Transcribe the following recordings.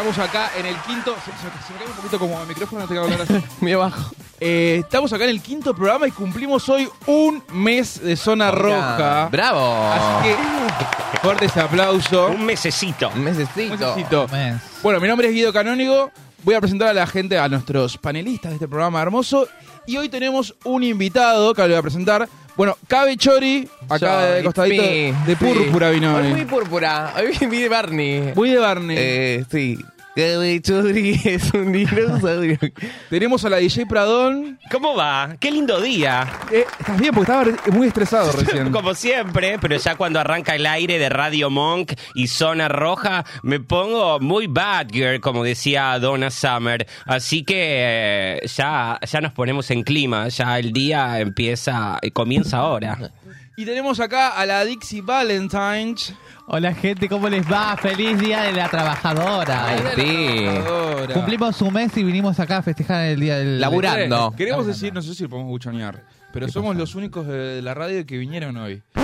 Estamos acá en el quinto. Se, se- se me cae un poquito como el micrófono, no tengo que hablar así. Muy abajo. Eh, estamos acá en el quinto programa y cumplimos hoy un mes de zona roja. ¡Bravo! Así que, fuerte ese aplauso. Un mesecito. Un mesecito. Un mesecito. Bueno, mi nombre es Guido Canónigo. Voy a presentar a la gente, a nuestros panelistas de este programa hermoso. Y hoy tenemos un invitado que le voy a presentar. Bueno, Cabe Chori, acá Yo, de costadito me. de púrpura vino Hoy muy púrpura. Hoy vi de Barney. Muy de Barney. Eh, sí. Chori es un dinosaurio. Tenemos a la DJ Pradón. ¿Cómo va? Qué lindo día. Eh, ¿Estás bien? Porque estaba muy estresado recién. Como siempre, pero ya cuando arranca el aire de Radio Monk y Zona Roja, me pongo muy bad girl, como decía Donna Summer. Así que eh, ya, ya nos ponemos en clima, ya el día empieza, eh, comienza ahora. Y tenemos acá a la Dixie Valentines. Hola gente, ¿cómo les va? Feliz Día de la Trabajadora. Ay, sí. Ahora. Cumplimos un mes y vinimos acá a festejar el Día del... Laburando. Eh, Queremos decir, no sé si lo podemos buchonear, pero somos los únicos de la radio que vinieron hoy.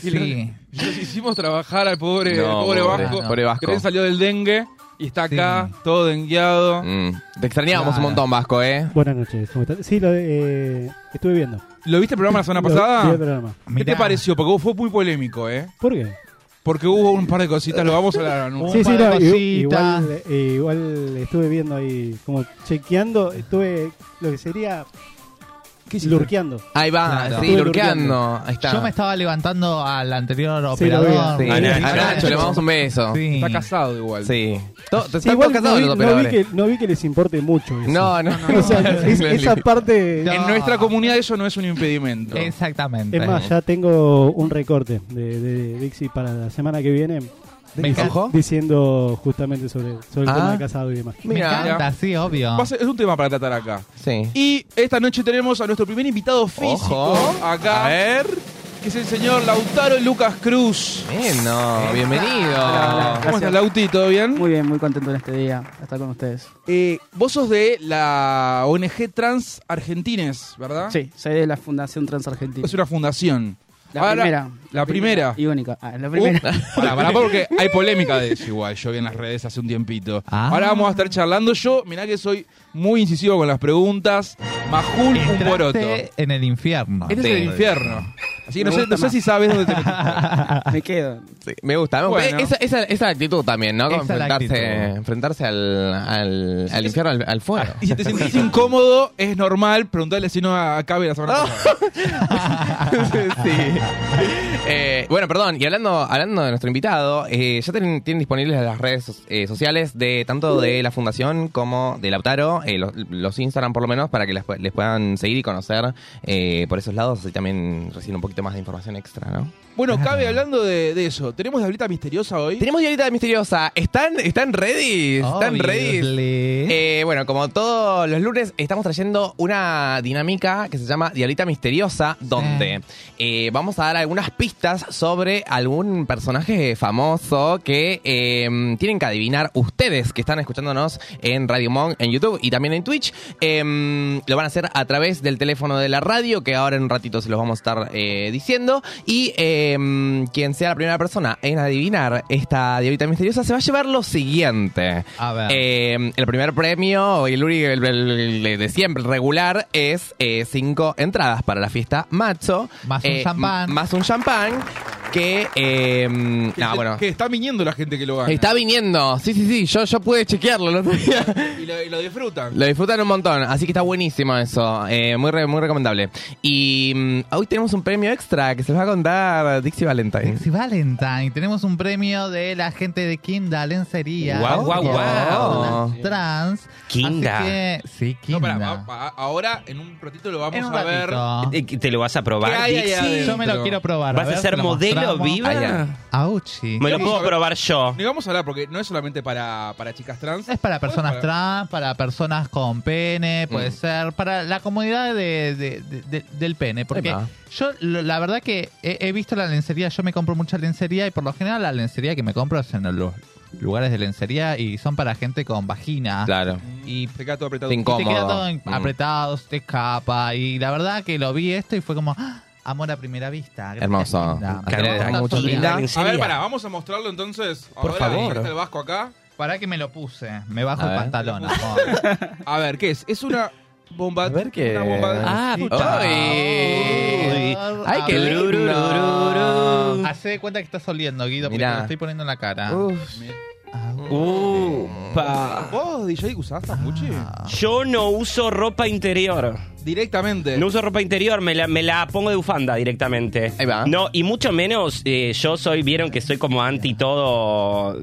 Sí. Nos hicimos trabajar al pobre, No, al pobre pobre, Vasco. pobre Vasco. que salió del dengue y está acá, todo dengueado. Mm, Te extrañábamos Claro. un montón, Vasco, ¿eh? Buenas noches, ¿cómo estás? Sí, lo, eh, estuve viendo. ¿Lo viste el programa la semana Lo- vi pasada? el programa. ¿Qué Mirá. te pareció? Porque fue muy polémico, ¿eh? ¿Por qué? Porque hubo un par de cositas, lo vamos a hablar. ¿no? Un Sí, sí, par de no, i- cositas. igual, eh, igual estuve viendo ahí, como chequeando, estuve lo que sería ¿Qué lurqueando. Ahí va, Claro. sí, lurqueando. Ahí está. Yo me estaba levantando al anterior Sí, operador. Sí. A Nacho. A Nacho, le mandamos un beso. Sí. Está casado igual. Sí. To- Sí, Están igual todos no vi, los no vi operadores. que, no vi que les importe mucho eso. No, no, O sea, es- esa parte... No. En nuestra comunidad eso no es un impedimento. Exactamente. Es más, ya tengo un recorte de, de Dixie para la semana que viene. Me encanta. Diciendo justamente sobre, sobre el Ah. tema de casado y demás. Me Mira. encanta, sí, obvio. Va a ser- es un tema para tratar acá. Sí. Y esta noche tenemos a nuestro primer invitado físico Ojo. acá. A ver. Que es el señor Lautaro Lucas Cruz. Bueno, bienvenido. Hola, ¿Cómo estás. Lauti? ¿Todo bien? Muy bien, muy contento en este día de estar con ustedes. Eh, vos sos de la ONG Trans Argentines, ¿verdad? Sí, soy de la Fundación Transargentina. Es una fundación. La Ahora- primera. La primera. Y única. Ah, la primera. Uh, pará, pará, porque hay polémica de eso igual. Yo vi en las redes hace un tiempito. Ah. Ahora vamos a estar charlando. Yo, mirá que soy muy incisivo con las preguntas. Majul, un poroto. En el infierno. Este es Sí. el infierno. Así que no sé, no sé si sabes dónde te metiste. Me quedo. Sí, me gusta. me gusta. Bueno. Esa, esa, esa actitud también, ¿no? Como es enfrentarse, enfrentarse al, al, al infierno, al, al fuego. Y si te sentís incómodo, es normal preguntarle si no a Cabe la semana pasada. sí. Eh, bueno, perdón, y hablando, hablando de nuestro invitado, eh, ya tienen, disponibles las redes eh, sociales de tanto de la fundación como de Lautaro, eh, los, los Instagram por lo menos, para que les puedan seguir y conocer eh, por esos lados, así también reciben un poquito más de información extra, ¿no? Bueno, Cabe, hablando de, de eso, ¿tenemos Diablita Misteriosa hoy? Tenemos Diablita Misteriosa, ¿están, están ready? ¿Están ready? Eh, bueno, como todos los lunes, estamos trayendo una dinámica que se llama Diablita Misteriosa, donde eh, vamos a dar algunas pistas sobre algún personaje famoso que eh, tienen que adivinar ustedes que están escuchándonos en Radio Monk, en YouTube y también en Twitch. Eh, lo van a hacer a través del teléfono de la radio, que ahora en un ratito se los vamos a estar eh, diciendo. Y eh, quien sea la primera persona en adivinar esta Diablita Misteriosa se va a llevar lo siguiente. A ver. Eh, el primer premio, el el, el- el de siempre, regular, es eh, cinco entradas para la fiesta macho. Más un Eh, champán. Más un champán. Que, eh, Que, no, bueno. que está viniendo la gente que lo gana. Está viniendo. Sí, sí, sí. Yo, yo pude chequearlo el otro día. Y lo, y lo disfrutan. Lo disfrutan un montón, así que está buenísimo eso. Eh, muy, re- muy recomendable. Y mm, hoy tenemos un premio extra que se los va a contar Dixie Valentine. Dixie Valentine. Tenemos un premio de la gente de Kinda Lencería. Guau, guau, guau. Trans. Kinda. Así que, sí, No, Kinda. pará, va- va- ahora en un ratito lo vamos En un a ver. ratito. Eh, ¿Te lo vas a probar, ¿Qué hay ahí Dixie? Yo me lo quiero probar. ¿Vas a ver, ser te lo modelo mostramos. viva? Auchi. Me lo puedo probar yo. Ni vamos a hablar porque no es solamente para, para chicas trans. Es para personas Para- trans, para personas con pene, puede Mm. ser para la comunidad de, de- de- de- del pene. Porque Epa. yo, lo- la verdad que he, he visto la lencería, yo me compro mucha lencería y por lo general la lencería que me compro es en los lugares de lencería y son para gente con vagina. Claro. Y Te queda todo apretado. Te queda todo en- Mm. apretado, se te escapa. Y la verdad que lo vi esto y fue como, ¡ah! Amor a primera vista. Gracias, Hermoso. Mucho Linda. A ver, pará, vamos a mostrarlo entonces. Por Ahora, favor. Está el vasco acá. Para que me lo puse, me bajo A el ver. pantalón. amor. A ver, ¿qué es? Es una bomba. A ver qué- Una bomba. Ah, Sí. puta. ¡Ay! ¡Ay, qué lindo! Hacé de cuenta que estás oliendo, Guido, porque Mirá. te lo estoy poniendo en la cara. Uf. Ah, Uh, pa. ¿Vos, DJ, usás Tamuchi? Yo no uso ropa interior. Directamente. No uso ropa interior, me la, me la pongo de bufanda directamente. Ahí va. No, y mucho menos, eh, yo soy, vieron que soy como anti todo.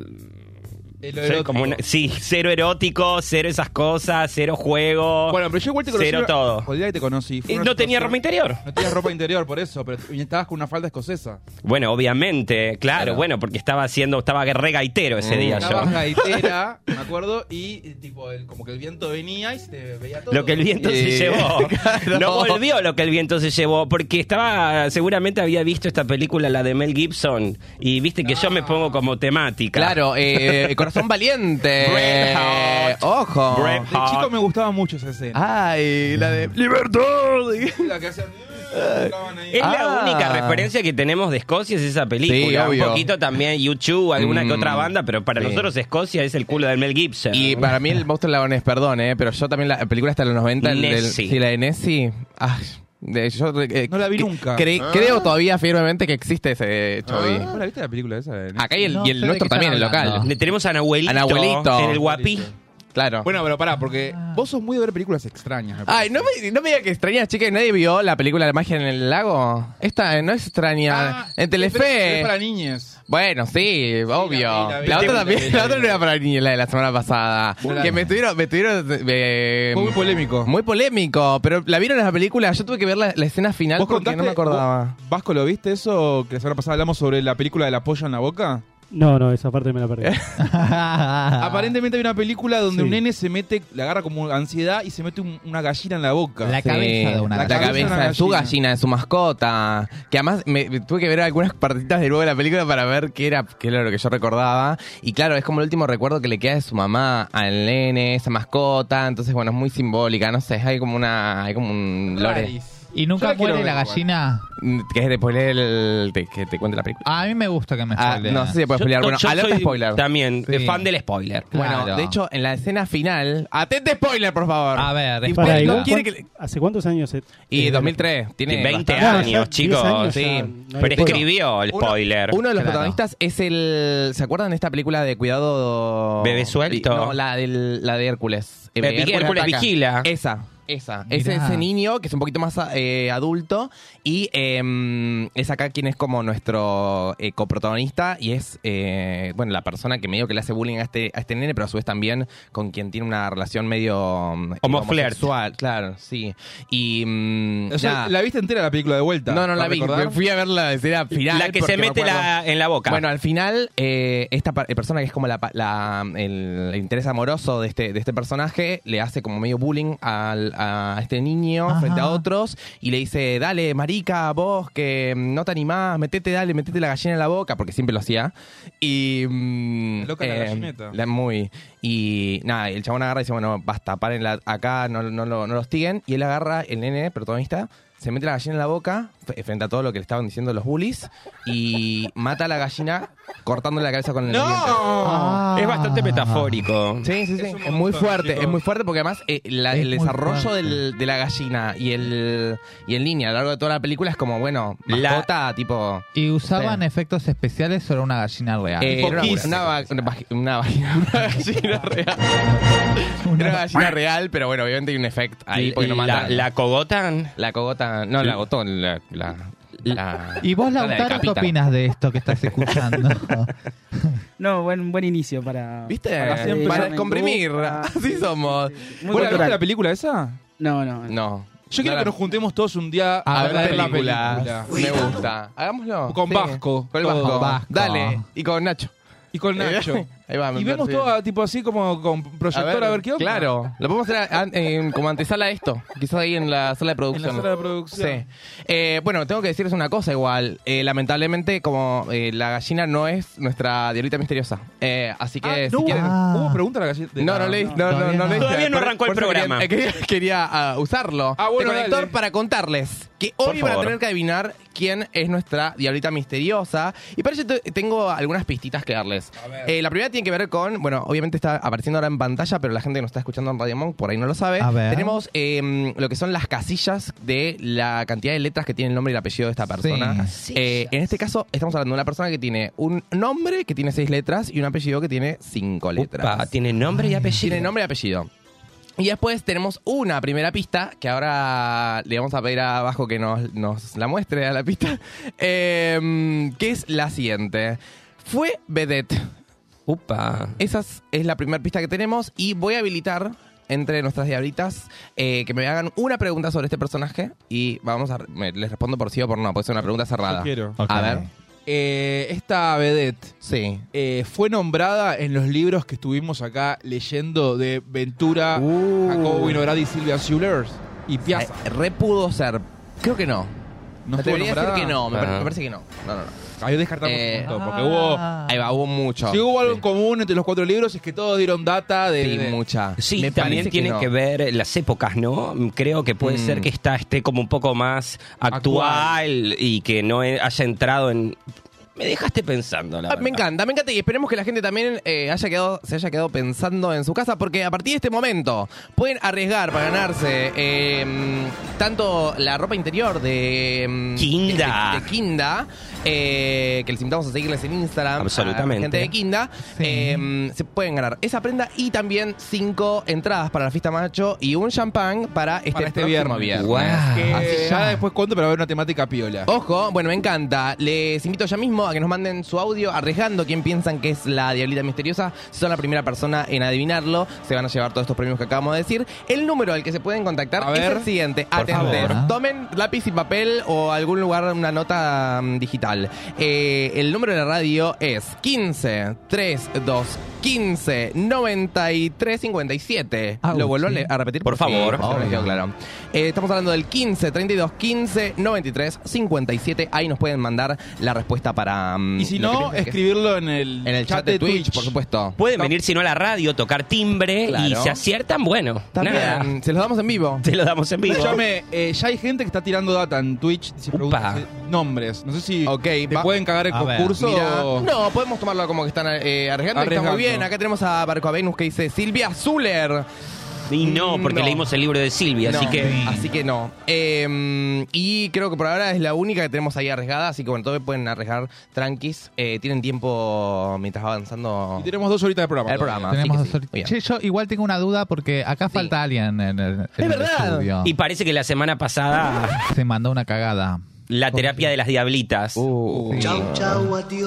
El Soy erótico. como una- sí, cero erótico, cero esas cosas, cero juego. Bueno, pero yo igual te conocí. Cero todo. El día que te conocí. fue Eh, una no tenía situación- ropa interior. No tenías ropa interior, por eso, pero y estabas con una falda escocesa. Bueno, obviamente, claro, Claro. bueno, porque estaba haciendo, estaba re gaitero ese Mm. día yo. Estabas gaitera, me acuerdo, y eh, tipo, el- como que el viento venía y se te veía todo. Lo que el viento Eh, se llevó. claro. No volvió lo que el viento se llevó, porque estaba, seguramente había visto esta película, la de Mel Gibson, y viste que yo me pongo como temática. Claro, eh, Corazón Valiente. Braveheart. Ojo. Brave- De chico me gustaba mucho esa escena. Ay, la de Libertad. La que hacían. ahí. Es la Ah. única referencia que tenemos de Escocia es esa película. Sí, obvio. Un poquito también YouTube, alguna que Mm, otra banda, pero para sí. nosotros Escocia es el culo del Mel Gibson. Y para mí el monstruo lagonés, perdón, eh, pero yo también la película hasta los 90, el del- Nessie. sí, la de Nessie. Ay, de- yo, eh, No la vi nunca. cre- Creo todavía firmemente que existe ese Chovy. ¿Vos la viste la película esa? Acá y el, No y el sé de nuestro también, el local. Le tenemos a Nahuelito, A Nahuelito. en el Guapi. Claro. Bueno, pero pará, porque vos sos muy de ver películas extrañas. me Ay, parece. no me, no me diga que extrañas, chica, ¿nadie vio la película de magia en el lago? Esta eh, no es extraña. Ah, en Telefe. Es para niñas. Bueno, sí, obvio. la La, vi, la vi. otra La vi, también, la vi, la la otra no era para niños, la de la semana pasada. Bueno. que me estuvieron, me estuvieron eh, Fue muy polémico. muy polémico, pero la vieron en la película, yo tuve que ver la, la escena final ¿Vos porque contaste? no me acordaba. vos- Vasco, ¿lo viste eso? Que la semana pasada hablamos sobre la película del apoyo en la boca. No, no, esa parte me la perdí. Aparentemente hay una película donde Sí. un nene se mete, le agarra como ansiedad y se mete un- una gallina en la boca. La cabeza de una la gallina. cabeza de su gallina, de su mascota. Que además me, me tuve que ver algunas partitas de nuevo de la película para ver qué era, qué era lo que yo recordaba. Y claro, es como el último recuerdo que le queda de su mamá al nene, esa mascota. Entonces, bueno, es muy simbólica, no sé, hay como una, hay como un lore. ¿Y nunca la quiero muere la ver gallina? Mm, ¿Querés después leer el, te- que te cuente la película? A mí me gusta que me Ah, spoileen. no sé si se puede spoilear. Yo- Bueno, yo alerta soy spoiler. También, Sí. fan del spoiler. Bueno, Claro. de hecho, en la escena final. ¡Atente spoiler, por favor! A ver, Y Para, usted ¿y no vos quiere cuán- que ¿Hace cuántos años? se- Y eh, 2003. Tiene 20 bastante- Ah, ya, años, 10 chicos. años sí. ya, no hay Pero spoiler. escribió el Uno- spoiler. Uno, de los Claro. protagonistas es el. ¿Se acuerdan de esta película de Cuidado. Bebé suelto? No, la, del, la de Hércules. Eh, Hércules ataca. vigila. Esa. Esa, es Mirá. ese niño que es un poquito más eh, adulto y eh, es acá quien es como nuestro eh, coprotagonista y es, eh, bueno, la persona que medio que le hace bullying a este, a este nene, pero a su vez también con quien tiene una relación medio Como flirt. homosexual, claro, sí. Y mm, O sea. ¿La viste entera la película de vuelta? no, no ¿Para la vi, recordar? fui a ver la escena final. la que se me mete la, en la boca. Bueno, al final, eh, esta persona que es como la, pa- la- el, el interés amoroso de este, de este personaje le hace como medio bullying al- a este niño Ajá. frente a otros y le dice, dale, marica, vos que mm, no te animás, metete, dale, metete la gallina en la boca, porque siempre lo hacía. Y... mm, La loca la gallineta. la- muy... Y nada, el chabón agarra y dice, bueno, basta, paren acá, no, no, lo- no los tiguen. Y él agarra, el nene, protagonista, se mete la gallina en la boca, frente a todo lo que le estaban diciendo los bullies, y mata a la gallina cortándole la cabeza con el diente. Ah. es bastante metafórico. Sí, sí, sí. Es muy fuerte, chicos. es muy fuerte porque además eh, la- el desarrollo del- de la gallina y el y el niño a lo largo de toda la película es como, bueno, La- mascota, tipo... ¿Y usaban Sí. efectos especiales sobre una gallina real? eh, era una, Poquísimo. una, una una vagina- una gallina real. Era una gallina real, pero bueno, obviamente hay un efecto ahí porque no la, matan. la cogotan. La cogota, no, la gotón, la... la, la- ¿Y vos, la Lautaro, qué opinas de esto que estás escuchando? No, buen, buen inicio para. ¿Viste? Para. Cuca. Así somos. Muy ¿Vos la viste la película esa? No, no. No. Yo quiero No que nos juntemos todos un día A, A ver, ver la película. película. Me gusta. Hagámoslo. Con Vasco, Con el. Vasco. Vasco. Dale. Y con Nacho. Y con Nacho. Ahí va, me y vemos parece todo tipo así como con proyector a ver, qué onda. Claro. Lo podemos hacer a- en- como antesala a esto. Quizás ahí en la sala de En producción. la sala de producción. Sí. Eh, bueno, tengo que decirles una cosa igual. Eh, lamentablemente, como eh, la gallina no es nuestra diablita misteriosa. Eh, así que Ah, si no, quieren... Ah. ¿Hubo pregunta a la gallina? No, no leí, no, no, Todavía no no. leí. Todavía no Por- arrancó el por eso quería- programa. eh, Quería, quería, ah, usarlo Ah, bueno, de conector dale. para contarles que Por hoy van a favor. tener que adivinar quién es nuestra diablita misteriosa. Y para eso te- tengo algunas pistitas que darles. Eh, la primera tiene que ver con, bueno, obviamente está apareciendo ahora en pantalla, pero la gente que nos está escuchando en Radio Monk por ahí no lo sabe. A ver. Tenemos eh, lo que son las casillas de la cantidad de letras que tiene el nombre y el apellido de esta persona. Sí. Eh, en este caso, estamos hablando de una persona que tiene un nombre que tiene seis letras y un apellido que tiene cinco letras. Upa, tiene nombre y apellido. Tiene nombre y apellido. Y después tenemos una primera pista que ahora le vamos a pedir a abajo que nos, nos la muestre a la pista. eh, que es la siguiente. Fue vedette. Upa. Esa es, es la primera pista que tenemos. Y voy a habilitar entre nuestras diablitas eh, que me hagan una pregunta sobre este personaje. Y vamos a. me- les respondo por sí o por no. Puede ser una pregunta cerrada. Yo quiero. A ver. Eh, esta vedette Sí. eh, fue nombrada en los libros que estuvimos acá leyendo de Ventura, Uh. Jacobo Winograd y Silvia Schulers y Piazza. Eh, re pudo ser. Creo que no. ¿No Me estuvo atrevería a nombrada? decir que no. Me, pare- Ah. me parece que no. No, no, no. Ahí descartamos Eh, un montón, porque Ah. hubo... Ahí va, hubo mucho. Si hubo algo en Sí. común entre los cuatro libros es que todos dieron data de... Sí, de- mucha. Sí, Me también parece tiene no. que ver las épocas, ¿no? Creo que puede Mm. ser que esta esté como un poco más actual, y que no he- haya entrado en Me dejaste pensando, la Ah, verdad. Me encanta, me encanta y esperemos que la gente también eh, haya quedado, se haya quedado pensando en su casa porque a partir de este momento pueden arriesgar para ganarse eh, tanto la ropa interior de mm, Kinda. de, de Kinda, eh, que les invitamos a seguirles en Instagram, Absolutamente. a gente de Kinda, Sí. eh, se pueden ganar esa prenda y también cinco entradas para la fiesta macho y un champán para este, Para este viernes. viernes. Guau. Que Así ya ya. después cuento, pero va a haber una temática piola. Ojo, bueno, me encanta. Les invito ya mismo a que nos manden su audio arriesgando quién piensan que es la Diablita Misteriosa. Si son la primera persona en adivinarlo, se van a llevar todos estos premios que acabamos de decir. El número al que se pueden contactar A es ver. el siguiente. Atender. favor. Tomen lápiz y papel o algún lugar, una nota mm, digital. Eh, el número de la radio es 15 32 15 93 57. Ah, ¿Lo vuelvo a sí. le- a repetir? Por favor. Sí, quedó claro. Eh, estamos hablando del 15 32 15 93 57. Ahí nos pueden mandar la respuesta para. mm, Y si no, que escribirlo en el, en el chat de Twitch, por supuesto. Pueden venir, si no, a la radio, tocar timbre y se aciertan, bueno, También, nada. se los damos en vivo. Te lo damos en vivo. Escúchame, eh, ya hay gente que está tirando data en Twitch y se pregunta Upa. si- nombres. No sé si Ok, te pueden cagar el A concurso Mira, o... no, podemos tomarlo como que están eh, arriesgando, y Está muy bien. Acá tenemos a Barco Venus que dice Silvia Zuller. Y no, porque No. leímos el libro de Silvia, así que. así que no. Eh, y creo que por ahora es la única que tenemos ahí arriesgada, así que bueno, todos pueden arriesgar tranquis. Eh, tienen tiempo mientras va avanzando Y tenemos dos horitas de programa. el programa. Tenemos dos sí. horitas. Bien. Che, yo igual tengo una duda porque acá falta alguien en el, en el verdad. estudio. Y parece que la semana pasada, Se mandó una cagada. La terapia de las diablitas. Uh, Sí.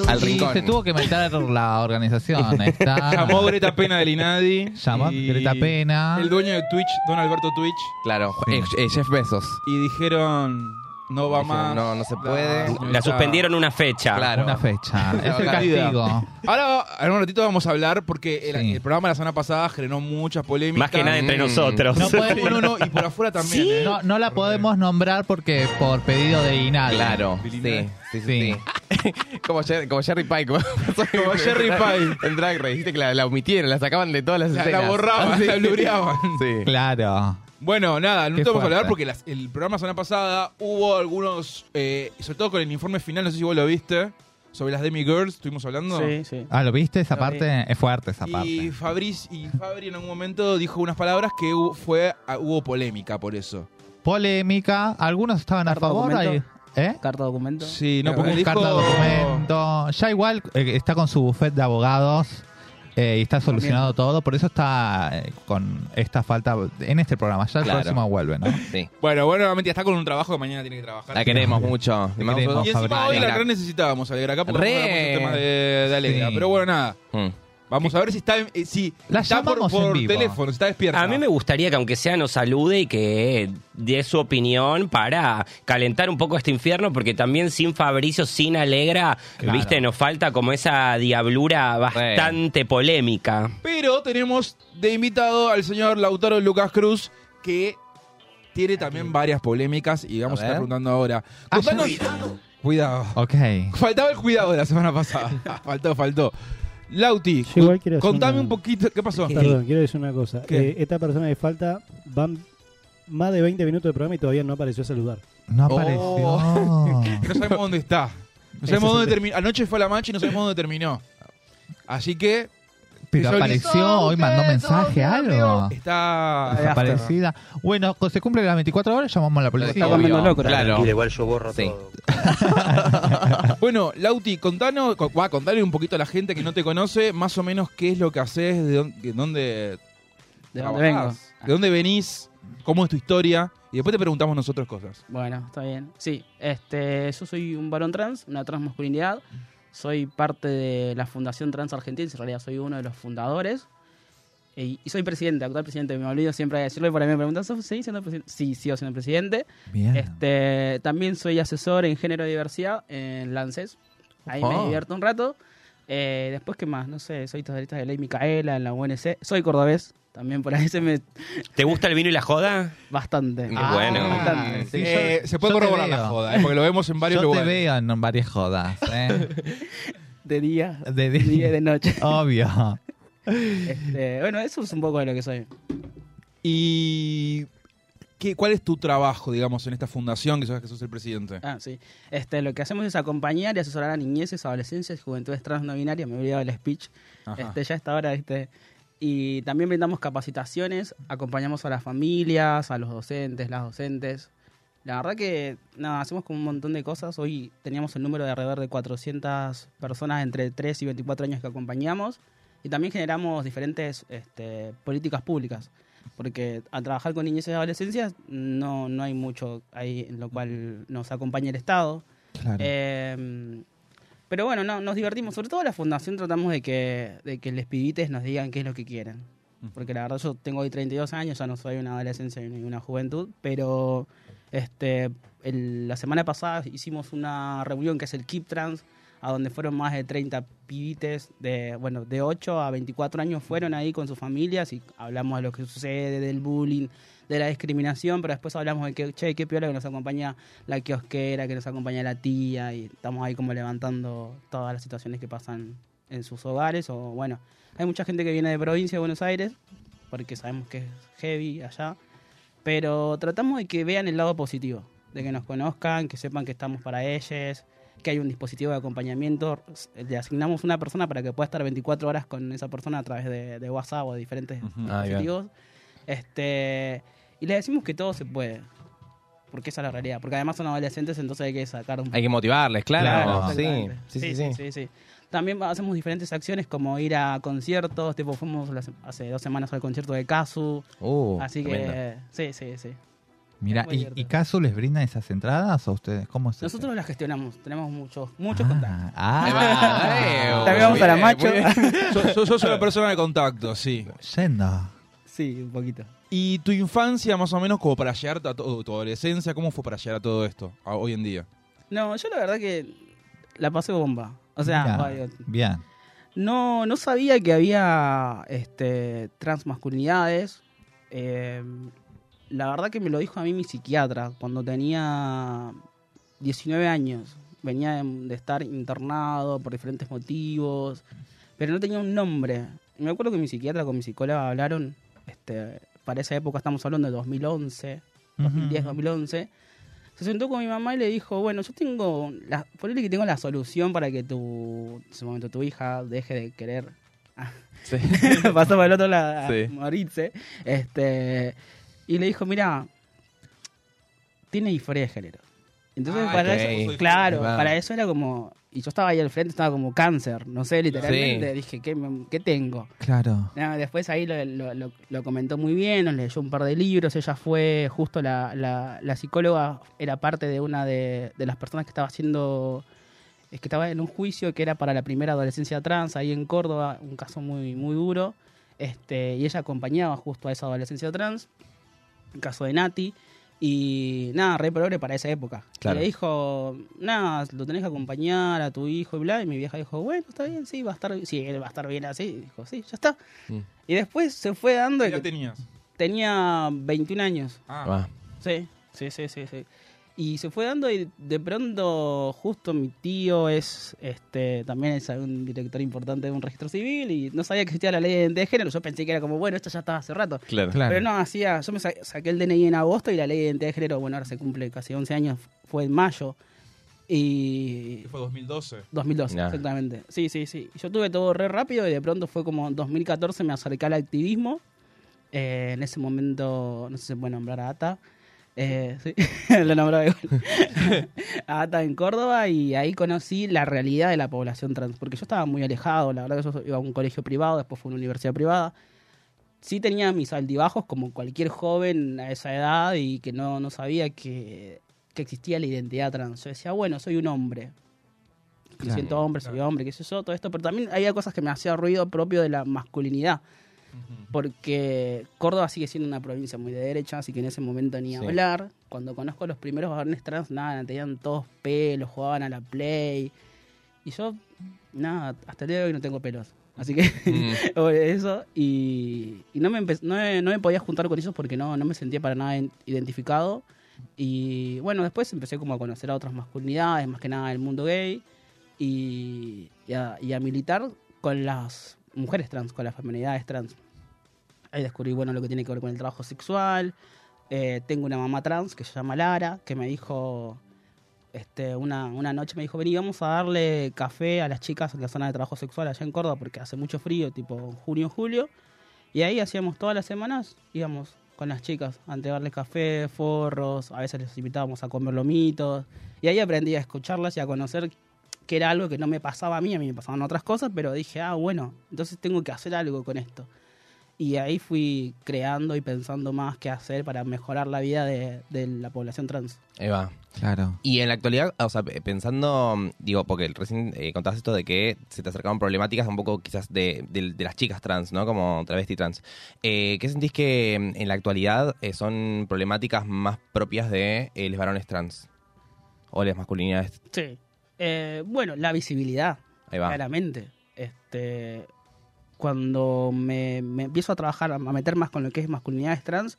Al Y rincón. se tuvo que meter la organización. Está, Llamó Greta Pena del Inadi. Llamó y Greta Pena. El dueño de Twitch, Don Alberto Twitch. Claro, Sí. eh, eh, Jeff Bezos. Y dijeron, no va más. no, no se puede. La suspendieron una fecha. Claro. Una fecha. Es el castigo. Ahora, en un ratito vamos a hablar porque el, Sí. el programa de la semana pasada generó muchas polémicas. Más que nada entre Mm. nosotros. No podemos- No, no, no, y por afuera también. ¿eh? No, no la podemos nombrar porque por pedido de Inal. Claro, sí, sí, sí. Sí. sí. como, Jer- como Jerry Pie. Como, Como Jerry Pie. En Drag Race, viste que la, la omitieron, la sacaban de todas las La, escenas. la borraban, la blureaban. Sí. Claro. Bueno, nada, no Qué te vamos a hablar fuerte. porque las- el programa la semana pasada hubo algunos, eh, sobre todo con el informe final, no sé si vos lo viste, sobre las Demi Girls, estuvimos hablando. Sí, sí. Ah, ¿lo viste? Esa Lo vi. parte es fuerte, esa Y parte. Fabriz y Fabri en algún momento dijo unas palabras que hubo, fue, ah, hubo polémica por eso. Polémica. Algunos estaban a Carta favor. documento. ahí. ¿Eh? Carta documento. Sí, no, Pero porque Un dijo... carta documento. Ya igual eh, está con su bufete de abogados eh, y está solucionado todo. Por eso está eh, con esta falta en este programa. Ya el Claro. próximo vuelve, ¿no? Sí. Bueno, bueno, obviamente está con un trabajo que mañana tiene que trabajar. La queremos mucho. Te Le mandamos queremos, Y un- encima Fabri. hoy la gran necesitábamos, Alegra, acá porque Re. hablamos de, de Alegra. Sí. Pero bueno, nada. Mm. Vamos a ver si está, eh, si La está por, llamamos en por vivo. teléfono, si está despierta. A mí me gustaría que aunque sea nos salude y que dé su opinión para calentar un poco este infierno, porque también sin Fabricio, sin Alegra, Claro. viste, nos falta como esa diablura bastante polémica. Pero tenemos de invitado al señor Lautaro Lucas Cruz, que tiene también varias polémicas y vamos a, A estar ver. preguntando ahora. Ah, Contanos- Cuidado. Ok. Faltaba el cuidado de la semana pasada. faltó, faltó. Lauti, Yo igual quiero hacer contame una- un poquito. ¿Qué pasó? Perdón, quiero decir una cosa. ¿Qué? Eh, esta persona de falta van más de 20 minutos de programa y todavía no apareció a saludar. No Oh. apareció. No sabemos dónde está. No Ese sabemos el dónde terminó. Anoche fue a la mancha y no sabemos dónde terminó. Así que Pero apareció hoy, mandó mensaje, algo. está. Desaparecida. Bueno, cuando se cumple las 24 horas, llamamos a la policía. Está loco, Claro. igual yo borro Sí. todo. Bueno, Lauti, contanos, co- va, contale un poquito a la gente que no te conoce, más o menos qué es lo que haces, de dónde, de dónde ¿De dónde vengo? de dónde venís, cómo es tu historia, y después te preguntamos nosotros cosas. Bueno, está bien. Sí, este, yo soy un varón trans, una transmasculinidad. Soy parte de la Fundación Trans Argentina, en realidad soy uno de los fundadores. Y, y soy presidente, actual presidente. Me olvido siempre de decirlo y por ahí me preguntan, ¿sos- ¿seguís siendo presidente? Sí, sigo siendo presidente. Bien. Este, también soy asesor en género y diversidad en LANCES. Ahí me divierto un rato. Eh, después, ¿qué más? No sé, soy taxista de ley Micaela en la UNC. Soy cordobés, también por ahí se me... ¿Te gusta el vino y la joda? Bastante. Qué bueno. Bastante, sí. Sí, Eh, yo- se puede corroborar la joda, eh, porque lo vemos en varios Yo te lugares. veo en varias jodas. ¿eh? De día, De de día. día y de noche. Obvio. Este, bueno, eso es un poco de lo que soy. Y ¿qué, ¿cuál es tu trabajo, digamos, en esta fundación que sabes que sos el presidente? Ah, sí. Este, lo que hacemos es acompañar y asesorar a niñeces, adolescencias juventudes trans no binarias. Me he olvidado del speech. Ajá. Este, ya está ahora, ¿viste? Y también brindamos capacitaciones, acompañamos a las familias, a los docentes, las docentes. La verdad que, nada, hacemos como un montón de cosas. Hoy teníamos el número de alrededor de 400 personas entre 3 y 24 años que acompañamos. Y también generamos diferentes este, políticas públicas. Porque al trabajar con niñez y adolescencias no, no hay mucho ahí en lo cual nos acompaña el Estado. Claro. Eh, pero bueno, no, nos divertimos. Sobre todo la fundación tratamos de que, de que les pibites nos digan qué es lo que quieren. Porque la verdad yo tengo hoy 32 años, ya no soy una adolescencia ni una juventud, pero este el- la semana pasada hicimos una reunión que es el Keep Trans, a donde fueron más de 30 pibites de, bueno, de 8 a 24 años fueron ahí con sus familias y hablamos de lo que sucede, del bullying, de la discriminación, pero después hablamos de que, che, qué piola que nos acompaña la kiosquera, que nos acompaña la tía, y estamos ahí como levantando todas las situaciones que pasan en sus hogares, o bueno, hay mucha gente que viene de provincia de Buenos Aires, porque sabemos que es heavy allá, pero tratamos de que vean el lado positivo, de que nos conozcan, que sepan que estamos para ellos, que hay un dispositivo de acompañamiento, le asignamos una persona para que pueda estar 24 horas con esa persona a través de, de WhatsApp o de diferentes. Ah, dispositivos. Este, y le decimos que todo se puede. Porque esa es la realidad. Porque además son adolescentes, entonces hay que sacar un Hay que motivarles, claro. Claro, sí. Sí, sí, sí. sí, sí. También hacemos diferentes acciones como ir a conciertos, tipo fuimos hace dos semanas al concierto de Casu, Uh, así que tremendo. sí, sí, sí. Mira, ¿y. ¿y Casu les brinda esas entradas o ustedes? ¿Cómo es? Nosotros las gestionamos, tenemos muchos, muchos contactos. Ah, ah, También vamos a la macho. sos- sos una persona de contacto, sí. yendo. Sí, un poquito. ¿Y tu infancia, más o menos, como para llegar a todo, tu adolescencia, cómo fue para llegar a todo esto, a hoy en día? No, yo la verdad que la pasé bomba. O sea, bien. No, no sabía que había este, transmasculinidades. Eh, la verdad que me lo dijo a mí mi psiquiatra cuando tenía 19 años. Venía de, de estar internado por diferentes motivos, pero no tenía un nombre. Me acuerdo que mi psiquiatra con mi psicóloga hablaron, este, para esa época estamos hablando de 2011, 2010, 2011. Se sentó con mi mamá y le dijo, bueno, yo tengo, la, ponele que tengo la solución para que tu, en ese momento tu hija deje de querer. Sí. Pasó para el otro lado a Sí. morirse. Este, y le dijo, mira, tiene disforia de género. Entonces, Ah, para eso, claro, para eso era como, y yo estaba ahí al frente, estaba como cáncer, no sé, literalmente, Sí. dije, ¿qué, qué tengo? Claro. Después ahí lo, lo- lo- lo comentó muy bien, nos leyó un par de libros, ella fue justo la, la- la psicóloga, era parte de una de, de las personas que estaba haciendo, es que estaba en un juicio que era para la primera adolescencia trans ahí en Córdoba, un caso muy, muy duro, este, y ella acompañaba justo a esa adolescencia trans, el caso de Nati, y nada, re progre para esa época. Claro. Y le dijo, nada, lo tenés que acompañar a tu hijo y bla, y mi vieja dijo, bueno, está bien, sí, va a estar, sí, él va a estar bien así, y dijo, sí, ya está. Mm. Y después se fue dando ¿Qué tenías? tenía 21 años. Ah, Va. Sí, sí, sí, sí, sí. Y se fue dando y de pronto justo mi tío es este también es un director importante de un registro civil y no sabía que existía la ley de identidad de género. Yo pensé que era como, bueno, esto ya estaba hace rato. Claro. Claro. Pero no, hacía, yo me sa- saqué el DNI en agosto y la ley de identidad de género, bueno, ahora se cumple casi 11 años, fue en mayo. Y ¿qué fue 2012? 2012, Ya. exactamente. Sí, sí, sí. Yo tuve todo re rápido y de pronto fue como en 2014 me acerqué al activismo. Eh, en ese momento, no sé si se puede nombrar a ATA. Eh, sí, lo nombraba igual. ATA en Córdoba y ahí conocí la realidad de la población trans. Porque yo estaba muy alejado, la verdad que yo iba a un colegio privado, después fue a una universidad privada. Sí tenía mis altibajos como cualquier joven a esa edad y que no, no sabía que, que existía la identidad trans. Yo decía, bueno, soy un hombre. Me Claro. siento hombre, soy hombre, qué sé yo, todo esto, pero también había cosas que me hacía ruido propio de la masculinidad, porque Córdoba sigue siendo una provincia muy de derecha, así que en ese momento ni Sí. hablar. Cuando conozco a los primeros varones trans, nada, tenían todos pelos, jugaban a la play, y yo, nada, hasta el día de hoy no tengo pelos. Así que Mm. eso, y, y no, me no, me, no me podía juntar con ellos porque no, no me sentía para nada identificado. Y bueno, después empecé como a conocer a otras masculinidades, más que nada el mundo gay, y, y a, y a militar con las mujeres trans, con las feminidades trans. Ahí descubrí, bueno, lo que tiene que ver con el trabajo sexual, Eh, tengo una mamá trans que se llama Lara, que me dijo, este, una, una noche me dijo, vení, vamos a darle café a las chicas en la zona de trabajo sexual allá en Córdoba porque hace mucho frío, tipo junio, julio. Y ahí hacíamos todas las semanas, íbamos con las chicas a entregarles café, forros, a veces les invitábamos a comer lomitos. Y ahí aprendí a escucharlas y a conocer que era algo que no me pasaba a mí, a mí me pasaban otras cosas, pero dije, ah, bueno, entonces tengo que hacer algo con esto. Y ahí fui creando y pensando más qué hacer para mejorar la vida de, de la población trans. Eva. Claro. Y en la actualidad, o sea, pe- pensando, digo, porque recién eh, contaste esto de que se te acercaban problemáticas un poco quizás de, de- de las chicas trans, ¿no? Como travesti trans. Eh, ¿Qué sentís que mm, en la actualidad eh, son problemáticas más propias de eh, los varones trans? O las masculinidades. Sí. Eh, bueno, la visibilidad, Ahí va. claramente. Este, cuando me, me empiezo a trabajar, a meter más con lo que es masculinidades trans,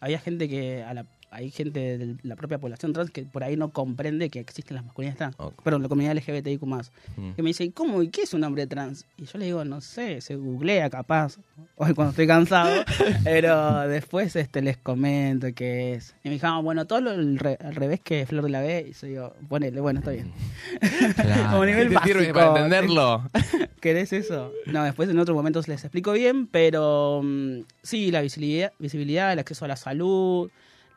había gente que, a la- hay gente de la propia población trans que por ahí no comprende que existen las masculinidades trans. Perdón, la comunidad LGBTIQ+. Mm. Que me dice, ¿cómo? ¿Y qué es un hombre trans? Y yo le digo, no sé, se googlea capaz. Hoy cuando estoy cansado. pero después este les comento qué es. Y me dijeron, ah, bueno, todo lo al, re- al revés que Flor de la B. Y yo digo, ponele, bueno, está bien. Claro. Como nivel ¿Te sirve básico. para entenderlo? ¿Querés eso? No, después en otros momentos les explico bien, pero mm, sí, la visibilidad, visibilidad, el acceso a la salud.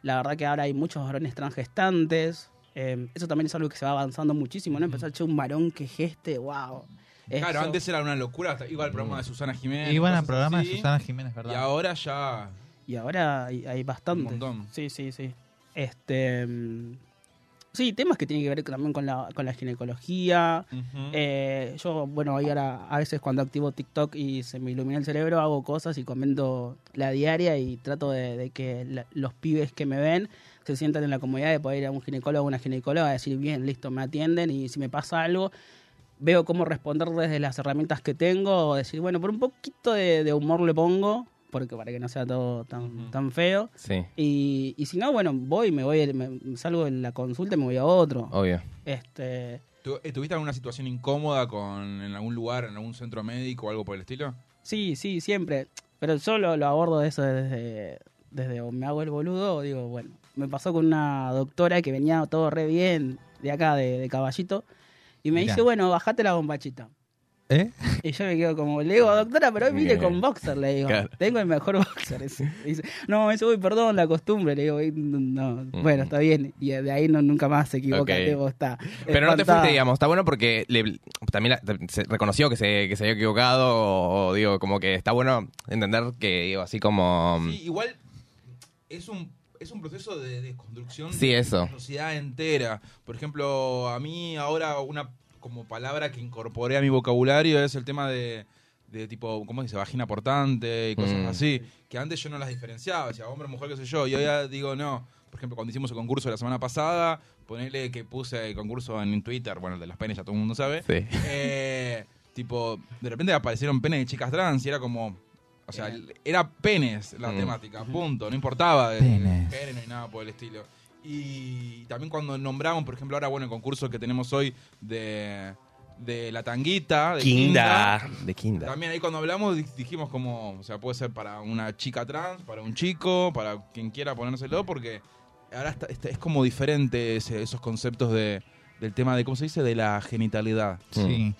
La verdad que ahora hay muchos varones trans gestantes. Eh, eso también es algo que se va avanzando muchísimo, ¿no? Empezar a echar un varón que geste, wow. Claro, antes era una locura, hasta iba al programa de Susana Jiménez. Iban al programa de Susana Jiménez, Y ¿verdad? ahora ya. Y ahora hay, hay bastante. Un montón. Sí, sí, sí. Este. Sí, temas que tienen que ver también con la, con la ginecología. Eh, yo, bueno, ahí ahora a veces cuando activo TikTok y se me ilumina el cerebro, hago cosas y comento la diaria y trato de, de que la- los pibes que me ven se sientan en la comodidad de poder ir a un ginecólogo o una ginecóloga y decir, bien, listo, me atienden y si me pasa algo, veo cómo responder desde las herramientas que tengo o decir, bueno, por un poquito de, de humor le pongo, porque para que no sea todo tan, tan feo. Sí, Y, y si no, bueno, voy, me voy, me, salgo de la consulta y me voy a otro. obvio. Este, ¿Tu- ¿Estuviste en alguna situación incómoda con, en algún lugar, en algún centro médico o algo por el estilo? Sí, sí, siempre. Pero yo lo, lo abordo de eso desde, desde o me hago el boludo o digo, bueno, me pasó con una doctora que venía todo re bien de acá, de, de caballito, y me Mirá. dice, bueno, bajate la bombachita. ¿Eh? Y yo me quedo como, le digo, doctora, pero hoy vine con boxer, le digo, Claro. tengo el mejor boxer. ese. Y dice, no, eso voy, perdón, la costumbre, le digo, "Y no, bueno, está bien. Y de ahí no, nunca más se equivoca, Ok. digo, está. Pero no te fuiste, digamos, está bueno porque le- también la- se reconoció que se, que se había equivocado, o, o digo, como que está bueno entender que, digo, así como... Sí, igual es un, es un proceso de desconstrucción Sí, de eso. la sociedad entera. Por ejemplo, a mí ahora una como palabra que incorporé a mi vocabulario es el tema de, de tipo, ¿cómo se dice? Vagina portante y cosas Mm. así. Que antes yo no las diferenciaba, decía hombre, mujer, qué sé yo. Y hoy ya digo, no. Por ejemplo, cuando hicimos el concurso la semana pasada, ponele que puse el concurso en Twitter, bueno, el de las penes ya todo el mundo sabe. Sí. Eh, tipo, de repente aparecieron penes de chicas trans y era como. O sea, era penes la Mm. temática, punto. No importaba de Penes. género ni nada por el estilo. Y también cuando nombramos, por ejemplo, ahora, bueno, el concurso que tenemos hoy de, de la tanguita, de Kinda. De Kinder. También ahí cuando hablamos di- dijimos como, o sea, puede ser para una chica trans, para un chico, para quien quiera ponérselo, porque ahora está- está- es como diferente ese- esos conceptos de, del tema de, ¿cómo se dice? De la genitalidad. Sí.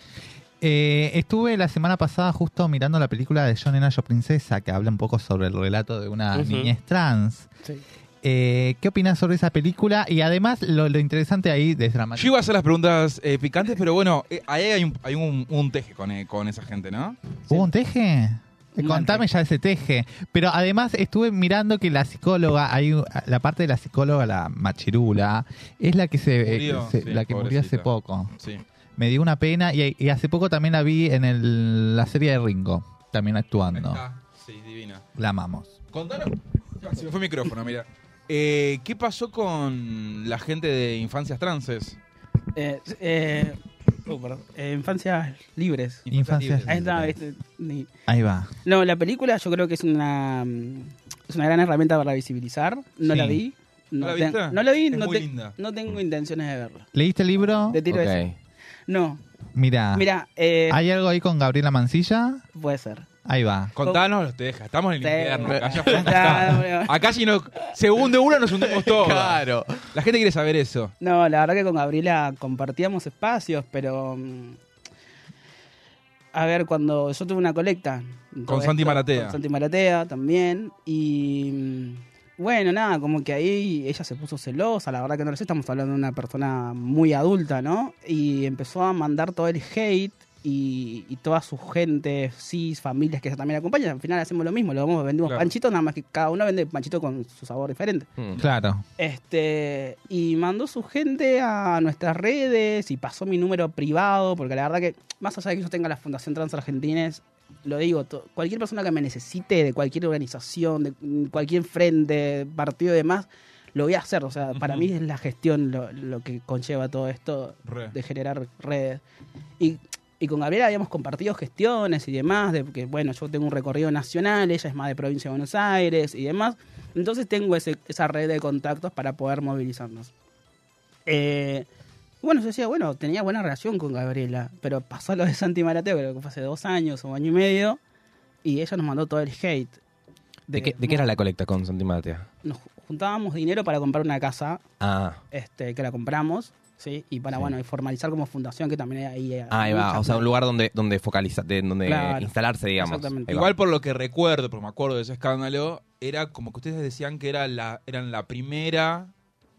Eh, estuve la semana pasada justo mirando la película de John Nena Yo Princesa, que habla un poco sobre el relato de una Ujú. niñez trans. Sí. Eh, ¿Qué opinas sobre esa película? Y además, lo, lo interesante ahí, Yo desdramatizar. iba a hacer las preguntas eh, picantes, pero bueno, eh, ahí hay un, hay un, un teje con, eh, con esa gente, ¿no? ¿Hubo un teje? Un Contame ya ese teje. Pero además estuve mirando que la psicóloga, hay la parte de la psicóloga, la machirula, es la que se, Murió, que se- sí, la que murió hace poco. Sí. Me dio una pena y, y hace poco también la vi en el- la serie de Ringo, también actuando. Está. Sí, divina. La amamos. Contanos. Se me fue el micrófono, mira. Eh, ¿Qué pasó con la gente de infancias transes? Eh, eh, oh, perdón. Eh, infancias libres. Infancias Ahí está, libres. ¿viste? Ni- Ahí va. No, la película yo creo que es una mm, es una gran herramienta para visibilizar. No Sí. la vi. ¿No la te- viste? no la vi, Es no, muy te- linda. no tengo intenciones de verla. ¿Leíste el libro? De tiro Ok. ese. No, Mira, mira, eh, ¿hay algo ahí con Gabriela Mancilla? puede ser. Ahí va. Contanos, te deja. Estamos en el Sí. invierno. Acá, ya Está- acá si no, se hunde uno, nos hundimos todos. Claro. La gente quiere saber eso. No, la verdad que con Gabriela compartíamos espacios, pero. mm, A ver, cuando yo tuve una colecta. Con Santi Maratea. Con Santi Maratea también. Y. mm, Bueno, nada, como que ahí ella se puso celosa. La verdad que no lo sé, estamos hablando de una persona muy adulta, ¿no? Y empezó a mandar todo el hate. Y, y toda su gente, cis, familias que también acompañan. Al final hacemos lo mismo, lo vamos, vendemos Claro. panchitos, nada más que cada uno vende panchito con su sabor diferente. Mm. Claro. Este, y mandó su gente a nuestras redes y pasó mi número privado, porque la verdad que, más allá de que yo tenga la Fundación Trans Argentines, lo digo, cualquier persona que me necesite de cualquier organización, de cualquier frente, partido y demás, lo voy a hacer. O sea, para mí es la gestión lo, lo que conlleva todo esto Re. de generar redes. Y, y con Gabriela habíamos compartido gestiones y demás, de que, bueno, yo tengo un recorrido nacional, ella es más de provincia de Buenos Aires y demás. Entonces tengo ese- esa red de contactos para poder movilizarnos. Eh, bueno, yo decía, bueno, tenía buena relación con Gabriela, pero pasó lo de Santi Marateo, creo que fue hace dos años o año y medio, y ella nos mandó todo el hate. ¿De, qué, de qué era la colecta con Santi Maratea? Nos juntábamos dinero para comprar una casa, Ah, este, que la compramos, ¿sí? Y para, Sí. bueno, y formalizar como fundación, que también ahí... hay ahí va. O sea, un lugar donde, donde focalizar, de- donde Claro. instalarse, digamos. Exactamente. Ahí va. Igual por lo que recuerdo, porque me acuerdo de ese escándalo, era como que ustedes decían que era la, eran la primera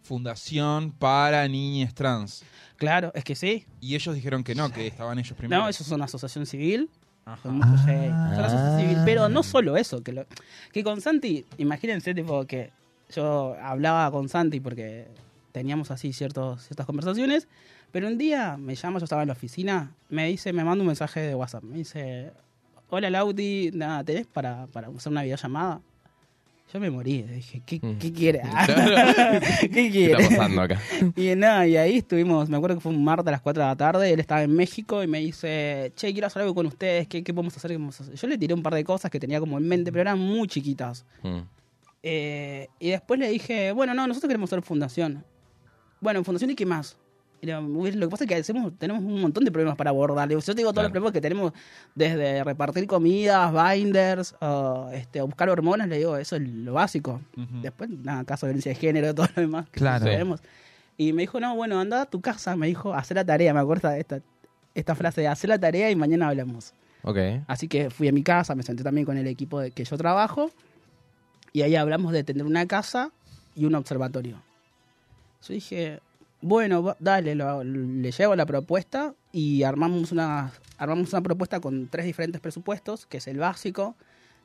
fundación para niñas trans. Claro, es que sí. Y ellos dijeron que no, que estaban ellos primero. No, eso es una asociación civil. Ajá. Con mucho Ah. Son asociación civil. Pero no solo eso. Que, lo- que con Santi, imagínense, tipo, que yo hablaba con Santi porque teníamos así ciertos, ciertas conversaciones. Pero un día me llama, yo estaba en la oficina, me dice, me manda un mensaje de WhatsApp. Me dice, hola Lauti, nada, ¿tenés para, para hacer una videollamada? Yo me morí, dije, ¿qué, Mm. ¿qué quiere? ¿Qué ¿Qué quiere? está pasando acá? Y nada, y ahí estuvimos, me acuerdo que fue un martes a las 4 de la tarde, él estaba en México y me dice, che, quiero hacer algo con ustedes, ¿qué, qué podemos hacer? ¿Qué podemos hacer?". Yo le tiré un par de cosas que tenía como en mente, pero eran muy chiquitas. Mm. Eh, y después le dije, bueno, no, nosotros queremos hacer fundación. Bueno, fundación y qué más. Lo que pasa es que hacemos, tenemos un montón de problemas para abordar. Yo te digo todos Claro. los problemas que tenemos, desde repartir comidas, binders, este, buscar hormonas, le digo, eso es lo básico. Después, nada, caso de violencia de género, todo lo demás. que Claro. sabemos. Y me dijo, no, bueno, anda a tu casa, me dijo, hacer la tarea, me acuerdo esta, esta frase de hacer la tarea y mañana hablamos. Ok. Así que fui a mi casa, me senté también con el equipo de que yo trabajo y ahí hablamos de tener una casa y un observatorio. Yo dije, bueno, va- dale, lo- le llevo la propuesta y armamos una, armamos una propuesta con tres diferentes presupuestos, que es el básico,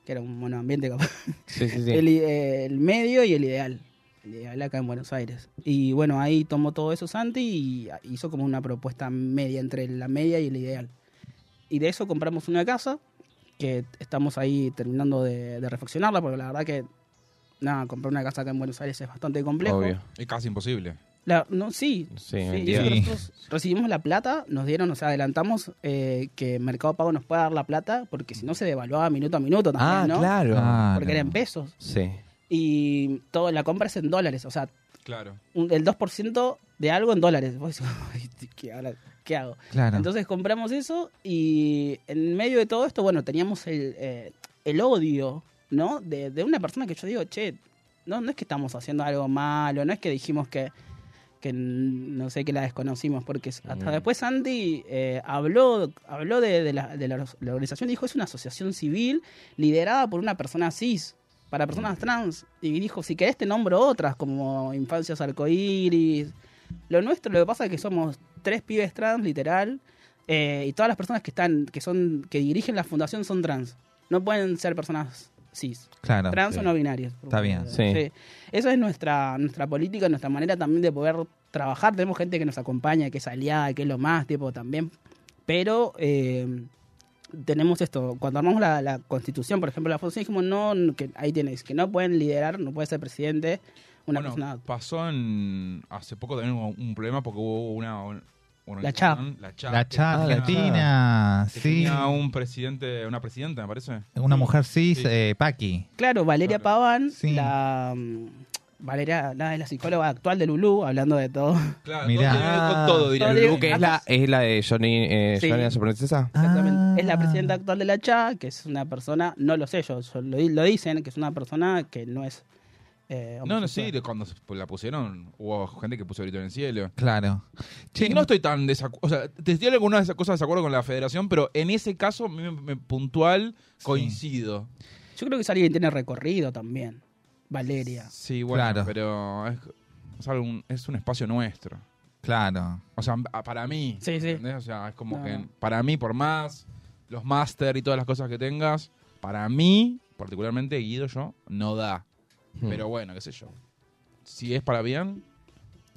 que era un monoambiente, como- Sí, sí, sí. el, i- eh, el medio y el ideal. El ideal acá en Buenos Aires. Y bueno, ahí tomó todo eso Santi y hizo como una propuesta media entre la media y el ideal. Y de eso compramos una casa que estamos ahí terminando de, de reflexionarla porque la verdad que nada, comprar una casa acá en Buenos Aires es bastante complejo. Obvio. Es casi imposible. La- no, sí, Sí, Sí, nosotros recibimos la plata, nos dieron, o sea, adelantamos eh, que Mercado Pago nos pueda dar la plata, porque si no se devaluaba minuto a minuto también, Ah, ¿no? claro. Ah, Porque no. eran pesos. Sí. Y toda la compra es en dólares, o sea, Claro. un- el 2% de algo en dólares. Vos decís, "Ay, ¿qué, ahora, ¿qué hago? Claro. Entonces compramos eso y en medio de todo esto, bueno, teníamos el, eh, el odio, ¿no? De, de una persona que yo digo, che, no, no es que estamos haciendo algo malo, no es que dijimos que, que no sé, que la desconocimos, porque hasta Mm. después Andy eh, habló, habló de, de la, de la, la organización, dijo, es una asociación civil liderada por una persona cis, para personas trans, y dijo, si querés te nombro otras, como Infancias Arcoíris. Lo nuestro, lo que pasa es que somos tres pibes trans, literal, eh, y todas las personas que están, que son, que dirigen la fundación son trans. No pueden ser personas cis. Claro. Trans sí. o no binarios. Está bien. Sí. Esa es nuestra, nuestra política, nuestra manera también de poder trabajar. Tenemos gente que nos acompaña, que es aliada, que es lo más, tipo, también. Pero eh, tenemos esto. Cuando armamos la, la constitución, por ejemplo, la fundación, dijimos, no, no, que ahí tienes, que no pueden liderar, no puede ser presidente una bueno, persona. pasó en hace poco también hubo un problema porque hubo una, una La CHA. organización, la CHA, La que chat Ah, la argentina, que sí. tenía un presidente, una presidenta, me parece. Una mujer cis, Sí. eh, Paqui. Claro, Valeria Claro. Paván, Sí. la mm, Valeria, la, es la psicóloga actual de Lulú, hablando de todo. Claro, Mirá. todo, todo, diría Todo Lulu. tiene- que es la, es la de Johnny, eh, Sí. Johnny la Princesa. Exactamente. Ah. es la presidenta actual de la CHA, que es una persona, no lo sé yo, yo lo, di- lo dicen, que es una persona que no es. Eh, No, no, sí, de cuando la pusieron, hubo gente que puso grito en el cielo. Claro. Sí, no estoy tan desacuerdo. O sea, te estoy algunas de esas cosas de desacuerdo con la federación, pero en ese caso, a mí me, me- puntual, coincido. Yo creo que es alguien que tiene recorrido también. Valeria. Sí, bueno, Claro. pero es, un, es un espacio nuestro. Claro. O sea, para mí. Sí, sí. ¿entendés? O sea, es como No, que para mí, por más los máster y todas las cosas que tengas, para mí, particularmente Guido, yo, no da. Hmm. Pero bueno, qué sé yo. Si es para bien,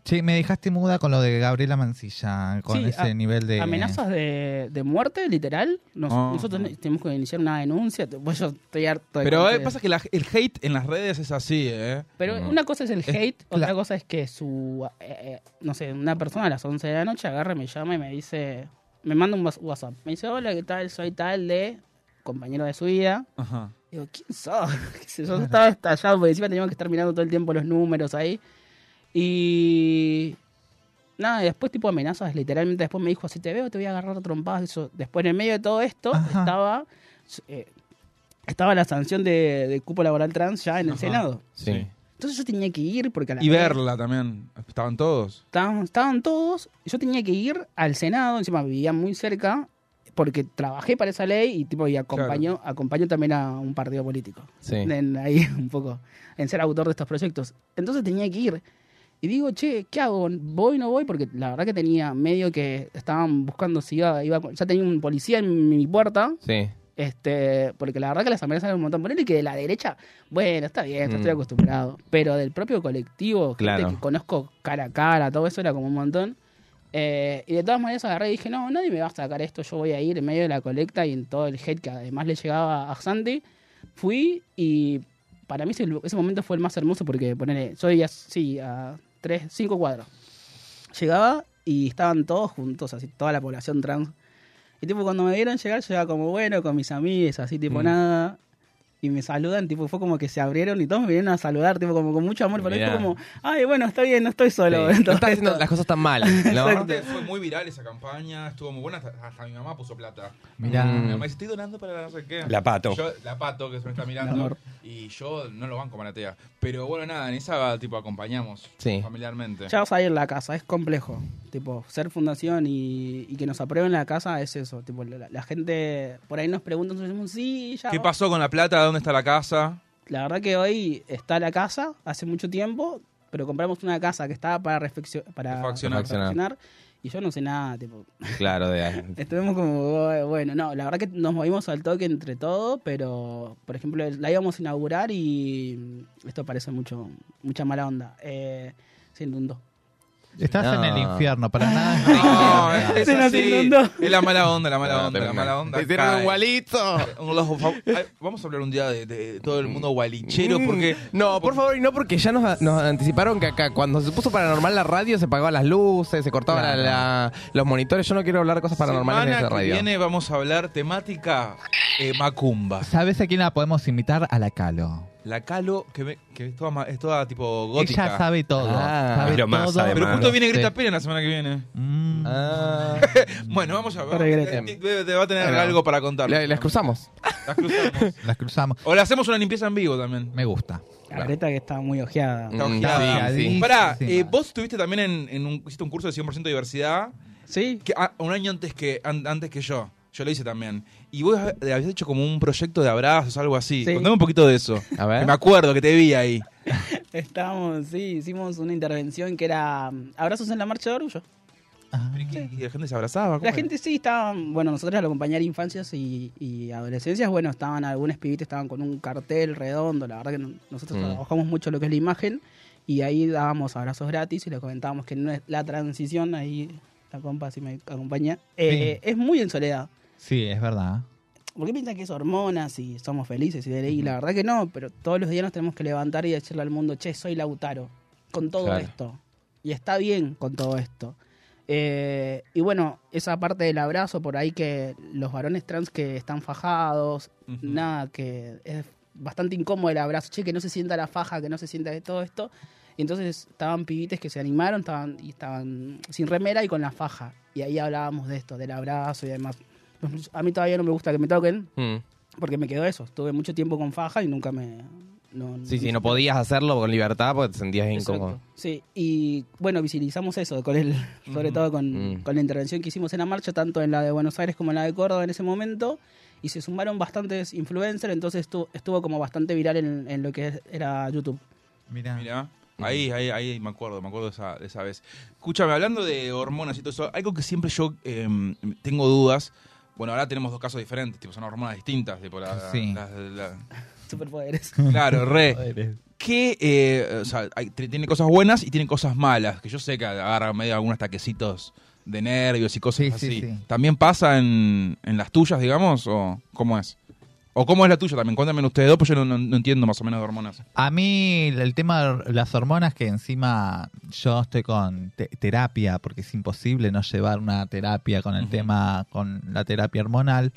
Che, me dejaste muda con lo de Gabriela Mancilla, con Sí, ese a- nivel de... Amenazas de, de muerte, literal. Nos- Ah. Nosotros tenemos que iniciar una denuncia. Pues yo estoy harto de Pero que- eh, pasa que la- el hate en las redes es así, ¿eh? Pero Mm. una cosa es el hate, otra cosa es que su, eh, eh, no sé, una persona a las 11 de la noche agarra, me llama y me dice, me manda un WhatsApp. Me dice, hola, ¿qué tal? Soy tal de compañero de su vida. Ajá. Digo, ¿quién sos? ¿Qué sé yo? Yo estaba estallado porque encima teníamos que estar mirando todo el tiempo los números ahí. Y... Nada, y después tipo amenazas, literalmente después me dijo, si te veo te voy a agarrar trompadas. Eso. Después en el medio de todo esto Ajá. estaba... eh, estaba la sanción de, de cupo laboral trans ya en el Ajá. Senado. Sí. Entonces yo tenía que ir porque a la Y vez verla también. Estaban todos. Estaban, estaban todos, yo tenía que ir al Senado, encima vivía muy cerca, porque trabajé para esa ley y tipo y acompañó, acompañó también a un partido político. Sí. En, ahí un poco, en ser autor de estos proyectos. Entonces tenía que ir. Y digo, che, ¿qué hago? ¿Voy o no voy? Porque la verdad que tenía medio que estaban buscando si iba, iba ya tenía un policía en mi, puerta. Sí. Este, porque la verdad que las amenazas eran un montón. Ponerle que de la derecha, bueno, está bien, Mm. estoy acostumbrado. Pero del propio colectivo, gente Claro. que conozco cara a cara, todo eso era como un montón. Eh, y de todas maneras agarré y dije, no, nadie me va a sacar esto, yo voy a ir en medio de la colecta y en todo el hate que además le llegaba a Santi. Fui y para mí ese, ese momento fue el más hermoso porque, ponele, soy así, a tres, cinco cuadros. Llegaba y estaban todos juntos, así, toda la población trans. Y tipo, cuando me vieron llegar, yo iba como, bueno, con mis amigos, así, tipo, Mm. nada. Y me saludan, tipo, fue como que se abrieron y todos me vinieron a saludar, tipo, como con mucho amor. Pero fue como, ay, bueno, está bien, no estoy solo. Sí. No estás haciendo esto". las cosas tan mal, ¿no? Aparte fue muy viral esa campaña, estuvo muy buena, hasta, hasta mi mamá puso plata. Mirá. Mm. Mi mamá dice, estoy donando para no sé qué. La Pato. Yo- la pato que se me está Mi mirando. Y yo no lo banco maratea. Pero bueno, nada, en esa tipo acompañamos Sí. familiarmente. Ya vas a ir a la casa, es complejo. Tipo, ser fundación y, y que nos aprueben la casa es eso. Tipo, la, la gente por ahí nos pregunta, nosotros decimos, sí, ya. ¿Qué va". pasó con la plata? ¿Dónde está la casa? La verdad que hoy está la casa, hace mucho tiempo, pero compramos una casa que estaba para, para Refaccionar. refaccionar, y yo no sé nada, tipo, Claro, de estuvimos como, bueno, no, la verdad que nos movimos al toque entre todo, pero, por ejemplo, la íbamos a inaugurar y esto parece mucho, mucha mala onda, eh, se inundó. Estás No. en el infierno, para nada. es No, es Se nos así. inundó. Es la mala onda, la mala No, onda, la mala onda. Te un gualito. Vamos a hablar un día de, de todo el mundo gualichero porque... Mm. No, por favor, y no porque ya nos, nos anticiparon que acá cuando se puso paranormal la radio se apagaban las luces, se cortaban Claro. la- la- los monitores. Yo no quiero hablar de cosas paranormales en Semana esa que radio. viene vamos a hablar temática eh, macumba. ¿Sabes a quién la podemos invitar? A la Calo. La Calo, que, me- que es, toda, es toda tipo gótica. Ella sabe todo. Ah. sabe Es lo más, todo. Pero justo viene Sí. Greta Pérez la semana que viene. Mm. Ah. Bueno, vamos a ver. Corre, Greta. Eh, Te, te va a tener Bueno. algo para contar. Les cruzamos. Las cruzamos. Las cruzamos. O le hacemos una limpieza en vivo también. Me gusta. La Greta que está muy ojeada. Está Mm, ojeada. sí, sí. Pará, Sí, eh, sí. vos estuviste también en, en un, hiciste un curso de 100% diversidad ¿Sí? que, ah, un año antes que, an- antes que yo. Yo lo hice también. Y vos habías hecho como un proyecto de abrazos, algo así. Sí. Contame un poquito de eso. A ver. Que me acuerdo que te vi ahí. Estábamos, sí, hicimos una intervención que era mm, abrazos en la marcha de orgullo. Ah. Y la gente se abrazaba. ¿cómo La era? gente sí estaba, bueno, nosotros al acompañar infancias y, y adolescencias, bueno, estaban algunos pibites, estaban con un cartel redondo, la verdad que no- nosotros Mm. trabajamos mucho lo que es la imagen y ahí dábamos abrazos gratis y les comentábamos que no es la transición, ahí la compa si me acompaña, eh, es muy en soledad. Sí, es verdad. ¿Por qué piensan que es hormonas y somos felices? Y, de ley? la verdad que no, pero todos los días nos tenemos que levantar y decirle al mundo, che, soy Lautaro, con todo Claro. esto. Y está bien con todo esto. Eh, y bueno, esa parte del abrazo por ahí que los varones trans que están fajados, nada, que es bastante incómodo el abrazo, che, que no se sienta la faja, que no se sienta de todo esto. Y entonces estaban pibites que se animaron estaban, y estaban sin remera y con la faja. Y ahí hablábamos de esto, del abrazo y demás. A mí todavía no me gusta que me toquen, Mm. porque me quedó eso. Estuve mucho tiempo con faja y nunca me... No, Sí, sí, no podías hacerlo con libertad porque te sentías Exacto. incómodo. Sí, y bueno, visibilizamos eso, con el, sobre todo con, Mm. con la intervención que hicimos en la marcha, tanto en la de Buenos Aires como en la de Córdoba en ese momento, y se sumaron bastantes influencers, entonces estuvo, estuvo como bastante viral en, en lo que era YouTube. Mira. Mira, ahí, ahí, ahí me acuerdo, me acuerdo de esa, de esa vez. Escúchame, hablando de hormonas y todo eso, algo que siempre yo eh, tengo dudas. Bueno, ahora tenemos dos casos diferentes, tipo, son hormonas distintas. Tipo, la, Sí. la- la- Superpoderes. claro, re. Que, eh, o sea, hay- tiene cosas buenas y tiene cosas malas. Que yo sé que agarra medio algunos taquecitos de nervios y cosas Sí, así. sí, sí. ¿También pasa en, en las tuyas, digamos? ¿O cómo es? ¿O cómo es la tuya también? Cuéntame ustedes dos, pues yo no, no- no entiendo más o menos de hormonas. A mí el tema de las hormonas, que encima yo estoy con te- terapia, porque es imposible no llevar una terapia con el tema, con la terapia hormonal,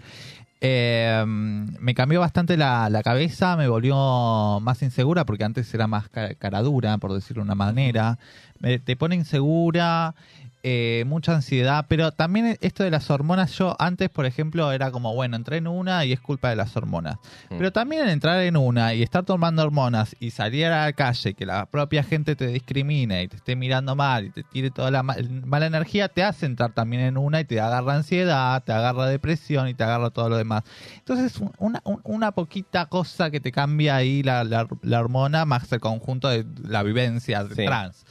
eh, me cambió bastante la, la cabeza, me volvió más insegura, porque antes era más ca- cara dura, por decirlo de una manera. Me- te pone insegura, eh, mucha ansiedad, pero también esto de las hormonas, yo antes, por ejemplo, era como, bueno, entré en una y es culpa de las hormonas. Mm. Pero también entrar en una y estar tomando hormonas y salir a la calle, que la propia gente te discrimine y te esté mirando mal y te tire toda la ma- mala energía, te hace entrar también en una y te agarra ansiedad, te agarra depresión y te agarra todo lo demás. Entonces, un- una, un- una poquita cosa que te cambia ahí la, la- la hormona, más el conjunto de la vivencia de Sí. trans.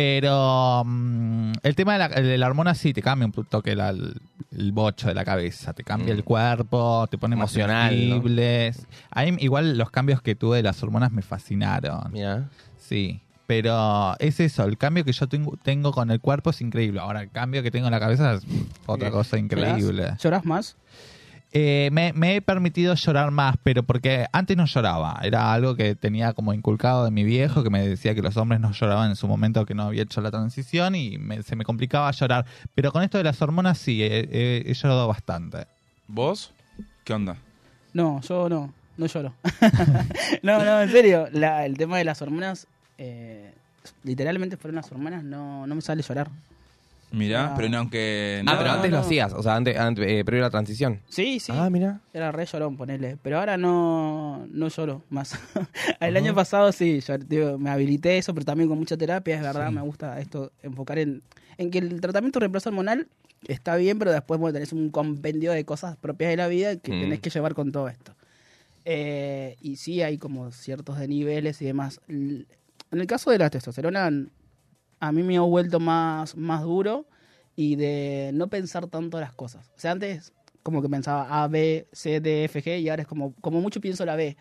Pero mm, el tema de la, de la hormona sí te cambia un toque la- el, el bocho de la cabeza, te cambia Mm. el cuerpo, te pone Emocional, más ¿no? sensibles. A mí igual los cambios que tuve de las hormonas me fascinaron. Mira. Sí. Pero es eso, el cambio que yo tengo, tengo con el cuerpo es increíble. Ahora, el cambio que tengo en la cabeza es otra cosa increíble. ¿Lloras más? Eh, me, me he permitido llorar más, pero porque antes no lloraba. Era algo que tenía como inculcado de mi viejo, que me decía que los hombres no lloraban en su momento que no había hecho la transición y me- se me complicaba llorar. Pero con esto de las hormonas sí, he, he- he llorado bastante. ¿Vos? ¿Qué onda? No, yo no, no lloro. no, no, en serio, la- el tema de las hormonas, eh, literalmente fueron las hormonas, no, no me sale llorar. Mirá, Ah. pero no, aunque... Ah, pero no, antes lo hacías, o sea, antes, antes eh, previo a la transición. Sí, sí. Ah, mira. Era re llorón, ponele. Pero ahora no, no lloro más. El año pasado sí, yo, digo, me habilité eso, pero también con mucha terapia, es verdad. Me gusta esto, enfocar en, en que el tratamiento de reemplazo hormonal está bien, pero después bueno, tenés un compendio de cosas propias de la vida que Mm. tenés que llevar con todo esto. Eh, y sí hay como ciertos de niveles y demás. En el caso de la testosterona, a mí me ha vuelto más, más duro y de no pensar tanto las cosas. O sea, antes como que pensaba A, B, C, D, F, G y ahora es como, como mucho pienso la B.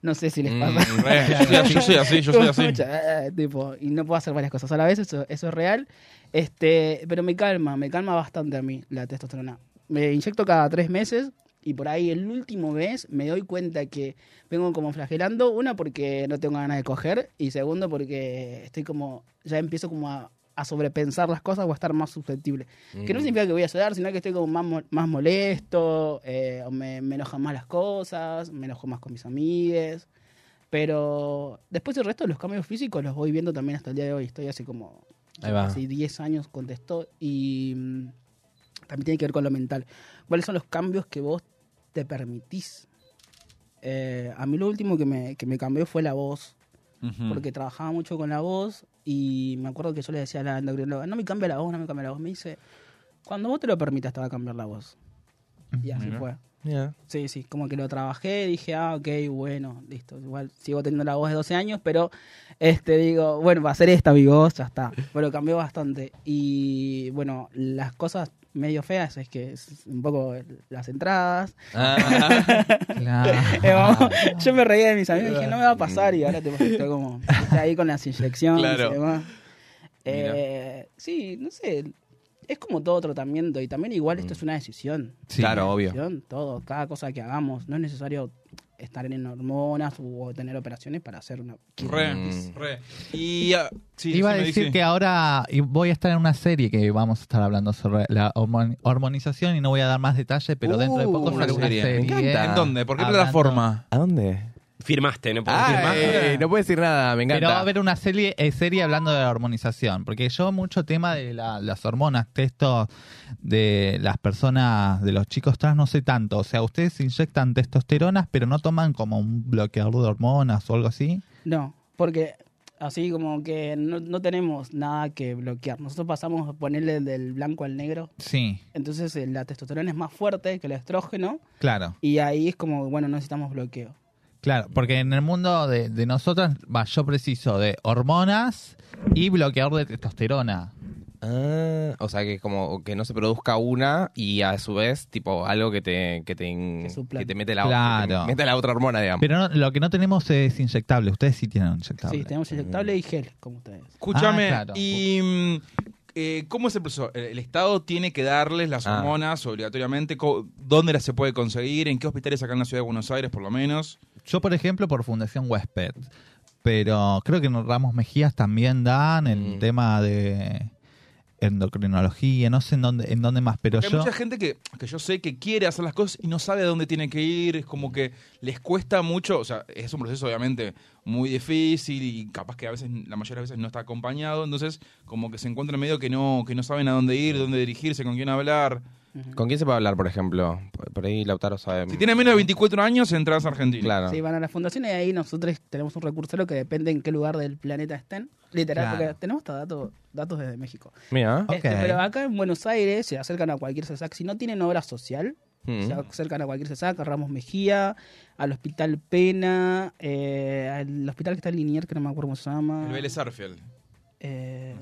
No sé si les Mm, pasa. re, yo, yo soy así, yo soy así. eh, tipo, y no puedo hacer varias cosas a la vez, eso, eso es real. Este, pero me calma, me calma bastante a mí la testosterona. Me inyecto cada tres meses y por ahí el último mes me doy cuenta que vengo como flagelando, una porque no tengo ganas de coger y segundo porque estoy como, ya empiezo como a, a sobrepensar las cosas o a estar más susceptible. Que no Mm. significa que voy a llorar, sino que estoy como más, más molesto, eh, o me, me enojan más las cosas, me enojo más con mis amigues. Pero después el resto de los cambios físicos los voy viendo también hasta el día de hoy. Estoy así como Ahí va. hace 10 años contestó y mm, también tiene que ver con lo mental. ¿Cuáles son los cambios que vos te permitís? Eh, a mí lo último que me, que me cambió fue la voz porque trabajaba mucho con la voz y me acuerdo que yo le decía a la endocrinóloga, no me cambia la voz, no me cambia la voz. Me dice, cuando vos te lo permitas te va a cambiar la voz. Y así Mira. fue. Sí, sí, como que lo trabajé, dije, ah, ok, bueno, listo. Igual sigo teniendo la voz de 12 años, pero este digo, bueno, va a ser esta mi voz, ya está. Pero cambió bastante. Y bueno, las cosas medio feas es que es un poco las entradas. Ah, Eh, vamos, yo me reía de mis amigos y dije, no me va a pasar y ahora te estoy como estoy ahí con las inyecciones Claro. y demás. Eh, sí, no sé, es como todo tratamiento y también igual esto es una decisión. Sí. claro, obvio. Decisión, Todo, cada cosa que hagamos, no es necesario estar en hormonas o tener operaciones para hacer una... Re, Mm. re. Y ah, sí, Iba a decir dice. que ahora y voy a estar en una serie que vamos a estar hablando sobre la hormon- hormonización y no voy a dar más detalles, pero Uh, dentro de poco una sale una serie. serie. Me encanta. ¿En dónde? ¿Por qué Hablando- plataforma? ¿A dónde? Firmaste, no puedo decir más. Ay, no puedo decir nada, me encanta. Pero va a haber una serie, eh, serie hablando de la hormonización, porque yo mucho tema de la- las hormonas, textos de las personas, de los chicos trans, no sé tanto. O sea, ustedes inyectan testosteronas, pero no toman como un bloqueador de hormonas o algo así. No, porque así como que no, no tenemos nada que bloquear. Nosotros pasamos a ponerle del blanco al negro. Sí, Entonces eh, la testosterona es más fuerte que el estrógeno claro. y ahí es como, bueno, no necesitamos bloqueo. Claro, porque en el mundo de, de nosotras, va, yo preciso de hormonas y bloqueador de testosterona. Ah, o sea que como que no se produzca una y a su vez tipo algo que te que te, Que te mete la Claro. te mete la otra hormona digamos. Pero no- lo que no tenemos es inyectable. Ustedes sí tienen inyectable. Sí, tenemos inyectable y gel, como ustedes. Escúchame, Ah, claro. y eh, ¿cómo es el proceso? ¿El Estado tiene que darles las Ah. hormonas obligatoriamente? ¿Dónde las se puede conseguir? ¿En qué hospitales acá en la ciudad de Buenos Aires, por lo menos? Yo, por ejemplo, por Fundación Huésped. Pero creo que en Ramos Mejías también dan el Mm. tema de endocrinología, no sé en dónde, en dónde más, pero Porque yo... Hay mucha gente que, que yo sé que quiere hacer las cosas y no sabe a dónde tiene que ir, es como que les cuesta mucho, o sea, es un proceso obviamente muy difícil y capaz que a veces, la mayoría de las veces no está acompañado, entonces como que se encuentran medio que no, que no saben a dónde ir, dónde dirigirse, con quién hablar. ¿Con quién se puede hablar, por ejemplo? Por ahí Lautaro sabe. Si tiene menos de 24 años, entras a Argentina. Claro. Sí, van a la fundación y ahí nosotros tenemos un recursero que depende en qué lugar del planeta estén. Literal, Claro. porque tenemos hasta datos, datos desde México. Mira. Ok. Este, pero acá en Buenos Aires se acercan a cualquier CESAC. Si no tienen obra social, Mm. se acercan a cualquier CESAC, a Ramos Mejía, al Hospital Pena, eh, al hospital que está en Linier, que no me acuerdo cómo se llama. El Vélez Arfield. Eh,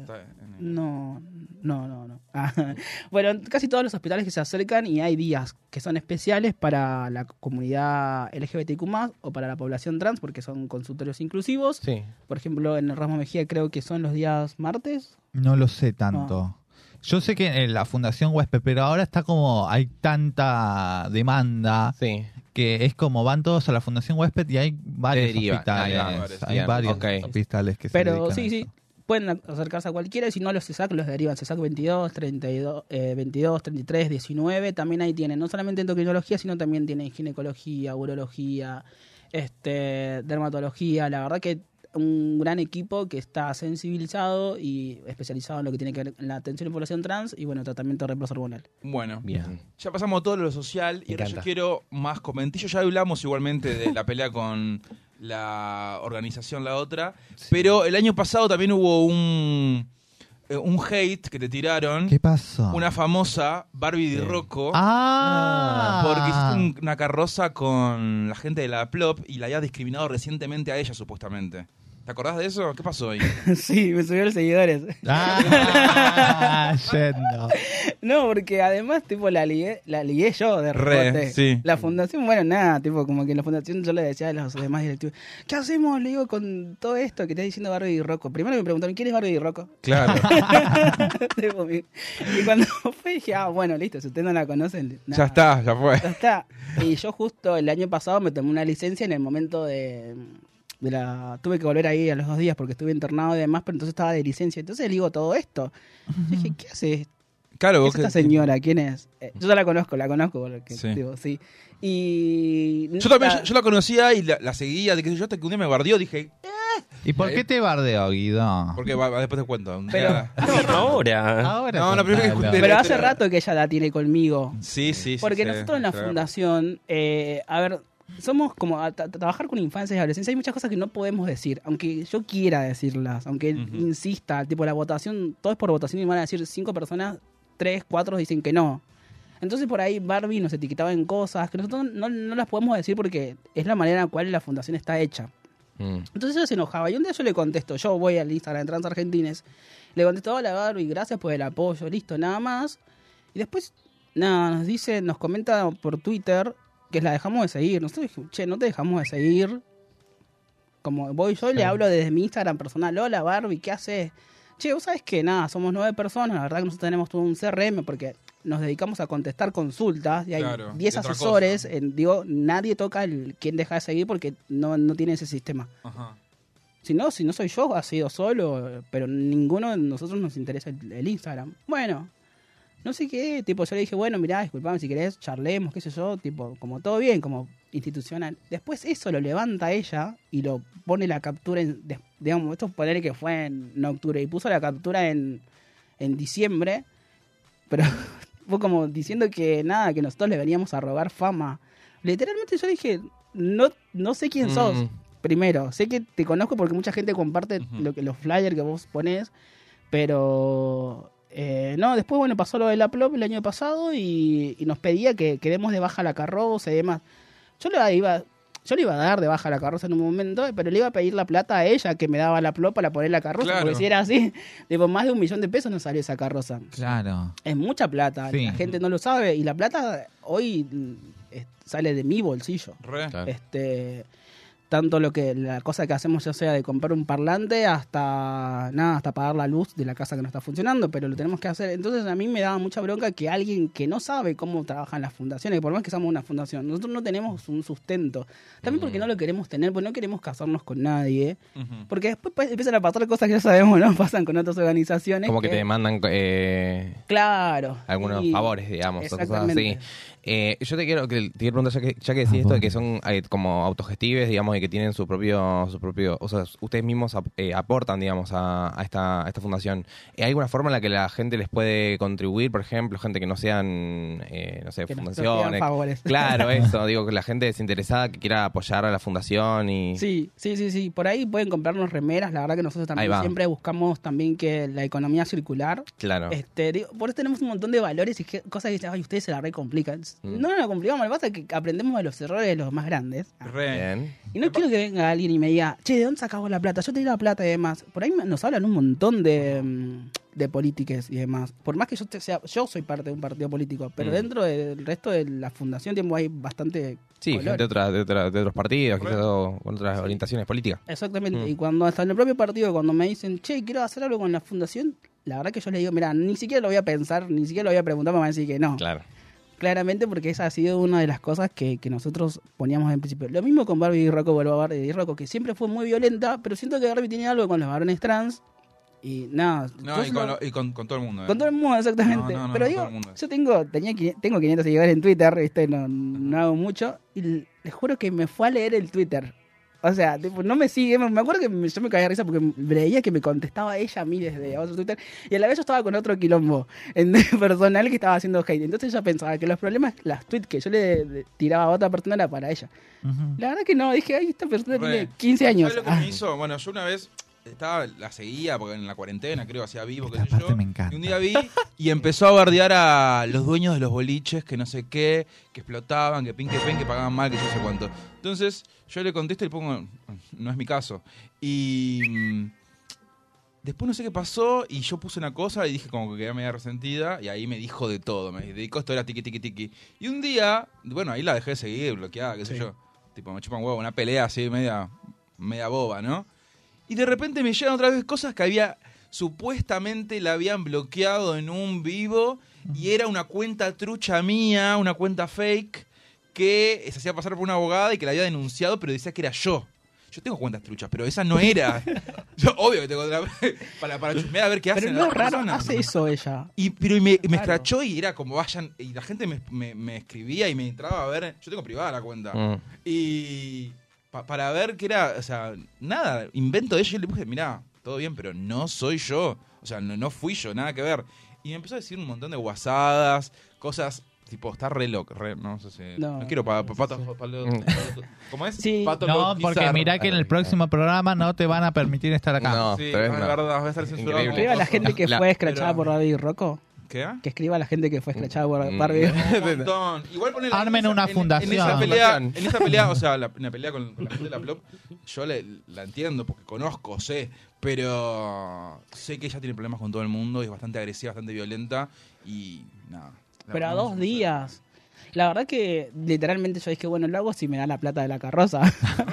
no, no, no, no. Ah, bueno, en casi todos los hospitales que se acercan y hay días que son especiales para la comunidad LGBTQ+, o para la población trans, porque son consultorios inclusivos. Sí. Por ejemplo, en el Ramos Mejía creo que son los días martes. No lo sé tanto. Yo sé que en la Fundación Huésped, pero ahora está como, hay tanta demanda Sí. que es como van todos a la Fundación Huésped y hay varios hospitales. Hay varios hospitales que se Pero a sí, sí. Pueden acercarse a cualquiera y si no los CESAC los derivan. CESAC 22, 32, eh, 22, 33, 19. También ahí tienen no solamente endocrinología, sino también tienen ginecología, urología, este, dermatología. La verdad que un gran equipo que está sensibilizado y especializado en lo que tiene que ver con la atención a la población trans y bueno, tratamiento de reemplazo hormonal. Bueno, Bien. ya pasamos todo lo social y Me ahora yo quiero más comentarios. Ya hablamos igualmente de la pelea con la organización La Otra, pero el año pasado también hubo un, eh, un hate que te tiraron. ¿Qué pasó? Una famosa Barbie Di Rocco. Ah, Porque hiciste un- una carroza con la gente de la Plop y la había discriminado recientemente a ella, supuestamente. ¿Te acordás de eso? ¿Qué pasó ahí? sí, me subió los seguidores. Ah, yendo. No, porque además, tipo, la ligué, la ligué yo de Re, sí. La fundación, bueno, nada, tipo, como que en la fundación yo le decía a los demás directivos, ¿qué hacemos, le digo, con todo esto que está diciendo Barbie y Rocco? Primero me preguntaron, ¿quién es Barbie y Rocco? Claro. Y cuando fue dije, ah, bueno, listo, si ustedes no la conocen, nada, ya está, ya fue. Ya está. Y yo justo el año pasado me tomé una licencia en el momento de... de la, tuve que volver ahí a los dos días porque estuve internado y demás, pero entonces estaba de licencia. Entonces le digo todo esto. Yo dije, ¿qué hace Claro, ¿Qué vos es esta que- señora? ¿Quién es? Eh, yo ya la conozco, la conozco. Porque, Sí. digo, sí. Y. Yo también, nada, yo, yo la conocía y la, la seguía, de que yo hasta que un día me guardió, dije, ¿Y por qué te bardeó, Guido? porque va, va, después te cuento. Pero- Ahora. Ahora No, no, pero es que Pero la hace rato que ella la tiene conmigo. Sí, sí, sí. Porque sí, nosotros en la claro. fundación, eh, a ver, somos como a tra- trabajar con infancia y adolescencia. Hay muchas cosas que no podemos decir, aunque yo quiera decirlas, aunque insista. Tipo, la votación, todo es por votación y van a decir cinco personas, tres, cuatro dicen que no. Entonces por ahí Barbie nos etiquetaba en cosas que nosotros no, no las podemos decir porque es la manera en la cual la fundación está hecha. Mm. Entonces ella se enojaba. Y un día yo le contesto, yo voy al Instagram de Trans Argentines, le contesto, hola Barbie, gracias por el apoyo, listo, nada más. Y después, nada, nos dice, nos comenta por Twitter que la dejamos de seguir. Nosotros dijimos, che, no te dejamos de seguir. Como voy yo le hablo desde mi Instagram personal, hola Barbie, ¿qué haces? Che, vos sabés que nada, somos nueve personas, la verdad que nosotros tenemos todo un CRM porque nos dedicamos a contestar consultas y hay Claro, 10 de otra asesores. en- digo, nadie toca el quién deja de seguir porque no, no tiene ese sistema. Ajá. Si no, si no soy yo, ha sido solo, pero ninguno de nosotros nos interesa el, el Instagram. Bueno, no sé qué, tipo, yo le dije, bueno, mirá, disculpame si querés, charlemos, qué sé yo, tipo, como todo bien, como institucional. Después eso lo levanta ella y lo pone la captura en, digamos, esto poner que fue en, en octubre y puso la captura en, en diciembre, pero fue como diciendo que nada, que nosotros le veníamos a robar fama. Literalmente yo dije, no, no sé quién sos. Mm. Primero, sé que te conozco porque mucha gente comparte lo que, los flyers que vos pones, pero eh, no, después bueno pasó lo del Aplop el año pasado y, y nos pedía que, que demos de baja la carroza y demás. Yo le iba, yo le iba a dar de baja la carroza en un momento, pero le iba a pedir la plata a ella que me daba la Aplop para poner la carroza, Claro. porque si era así, de por más de un millón de pesos no salió esa carroza. Claro. Es mucha plata, Sí. la gente no lo sabe y la plata hoy mm, sale de mi bolsillo. Re. Claro. Este, tanto lo que la cosa que hacemos ya sea de comprar un parlante hasta nada, hasta pagar la luz de la casa que no está funcionando, pero lo tenemos que hacer. Entonces a mí me daba mucha bronca que alguien que no sabe cómo trabajan las fundaciones, por más que somos una fundación, nosotros no tenemos un sustento. También porque no lo queremos tener, porque no queremos casarnos con nadie, porque después pues, empiezan a pasar cosas que ya sabemos, ¿no? Pasan con otras organizaciones. Como que te demandan eh, Claro. algunos Y- favores, digamos, o cosas así. Eh, yo te quiero, que, te quiero preguntar, ya que, ya que decís esto de que son eh, como autogestives, digamos, y que tienen su propio, su propio, o sea, ustedes mismos ap- eh, aportan, digamos, a, a esta, a esta fundación. ¿Hay alguna forma en la que la gente les puede contribuir, por ejemplo, gente que no sean, eh, no sé, Que fundaciones? favores. Claro, eso, digo, que la gente desinteresada que quiera apoyar a la fundación y... Sí, sí, sí, sí. Por ahí pueden comprarnos remeras. La verdad que nosotros también siempre buscamos también que la economía circular. Claro. Este, digo, por eso tenemos un montón de valores y que- cosas que dicen, ay, ustedes se la recomplican. Mm. No, no la complicamos, lo que pasa es que aprendemos de los errores de los más grandes. Re. Bien. Y no quiero que venga alguien y me diga, che, ¿de dónde sacamos la plata? Yo te di la plata y demás. Por ahí nos hablan un montón de, mm, de políticas y demás. Por más que yo te sea, yo soy parte de un partido político, pero Mm. dentro del resto de la fundación tiempo hay bastante Sí, color. gente de, otra- de, otra- de otros partidos, quizás con otras orientaciones políticas. Exactamente. Mm. Y cuando hasta en el propio partido, cuando me dicen, che, quiero hacer algo con la fundación, la verdad que yo les digo, mira, ni siquiera lo voy a pensar, ni siquiera lo voy a preguntar, me van a decir que no. Claro. Claramente porque esa ha sido una de las cosas que, que nosotros poníamos en principio. Lo mismo con Barbie y Rocco, vuelvo a Barbie y Rocco, que siempre fue muy violenta, pero siento que Barbie tiene algo con los varones trans. Y nada. No, y con, lo- y con, con todo el mundo. eh. con todo el mundo, exactamente. No, no, no, Pero digo, yo tengo, tenía, tengo 500 seguidores en Twitter, ¿viste? No, no hago mucho. Y les juro que me fue a leer el Twitter. O sea, tipo, no me sigue. Me acuerdo que me- yo me caía de risa porque veía que me contestaba ella a mí desde otro Twitter. Y a la vez yo estaba con otro quilombo en personal que estaba haciendo hate. Entonces ella pensaba que los problemas, las tweets que yo le tiraba a otra persona era para ella. La verdad que no, dije, ay, esta persona Re. tiene 15 años. ¿Sabes lo que Ah. me hizo? Bueno, yo una vez estaba, la seguía porque en la cuarentena creo hacía vivo, qué Esta sé yo. me encanta. Y un día vi y empezó a bardear a los dueños de los boliches que no sé qué, que explotaban, que pin que pen, que pagaban mal, que yo sé cuánto. Entonces yo le contesto y le pongo, no es mi caso. Y mm, después no sé qué pasó y yo puse una cosa y dije como que quedé media resentida y ahí me dijo de todo. Me dedicó esto era tiki tiki tiki. Y un día, bueno, ahí la dejé de seguir, bloqueada, qué sé yo. Tipo, me chupan huevo, una pelea así media, media boba, ¿no? Y de repente me llegan otra vez cosas que había supuestamente la habían bloqueado en un vivo y era una cuenta trucha mía, una cuenta fake que se hacía pasar por una abogada y que la había denunciado, pero decía que era yo. Yo tengo cuentas truchas, pero esa no era. Yo, obvio que tengo otra para, para chusmear a ver qué Pero hacen no raro, personas. hace eso ella. Y, pero y me, me escrachó y era como vayan. Y la gente me, me- me escribía y me entraba a ver. Yo tengo privada la cuenta. Mm. Y pa- para ver qué era. O sea, nada, invento de ella. Y le puse, mirá, todo bien, pero no soy yo. O sea, no, no fui yo, nada que ver. Y me empezó a decir un montón de guasadas, cosas. Tipo, está re loco, re, no sé si. No, No. quiero para pa, pato- Mm. palo- ¿Cómo es? Sí. No, Patologizar. porque mirá que en el próximo programa no te van a permitir estar acá. No, Sí, pero es es no. verdad, va a estar censurado. Increíble. Escriba a la gente que fue escrachada por y Rocco. ¿Qué? Que escriba a la gente que fue escrachada por Mm. Barbie. Un montón. Igual Armen en esa- una en- En fundación. esa pelea, Fundación. en esa pelea o sea, la, una pelea con, con la gente de la Plop, yo le- la entiendo porque conozco, sé, pero sé que ella tiene problemas con todo el mundo y es bastante agresiva, bastante violenta y nada. la Pero a dos días. La verdad que literalmente yo dije, bueno, lo hago si me da la plata de la carroza.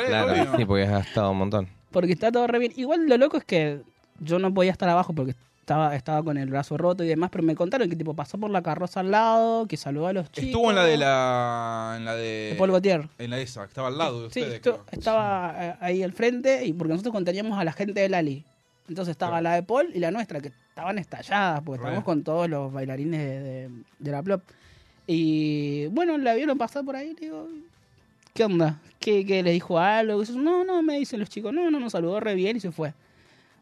Claro, sí, porque has gastado un montón. porque está todo re bien. Igual lo loco es que yo no podía estar abajo porque estaba, estaba con el brazo roto y demás, pero me contaron que tipo pasó por la carroza al lado, que saludó a los chicos. Estuvo en la de la. En la de. de Paul Gaultier. En la esa, que estaba al lado de Sí, ustedes. estaba eh, ahí al frente y porque nosotros conteníamos a la gente de Lali. Entonces estaba la de Paul y la nuestra, que estaban estalladas, porque Re. estábamos con todos los bailarines de, de- de la Plop. Y bueno, la vieron pasar por ahí, digo, ¿qué onda? ¿Qué, qué le dijo algo? Y yo, No, no, me dicen los chicos, no, no, nos saludó re bien y se fue.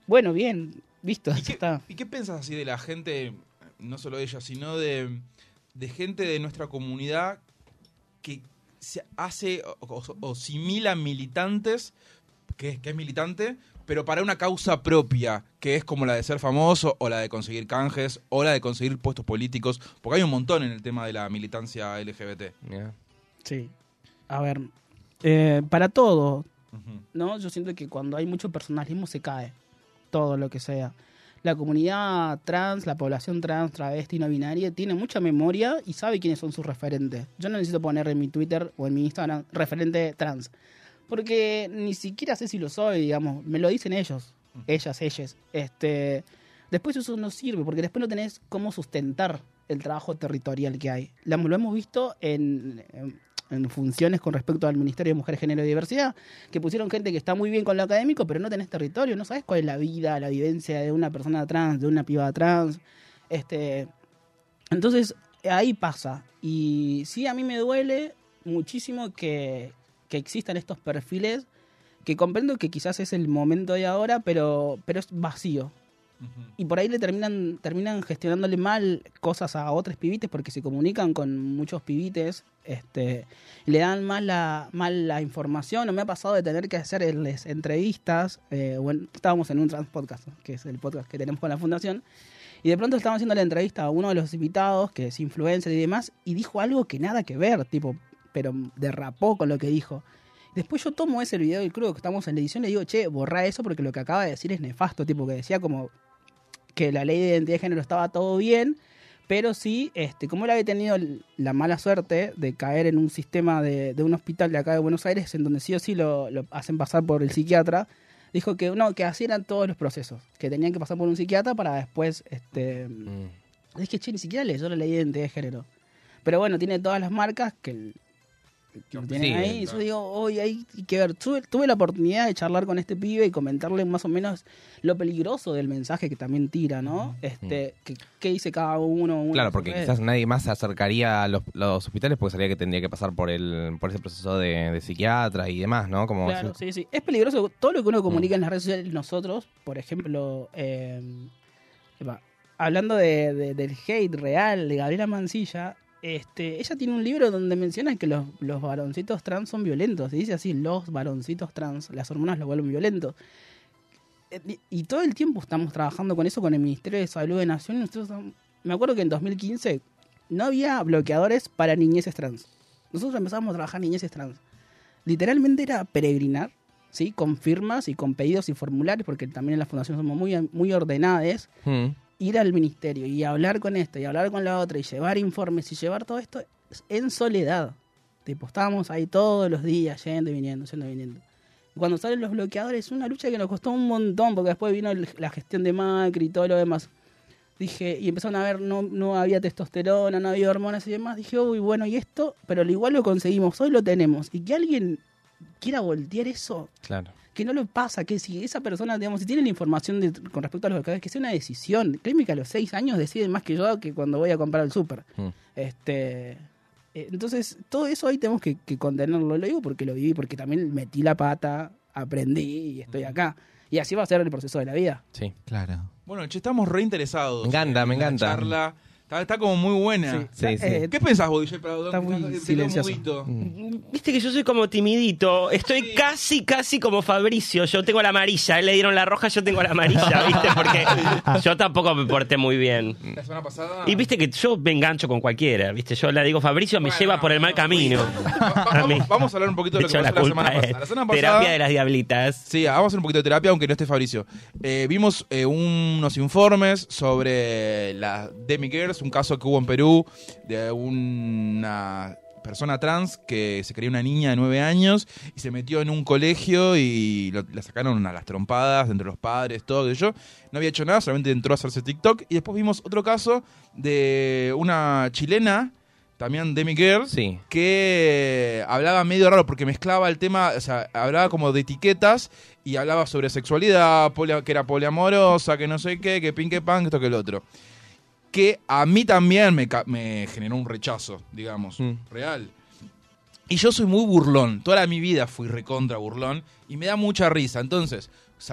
Bueno, bien, visto, ¿Y qué, está. y qué piensas así de la gente, no solo ella, sino de, de gente de nuestra comunidad que se hace o, o- o simila militantes, que es, que es militante, pero para una causa propia, que es como la de ser famoso, o la de conseguir canjes, o la de conseguir puestos políticos, porque hay un montón en el tema de la militancia LGBT. Sí. A ver, eh, para todo. ¿no? Yo siento que cuando hay mucho personalismo se cae todo lo que sea. La comunidad trans, la población trans, travesti, no binaria, tiene mucha memoria y sabe quiénes son sus referentes. Yo no necesito poner en mi Twitter o en mi Instagram referente trans. Porque ni siquiera sé si lo soy, digamos. Me lo dicen ellos. Ellas, ellas. Este, después eso no sirve, porque después no tenés cómo sustentar el trabajo territorial que hay. Lo hemos visto en, en- funciones con respecto al Ministerio de Mujer, Género y Diversidad, que pusieron gente que está muy bien con lo académico, pero no tenés territorio, no sabes cuál es la vida, la vivencia de una persona trans, de una piba trans. Este, entonces, ahí pasa. Y sí, a mí me duele muchísimo que, que existan estos perfiles, que comprendo que quizás es el momento de ahora, pero, pero es vacío. Y por ahí le terminan, terminan gestionándole mal cosas a otros pibites porque se comunican con muchos pibites este, le dan mal la, mal la información. O me ha pasado de tener que hacerles entrevistas. eh, estábamos en un trans podcast, que es el podcast que tenemos con la fundación. Y de pronto estábamos haciendo la entrevista a uno de los invitados, que es influencer y demás, y dijo algo que nada que ver, tipo, pero derrapó con lo que dijo. Después yo tomo ese video y creo que estamos en la edición y le digo, che, borra eso porque lo que acaba de decir es nefasto, tipo que decía como que la ley de identidad de género estaba todo bien, pero sí, este, como él había tenido la mala suerte de caer en un sistema de, de un hospital de acá de Buenos Aires, en donde sí o sí lo, lo hacen pasar por el psiquiatra, dijo que no, que así eran todos los procesos, que tenían que pasar por un psiquiatra para después, este, Mm. es que che, ni siquiera leyó la ley de identidad de género. Pero bueno, tiene todas las marcas que lo tienen Sí, ahí. Y yo digo, hoy hay que ver. Tuve, tuve la oportunidad de charlar con este pibe y comentarle más o menos lo peligroso del mensaje que también tira, ¿no? Este, que, qué dice cada uno. uno Claro, porque quizás nadie más se acercaría a los, los hospitales porque sabría que tendría que pasar por el por ese proceso de, de psiquiatra y demás, ¿no? Como Claro, sí, sí. Es peligroso todo lo que uno Mm. comunica en las redes sociales. Nosotros, por ejemplo, eh, hablando de, de- del hate real de Gabriela Mancilla, este, ella tiene un libro donde menciona que los, los varoncitos trans son violentos. Y dice así, los varoncitos trans, las hormonas los vuelven violentos. Eh, Y, todo el tiempo estamos trabajando con eso con el Ministerio de Salud de Nación. Me acuerdo que en 2015 no había bloqueadores para niñeces trans. Nosotros empezamos a trabajar niñeces trans literalmente era peregrinar, ¿sí? Con firmas y con pedidos y formularios, porque también en la fundación somos muy, muy ordenadas, Mm. Ir al ministerio y hablar con esto y hablar con la otra y llevar informes y llevar todo esto en soledad. Tipo, estábamos ahí todos los días, yendo y viniendo, yendo y viniendo. Cuando salen los bloqueadores, es una lucha que nos costó un montón, porque después vino la gestión de Macri y todo lo demás. Dije, y empezaron a ver, no, no había testosterona, no había hormonas y demás. Dije, uy, bueno, y esto, pero al igual lo conseguimos, hoy lo tenemos. Y que alguien quiera voltear eso, Claro. Que no lo pasa, que si esa persona, digamos, si tiene la información de- con respecto a los bloqueadores, que sea una decisión. Créeme que a los seis años deciden más que yo que cuando voy a comprar al súper. Mm. Este, eh, entonces, todo eso ahí tenemos que, que contenerlo. Lo digo porque lo viví, porque también metí la pata, aprendí y estoy acá. Y así va a ser el proceso de la vida. Sí. Claro. Bueno, che, estamos reinteresados. Me encanta, en me la encanta. charla. Está, está como muy buena. Sí, sí. Eh, ¿Qué pensás vos, DJ Prado? Está muy silencioso. mudito. Viste que yo soy como timidito. Estoy casi, casi como Fabricio. Yo tengo la amarilla. A él le dieron la roja, yo tengo la amarilla, ¿viste? Porque yo tampoco me porté muy bien. La semana pasada. Y viste que yo me engancho con cualquiera, ¿viste? Yo le digo, Fabricio me Bueno, lleva por el mal camino. Va- va- vamos, vamos a hablar un poquito de lo que la pasó la culpa semana pasada. La semana pasada. terapia de las diablitas. Sí, vamos a hacer un poquito de terapia, aunque no esté Fabricio. Eh, vimos eh, unos informes sobre la Demi Girls, un caso que hubo en Perú de una persona trans que se creía una niña de nueve años y se metió en un colegio y lo- la sacaron a las trompadas entre los padres, todo eso. No había hecho nada, solamente entró a hacerse TikTok. Y después vimos otro caso de una chilena, también Demi Girls, Sí. que hablaba medio raro porque mezclaba el tema, o sea, hablaba como de etiquetas y hablaba sobre sexualidad, que era poliamorosa, que no sé qué, que pin, que pan, que esto, que el otro. Que a mí también me, generó un rechazo, digamos, Mm. real. Y yo soy muy burlón. Toda mi vida fui recontra burlón. Y me da mucha risa. Entonces,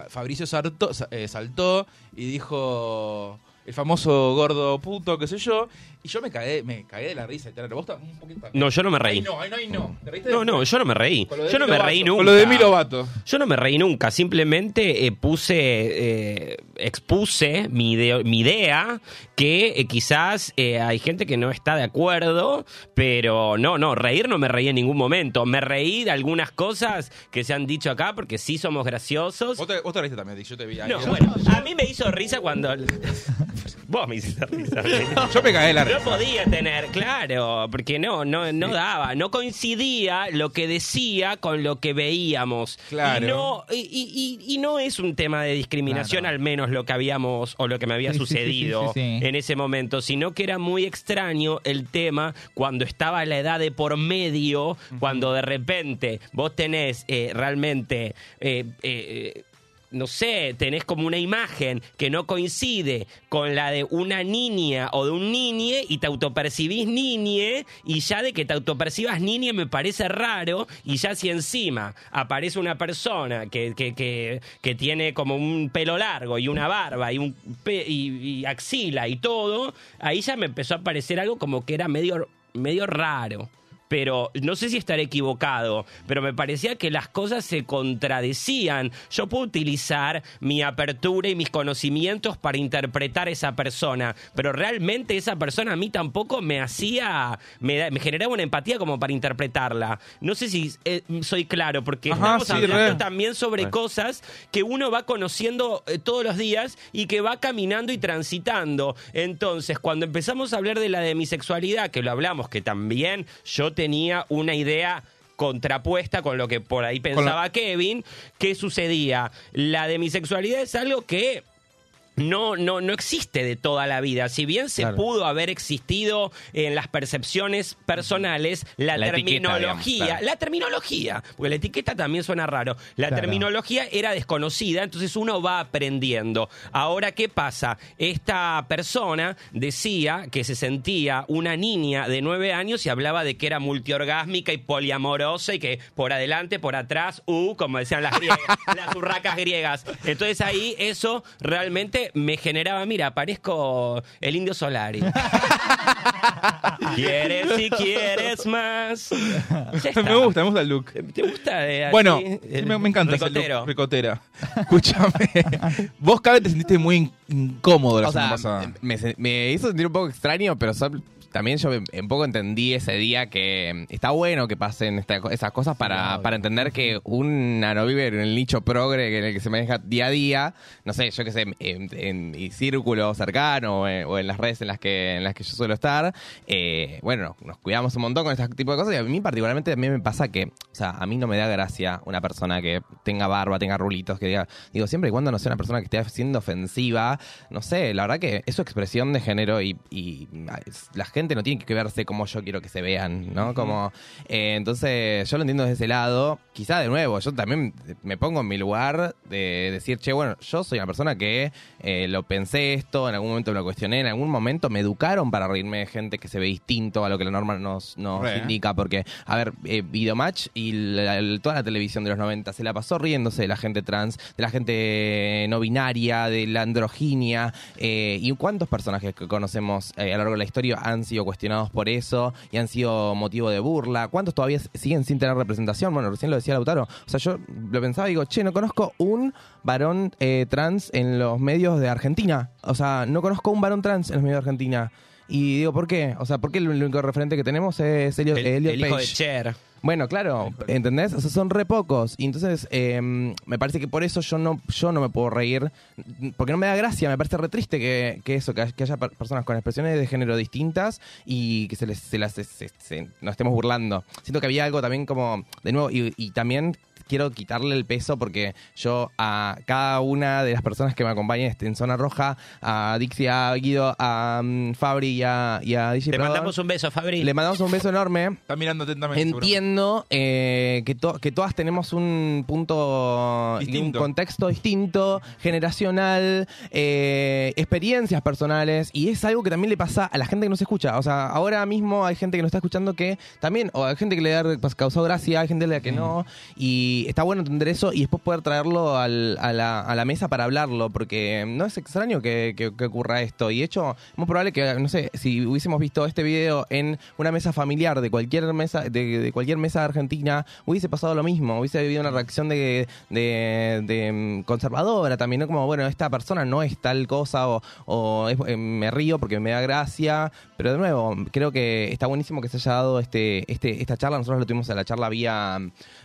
Fabricio saltó, eh, saltó y dijo el famoso gordo puto, qué sé yo. Y yo me cagué, me cagué de la risa. ¿Vos estás un poquito No, yo no me reí. Ay, no, ay, no, ay, no. ¿Te reíste No, no, yo no me reí. Yo no me reí nunca. Con lo de Demi Lovato. Yo no me reí nunca, simplemente eh, puse, eh, expuse mi, idea- mi idea, que eh, quizás eh, hay gente que no está de acuerdo, pero no, no, reír no me reí en ningún momento. Me reí de algunas cosas que se han dicho acá, porque sí somos graciosos. Vos te, vos te reíste también, yo te vi ahí. No, bueno, a mí me hizo risa cuando... Vos me hiciste risa. Yo me cagué de la No podía tener, claro, porque no, no, no daba, no coincidía lo que decía con lo que veíamos. Claro. Y no, y, y- y- y no es un tema de discriminación, Claro. al menos lo que habíamos o lo que me había sucedido sí, sí, sí. en ese momento, sino que era muy extraño el tema cuando estaba la edad de por medio, cuando de repente vos tenés eh, realmente eh, eh, no sé, tenés como una imagen que no coincide con la de una niña o de un niñe y te autopercibís niñe y ya de que te autopercibas niñe me parece raro y ya si encima aparece una persona que, que, que, que tiene como un pelo largo y una barba y, un pe- y, y axila y todo, ahí ya me empezó a parecer algo como que era medio, medio raro pero no sé si estaré equivocado, pero me parecía que las cosas se contradecían. Yo puedo utilizar mi apertura y mis conocimientos para interpretar a esa persona, pero realmente esa persona a mí tampoco me hacía, me, me generaba una empatía como para interpretarla. No sé si eh, soy claro, porque Ajá, estamos sí, hablando re. también sobre Re. cosas que uno va conociendo eh, todos los días y que va caminando y transitando. Entonces, cuando empezamos a hablar de la demisexualidad, que lo hablamos, que también yo tenía una idea contrapuesta con lo que por ahí pensaba Kevin, ¿qué sucedía? La demisexualidad es algo que no, no, no existe de toda la vida. Si bien se Claro. pudo haber existido en las percepciones personales, la, La etiqueta, terminología, digamos, claro. la terminología, porque la etiqueta también suena raro, la Claro. terminología era desconocida, entonces uno va aprendiendo. Ahora, ¿qué pasa? Esta persona decía que se sentía una niña de nueve años y hablaba de que era multiorgásmica y poliamorosa y que por adelante, por atrás, uh, como decían las griegas, las urracas griegas. Entonces ahí eso realmente me generaba, mira, parezco el indio Solari. ¿Quieres si quieres más? Me gusta, me gusta el look. ¿Te gusta? así, Bueno, el me, me encanta ese ricotero? look, ricotera. Escúchame. Vos, Cabe, te sentiste muy in- incómodo la O semana sea, pasada. me, me hizo sentir un poco extraño, pero también yo un poco entendí ese día que mm, está bueno que pasen esta- esas cosas para, para entender que una no vive en el nicho progre en el que se maneja día a día, no sé, yo qué sé, en, en círculo cercano o en, o en las redes en las que en las que yo suelo estar, eh, bueno, nos cuidamos un montón con este tipo de cosas y a mí particularmente a mí me pasa que, o sea, a mí no me da gracia una persona que tenga barba, tenga rulitos, que diga, digo, siempre y cuando no sea una persona que esté siendo ofensiva, no sé, la verdad que es su expresión de género y, y, la gente no tiene que verse como yo quiero que se vean, ¿no? Como, eh, entonces, yo lo entiendo desde ese lado. Quizá de nuevo, yo también me pongo en mi lugar de decir, che, bueno, yo soy una persona que eh, lo pensé esto, en algún momento me lo cuestioné, en algún momento me educaron para reírme de gente que se ve distinto a lo que la norma nos, nos Re. indica, porque, a ver, eh, Videomatch y la- la- toda la televisión de los 90 se la pasó riéndose de la gente trans, de la gente no binaria, de la androginia, eh, y cuántos personajes que conocemos a lo largo de la historia han sido cuestionados por eso y han sido motivo de burla, cuántos todavía siguen sin tener representación, bueno, recién lo decía Lautaro, o sea, yo lo pensaba y digo, che, no conozco un varón eh, trans en los medios de Argentina, o sea, no conozco un varón trans en los medios de Argentina. Y digo, ¿por qué? O sea, ¿por qué el único referente que tenemos es Elliot, El, Elliot el hijo de? Cher. Bueno, claro, ¿entendés? O sea, son re pocos. Y entonces, eh, me parece que por eso yo no, yo no me puedo reír, porque no me da gracia, me parece re triste que, que eso, que, hay- que haya per- personas con expresiones de género distintas y que se, les, se las se- se- nos estemos burlando. Siento que había algo también como, de nuevo, y, y también quiero quitarle el peso porque yo a cada una de las personas que me acompañan en Zona Roja, a Dixie, a Guido, a mm, Fabri y a, y a DJ Prodor, mandamos un beso, Fabri. le mandamos un beso enorme. Está mirando atentamente. Entiendo eh, que, to- que todas tenemos un punto un contexto distinto, generacional, eh, experiencias personales, y es algo que también le pasa a la gente que nos escucha. O sea, ahora mismo hay gente que nos está escuchando que también, o hay gente que le ha causado gracia, hay gente a la que no, y está bueno entender eso y después poder traerlo al- a, la, a la mesa para hablarlo, porque no es extraño que, ocurra esto. Y de hecho, es muy probable que, no sé, si hubiésemos visto este video en una mesa familiar de cualquier mesa, de, cualquier mesa Argentina, hubiese pasado lo mismo, hubiese habido una reacción de, de- mm, conservadora también, ¿no? Como, bueno, esta persona no es tal cosa, o, o es- eh, me río porque me da gracia, pero de nuevo, creo que está buenísimo que se haya dado este, este, esta charla, nosotros lo tuvimos en la charla vía,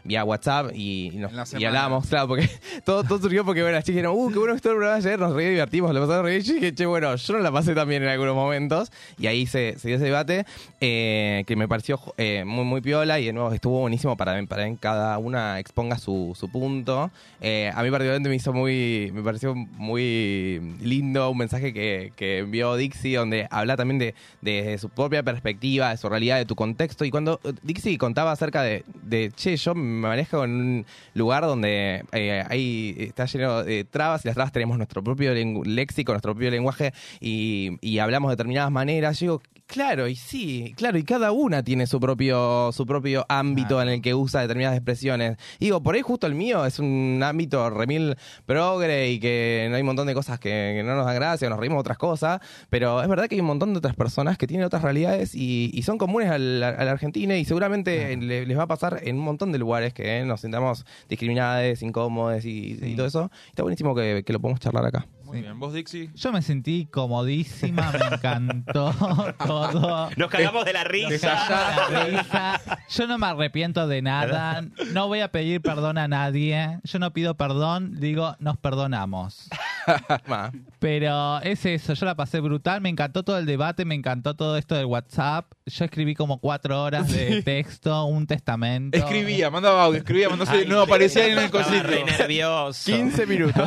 vía WhatsApp y, y nos- y semana. hablábamos, claro, porque todo, todo surgió porque, bueno, las chicas dijeron, uh, qué bueno que estuvo el programa ayer, nos re divertimos, lo pasamos re bien. Yo dije, che, bueno, yo no la pasé también en algunos momentos, y ahí se, se dio ese debate, eh, que me pareció eh, muy, muy piola, y de nuevo estuvo buenísimo para, para que cada una exponga su, su punto. Eh, a mí particularmente me hizo muy, me pareció muy lindo un mensaje que, que envió Dixie, donde habla también de, de su propia perspectiva, de su realidad, de tu contexto, y cuando eh, Dixie contaba acerca de, de che, yo me manejo en un lugar donde eh, ahí está lleno de trabas y las trabas tenemos nuestro propio léxico, nuestro propio lenguaje y, y hablamos de determinadas maneras. Yo digo, claro, y sí, claro, y cada una tiene su propio, su propio ámbito en el que usa determinadas expresiones. Y digo, por ahí justo el mío es un ámbito remil progre y que no hay un montón de cosas que, que no nos dan gracia, nos reímos de otras cosas, pero es verdad que hay un montón de otras personas que tienen otras realidades y, y son comunes a la Argentina y seguramente le- les va a pasar en un montón de lugares que nos sintamos discriminadas, incómodos y, y todo eso. Está buenísimo que, que lo podemos charlar acá. Muy bien. ¿Vos, Dixie? Yo me sentí comodísima, me encantó todo. Nos cagamos de la risa. La risa. Yo no me arrepiento de nada. No voy a pedir perdón a nadie. Yo no pido perdón, digo, nos perdonamos. Pero es eso, yo la pasé brutal, me encantó todo el debate, me encantó todo esto del WhatsApp. Yo escribí como cuatro horas de texto, un testamento. Escribía, mandaba audio, escribía, mandó Ay, no aparecía en el cosito. nervioso. 15 minutos.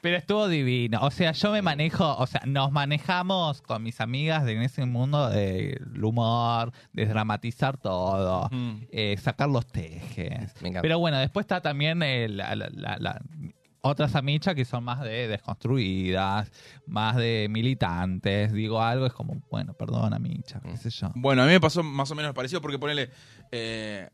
Pero estuvo divino. O sea, yo me manejo, o sea, nos manejamos con mis amigas en ese mundo del humor, desdramatizar todo, Mm. eh, sacar los tejes. Me encanta. Pero bueno, después está también eh, la- la- la- la- otras amichas que son más de desconstruidas, más de militantes. Digo algo, es como, bueno, perdón, amicha, qué sé yo. Bueno, a mí me pasó más o menos parecido porque ponele. eh,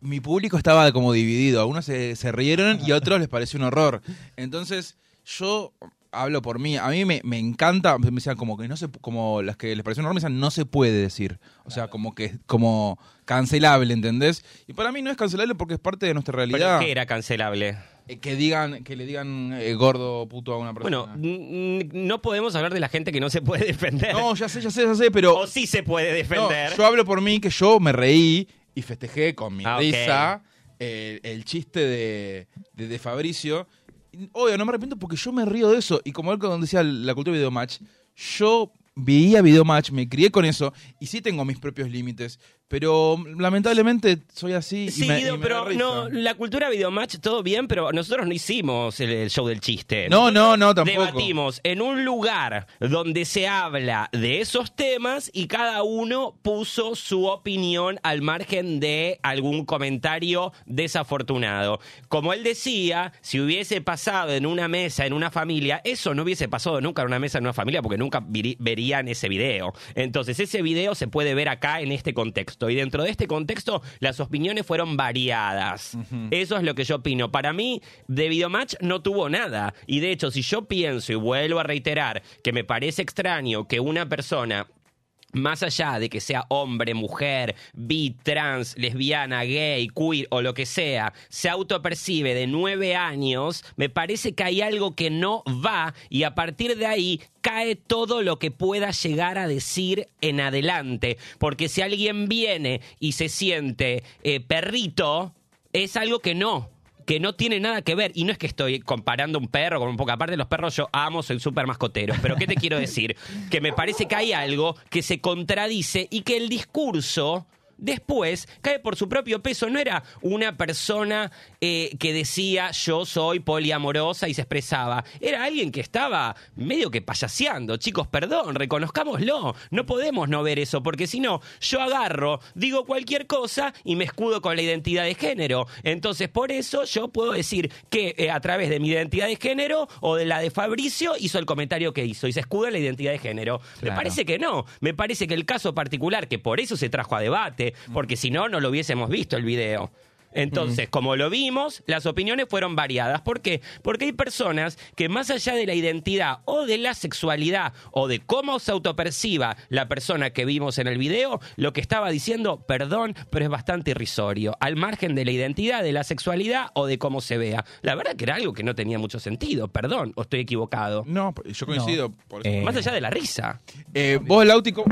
mi público estaba como dividido. A unos se, se rieron y a otros les pareció un horror. Entonces, yo hablo por mí. A mí me, me encanta. Me decían como que no se. Como las que les pareció un horror me decían no se puede decir. O sea, como que como cancelable, ¿entendés? Y para mí no es cancelable porque es parte de nuestra ¿Pero realidad. qué era cancelable? Eh, Que digan, que le digan eh, gordo puto a una Bueno, persona. n- n- no podemos hablar de la gente que no se puede defender. no, ya sé, ya sé, ya sé, pero. o sí se puede No, defender. yo hablo por mí que yo me reí y festejé con mi Ah, ok. risa eh, el chiste de, de, de Fabricio. Obvio, no me arrepiento porque yo me río de eso. Y como él cuando decía la cultura de videomatch, yo veía videomatch, me crié con eso y sí tengo mis propios límites. Pero lamentablemente soy así. y Sí, y me pero no, la cultura videomatch, todo bien, pero nosotros no hicimos el, el show del chiste. No, no, no, tampoco. Debatimos en un lugar donde se habla de esos temas y cada uno puso su opinión al margen de algún comentario desafortunado. Como él decía, si hubiese pasado en una mesa, en una familia, eso no hubiese pasado nunca en una mesa, en una familia, porque nunca verían ese video. Entonces, ese video se puede ver acá en este contexto. Y dentro de este contexto, las opiniones fueron variadas. Eso es lo que yo opino. Para mí, de Videomatch no tuvo nada. Y de hecho, si yo pienso y vuelvo a reiterar que me parece extraño que una persona más allá de que sea hombre, mujer, bi, trans, lesbiana, gay, queer o lo que sea, se autopercibe de nueve años, me parece que hay algo que no va y a partir de ahí cae todo lo que pueda llegar a decir en adelante. Porque si alguien viene y se siente eh, perrito, es algo que no que no tiene nada que ver. Y no es que estoy comparando un perro con un poco aparte de los perros, yo amo, soy súper mascotero. Pero ¿qué te quiero decir? Que me parece que hay algo que se contradice y que el discurso después cae por su propio peso. No era una persona eh, que decía yo soy poliamorosa y se expresaba. Era alguien que estaba medio que payaseando. Chicos, perdón, reconozcámoslo. No podemos no ver eso, porque si no, yo agarro, digo cualquier cosa y me escudo con la identidad de género. Entonces, por eso yo puedo decir que eh, a través de mi identidad de género o de la de Fabricio hizo el comentario que hizo y se escuda en la identidad de género. Me parece que no. Me parece que el caso particular, que por eso se trajo a debate, porque si no, no lo hubiésemos visto el video. Entonces, como lo vimos, las opiniones fueron variadas. ¿Por qué? Porque hay personas que más allá de la identidad o de la sexualidad o de cómo se autoperciba la persona que vimos en el video, lo que estaba diciendo, perdón, pero es bastante irrisorio, al margen de la identidad, de la sexualidad o de cómo se vea. La verdad que era algo que no tenía mucho sentido, perdón, o estoy equivocado. No, yo coincido. Por eso. Eh, Más allá de la risa. Eh, vos, Lauti, ¿cómo,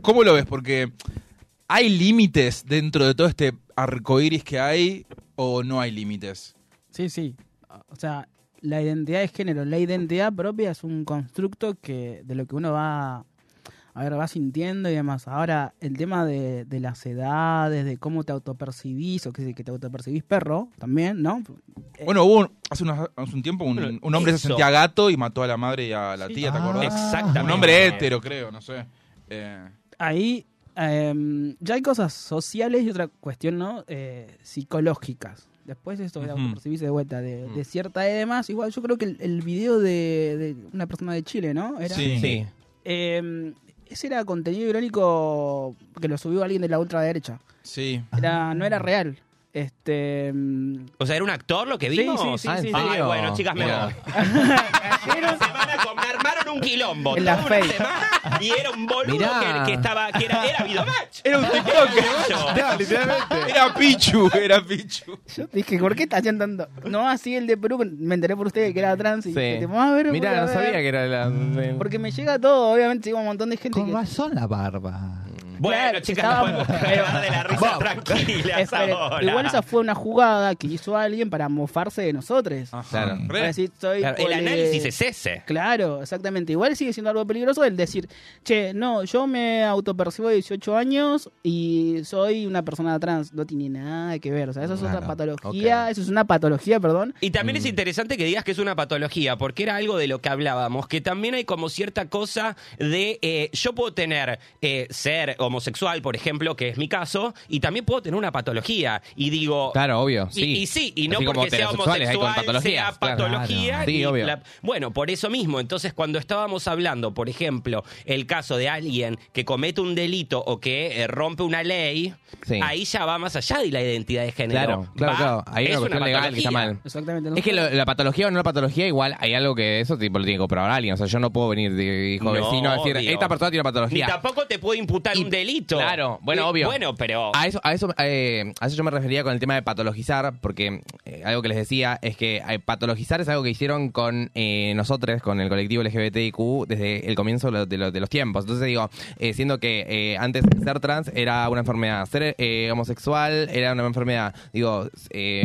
¿cómo lo ves? Porque ¿hay límites dentro de todo este arcoíris que hay o no hay límites? Sí, sí. O sea, la identidad de género, la identidad propia es un constructo que de lo que uno va a ver, va sintiendo y demás. Ahora, el tema de, de las edades, de cómo te autopercibís, o que, que te autopercibís perro, también, ¿no? Eh, Bueno, hubo un- hace, un tiempo un, hombre se sentía gato y mató a la madre y a la Sí. tía, ¿te Ah. acordás? Exactamente. Un hombre hétero, creo, no sé. Eh, ahí eh, ya hay cosas sociales y otra cuestión, ¿no? Eh, psicológicas. Después esto de Ujú. autopercibirse de vuelta, de, de cierta edad y demás. Igual yo creo que el, el video de, de una persona de Chile, ¿no? Era, Sí. Sí. Eh, ese era contenido irónico que lo subió alguien de la ultraderecha. sí. Era, no era real. Este. mm, O sea, ¿era un actor lo que Sí, vimos? sí, sí, Ah, ¿en sí, Ay, serio? bueno, chicas, me Mira. voy. Una semana con- me armaron un quilombo. En la toda una Face. semana, y era un boludo Mirá. que, que estaba, que era, era Videomatch. Era un TikTok. literalmente. Era Pichu, era Pichu. Yo dije, ¿por qué estás tanto? No, así el de Perú, me enteré por ustedes que era trans y Sí. dije, "Te vamos a ver, Mira, voy a no ver". sabía que era la. Porque me llega todo, obviamente, sigo un montón de gente Con que. razón la barba. Bueno, Claro, chicas, estaba- nos podemos cagar de la risa tranquilas Espere, ahora. igual esa fue una jugada que hizo alguien para mofarse de nosotros. Claro. Para decir, soy Claro, el análisis es ese. Claro, exactamente. Igual sigue siendo algo peligroso el decir, che, no, yo me autopercibo de 18 años y soy una persona trans. No tiene nada que ver. O sea, eso es otra patología. Eso es una patología, perdón. Y también es interesante que digas que es una patología, porque era algo de lo que hablábamos, que también hay como cierta cosa de eh, yo puedo tener eh, ser homosexual, por ejemplo, que es mi caso, y también puedo tener una patología. Y digo, Claro, obvio. Y- Sí. Y, sí, y no Así porque sea heterosexuales hay con homosexual, patologías, sea patología. Claro. Sí, y obvio. la- bueno, por eso mismo, entonces cuando estábamos hablando, por ejemplo, el caso de alguien que comete un delito o que eh, rompe una ley, Sí. ahí ya va más allá de la identidad de género. Claro, claro, Va- claro. Hay es una cuestión legal que está patología. mal. Exactamente. Es que lo- la patología o no la patología, igual hay algo que eso tipo, lo tiene que comprobar alguien. O sea, yo no puedo venir de hijo No, vecino a decir, obvio. esta persona tiene una Ni patología. tampoco te puede imputar Y- un delito. Claro, bueno, obvio. Bueno, pero. A eso, a eso, eh, a eso yo me refería con el tema de patologizar, porque eh, algo que les decía es que eh, patologizar es algo que hicieron con eh, nosotros, con el colectivo LGBTIQ, desde el comienzo de, de de los tiempos. Entonces digo, siendo que antes ser trans era una enfermedad, ser eh, homosexual era una enfermedad. Digo,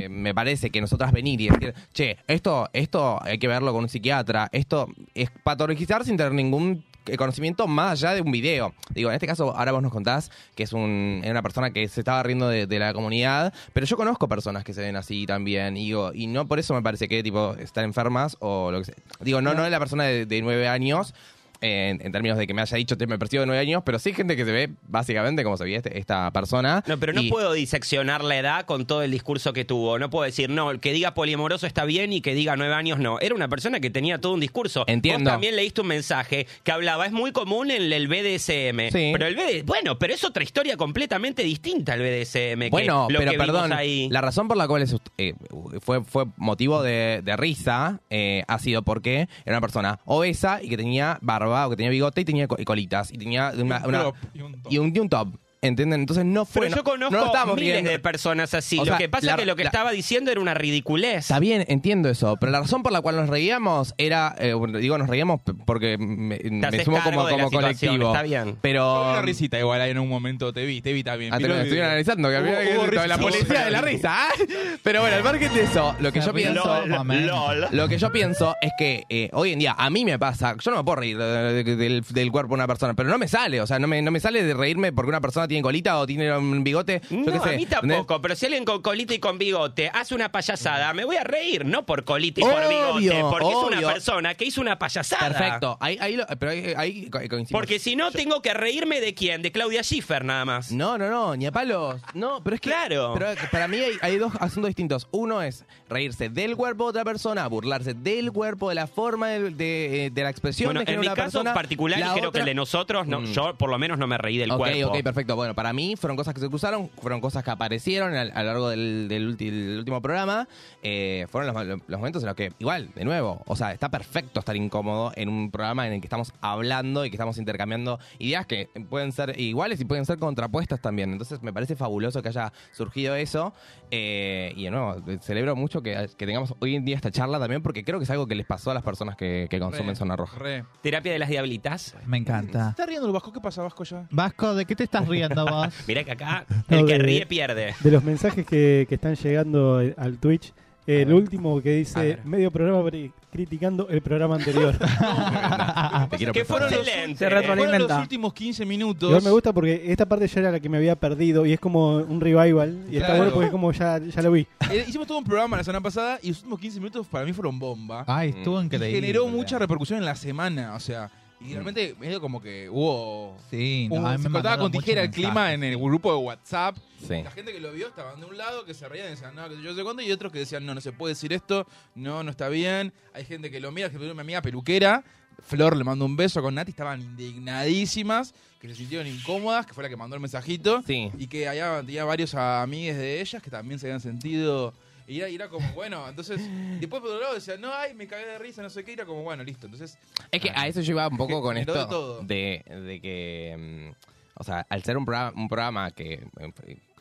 me parece que nosotras venir y decir, che, esto, esto hay que verlo con un psiquiatra, esto es patologizar sin tener ningún conocimiento más allá de un video. Digo, en este caso, ahora vos nos contás que es un, una persona que se estaba riendo de, de la comunidad, pero yo conozco personas que se ven así también, y digo, y no por eso me parece que tipo están enfermas o lo que sea. Digo, no, no es la persona de, de nueve años. En, en términos de que me haya dicho te me percibo de nueve años, pero sí gente que se ve básicamente como se veía este- esta persona. No, pero no Y- puedo diseccionar la edad con todo el discurso que tuvo. No puedo decir, no, que diga poliamoroso está bien y que diga nueve años no. Era una persona que tenía todo un discurso. Entiendo. Vos también leíste un mensaje que hablaba, es muy común en el BDSM. Sí. Pero el BD, bueno, pero es otra historia completamente distinta al BDSM. que Bueno, lo pero que perdón, ahí. la razón por la cual es, eh, fue, fue motivo de, de risa eh, ha sido porque era una persona obesa y que tenía barba que tenía bigote y tenía colitas y tenía una, un una- y un top. y un, y un top. ¿Entienden? Entonces no fue. Pero yo no- conozco no miles de personas así. O lo sea, que pasa la- es que lo que la- estaba diciendo era una ridiculez. Está bien, entiendo eso, pero la razón por la cual nos reíamos era, eh, digo, nos reíamos porque me, me sumo como, como colectivo. está bien. Pero Una risita igual ahí en un momento te vi, te vi también. Ah, te lo estuvieron analizando, que al Hubo- hubo la policía de la risa. ¿ah? Pero bueno, al margen de eso, lo que yo pienso. Lo que yo pienso es que eh, hoy en día a mí me pasa, yo no me puedo reír del, del cuerpo de una persona, pero no me sale, o sea, no me, no me sale de reírme porque una persona tiene colita o tiene un bigote. Yo No, qué sé. a mí tampoco, pero si alguien con colita y con bigote hace una payasada, me voy a reír, no por colita y por bigote, porque es una persona que hizo una payasada. Perfecto. Ahí, ahí, lo- pero ahí, ahí co- coincidimos. Porque si no, tengo que reírme de quién, de Claudia Schiffer nada más. No, no, no, ni a palos. No, pero es que. Claro. Pero para mí hay, hay dos asuntos distintos. Uno es reírse del cuerpo de otra persona, burlarse del cuerpo, de la forma de, de, eh, de la expresión Bueno, de en mi caso persona. particular, y creo que el de nosotros, no, Mm. yo por lo menos no me reí del cuerpo. ok, perfecto. Bueno, para mí fueron cosas que se cruzaron, fueron cosas que aparecieron a, a lo largo del, del ulti- del último programa. Eh, fueron los, los momentos en los que, igual, de nuevo, o sea, está perfecto estar incómodo en un programa en el que estamos hablando y que estamos intercambiando ideas que pueden ser iguales y pueden ser contrapuestas también. Entonces, me parece fabuloso que haya surgido eso. Eh, y de nuevo, celebro mucho que, que tengamos hoy en día esta charla también, porque creo que es algo que les pasó a las personas que, que consumen Re, Zona Roja. Re. Terapia de las diablitas. Me encanta. ¿Está riendo el Vasco? ¿Qué pasa, Vasco, ya? Vasco, ¿de qué te estás riendo vos? Mirá que acá No, el que de- ríe pierde. De los mensajes que, que están llegando al Twitch, el último que dice medio programa criticando el programa anterior. Que fueron Se retroalimenta. Fueron los últimos 15 minutos. Igual me gusta porque esta parte ya era la que me había perdido y es como un revival y está Claro. bueno porque es como ya, ya lo vi. Eh, hicimos todo un programa la semana pasada y los últimos 15 minutos para mí fueron bomba. Ay, estuvo y increíble. generó mucha repercusión en la semana. O sea, y realmente medio como que hubo. Sí, no, hubo- a mí se me cortaba mandaron con tijera el muchos clima mensajes. en el grupo de WhatsApp. Sí. La gente que lo vio estaban de un lado que se reían y decían, no, que yo sé cuándo, y otros que decían, no, no se puede decir esto, no, no está bien. Hay gente que lo mira, que mi amiga peluquera, Flor le mandó un beso con Nati, estaban indignadísimas, que se sintieron incómodas, que fue la que mandó el mensajito, Sí. y que allá tenía varios amigues de ellas que también se habían sentido. Y era, y era como, bueno, entonces, después por otro lado decían, no, ay, me cagué de risa, no sé qué, y era como, bueno, listo. Entonces, Es que a eso yo iba un poco con esto de, de que, mm, o sea, al ser un programa, un programa que,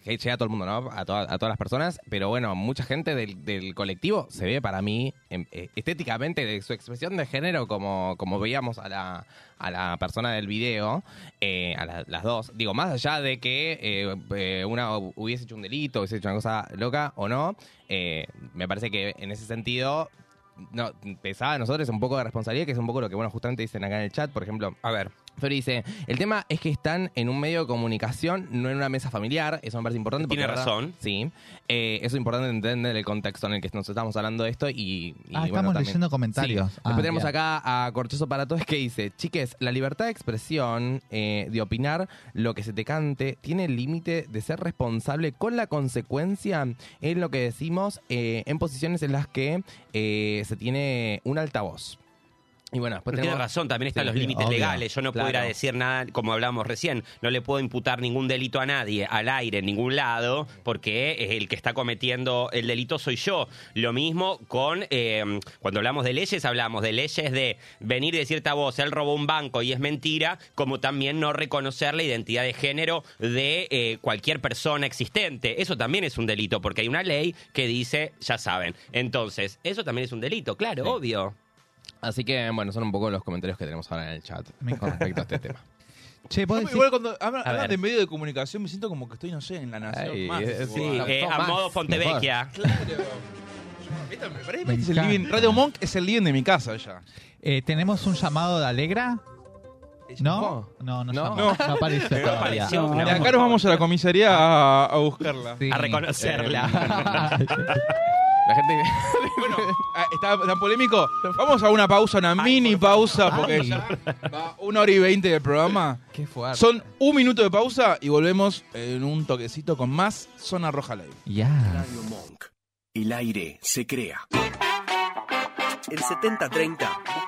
llega a todo el mundo, ¿no? A, toda- a todas las personas, pero bueno, mucha gente del, del colectivo se ve para mí em, eh, estéticamente de su expresión de género como, como veíamos a la, a la persona del video, eh, a la- las dos. Digo, más allá de que eh, una hubiese hecho un delito, hubiese hecho una cosa loca o no, me parece que en ese sentido no, pesaba a nosotros un poco de responsabilidad, que es un poco lo que, bueno, justamente dicen acá en el chat, por ejemplo. A ver, Flori dice, el tema es que están en un medio de comunicación, no en una mesa familiar, eso me parece importante. porque Tiene la verdad- razón. Sí, eh, eso es importante entender el contexto en el que nos estamos hablando de esto y... y, Ah, bueno, estamos también- leyendo comentarios. Sí. Ah, Después tenemos bien. acá a Corchoso para Todos que dice, chiques, la libertad de expresión, eh, de opinar lo que se te cante, tiene el límite de ser responsable con la consecuencia en lo que decimos eh, en posiciones en las que eh, se tiene un altavoz. Y bueno, después Tiene tenemos... razón, también están Sí, los límites obvio, legales. Yo no a claro. decir nada, como hablábamos recién, no le puedo imputar ningún delito a nadie al aire en ningún lado, porque el que está cometiendo el delito soy yo. Lo mismo con, eh, cuando hablamos de leyes, hablamos de leyes de venir de cierta voz, él robó un banco y es mentira, como también no reconocer la identidad de género de eh, cualquier persona existente. Eso también es un delito, porque hay una ley que dice, ya saben. Entonces, eso también es un delito, claro, Sí. obvio. Así que, bueno, son un poco los comentarios que tenemos ahora en el chat Me con respecto a este tema. Che, decís- igual cuando hablan, hablan ver. de medio de comunicación me siento como que estoy, no sé, en la nación. Ay, más, eh, sí, Eh, a más, modo Fontevecchia. Claro. Me parece Me es el living- Radio Monk es el living de mi casa ya. eh, ¿Tenemos un llamado de Alegra? ¿No? No, no, No. No. no apareció No apareció. No. acá nos vamos a la comisaría a, a buscarla. Sí. A reconocerla. La gente... Bueno, ah, ¿está tan polémico? Vamos a una pausa, una mini pausa, porque ya va una hora y veinte del programa. Qué fuerte. Son un minuto de pausa y volvemos en un toquecito con más Zona Roja Live. Ya. Radio Monk. El aire se crea. En 7030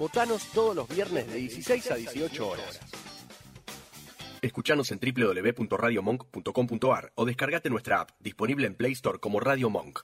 Votanos todos los viernes de 16 a 18 horas. Escuchanos en www.radiomonk.com.ar o descargate nuestra app, disponible en Play Store como Radio Monk.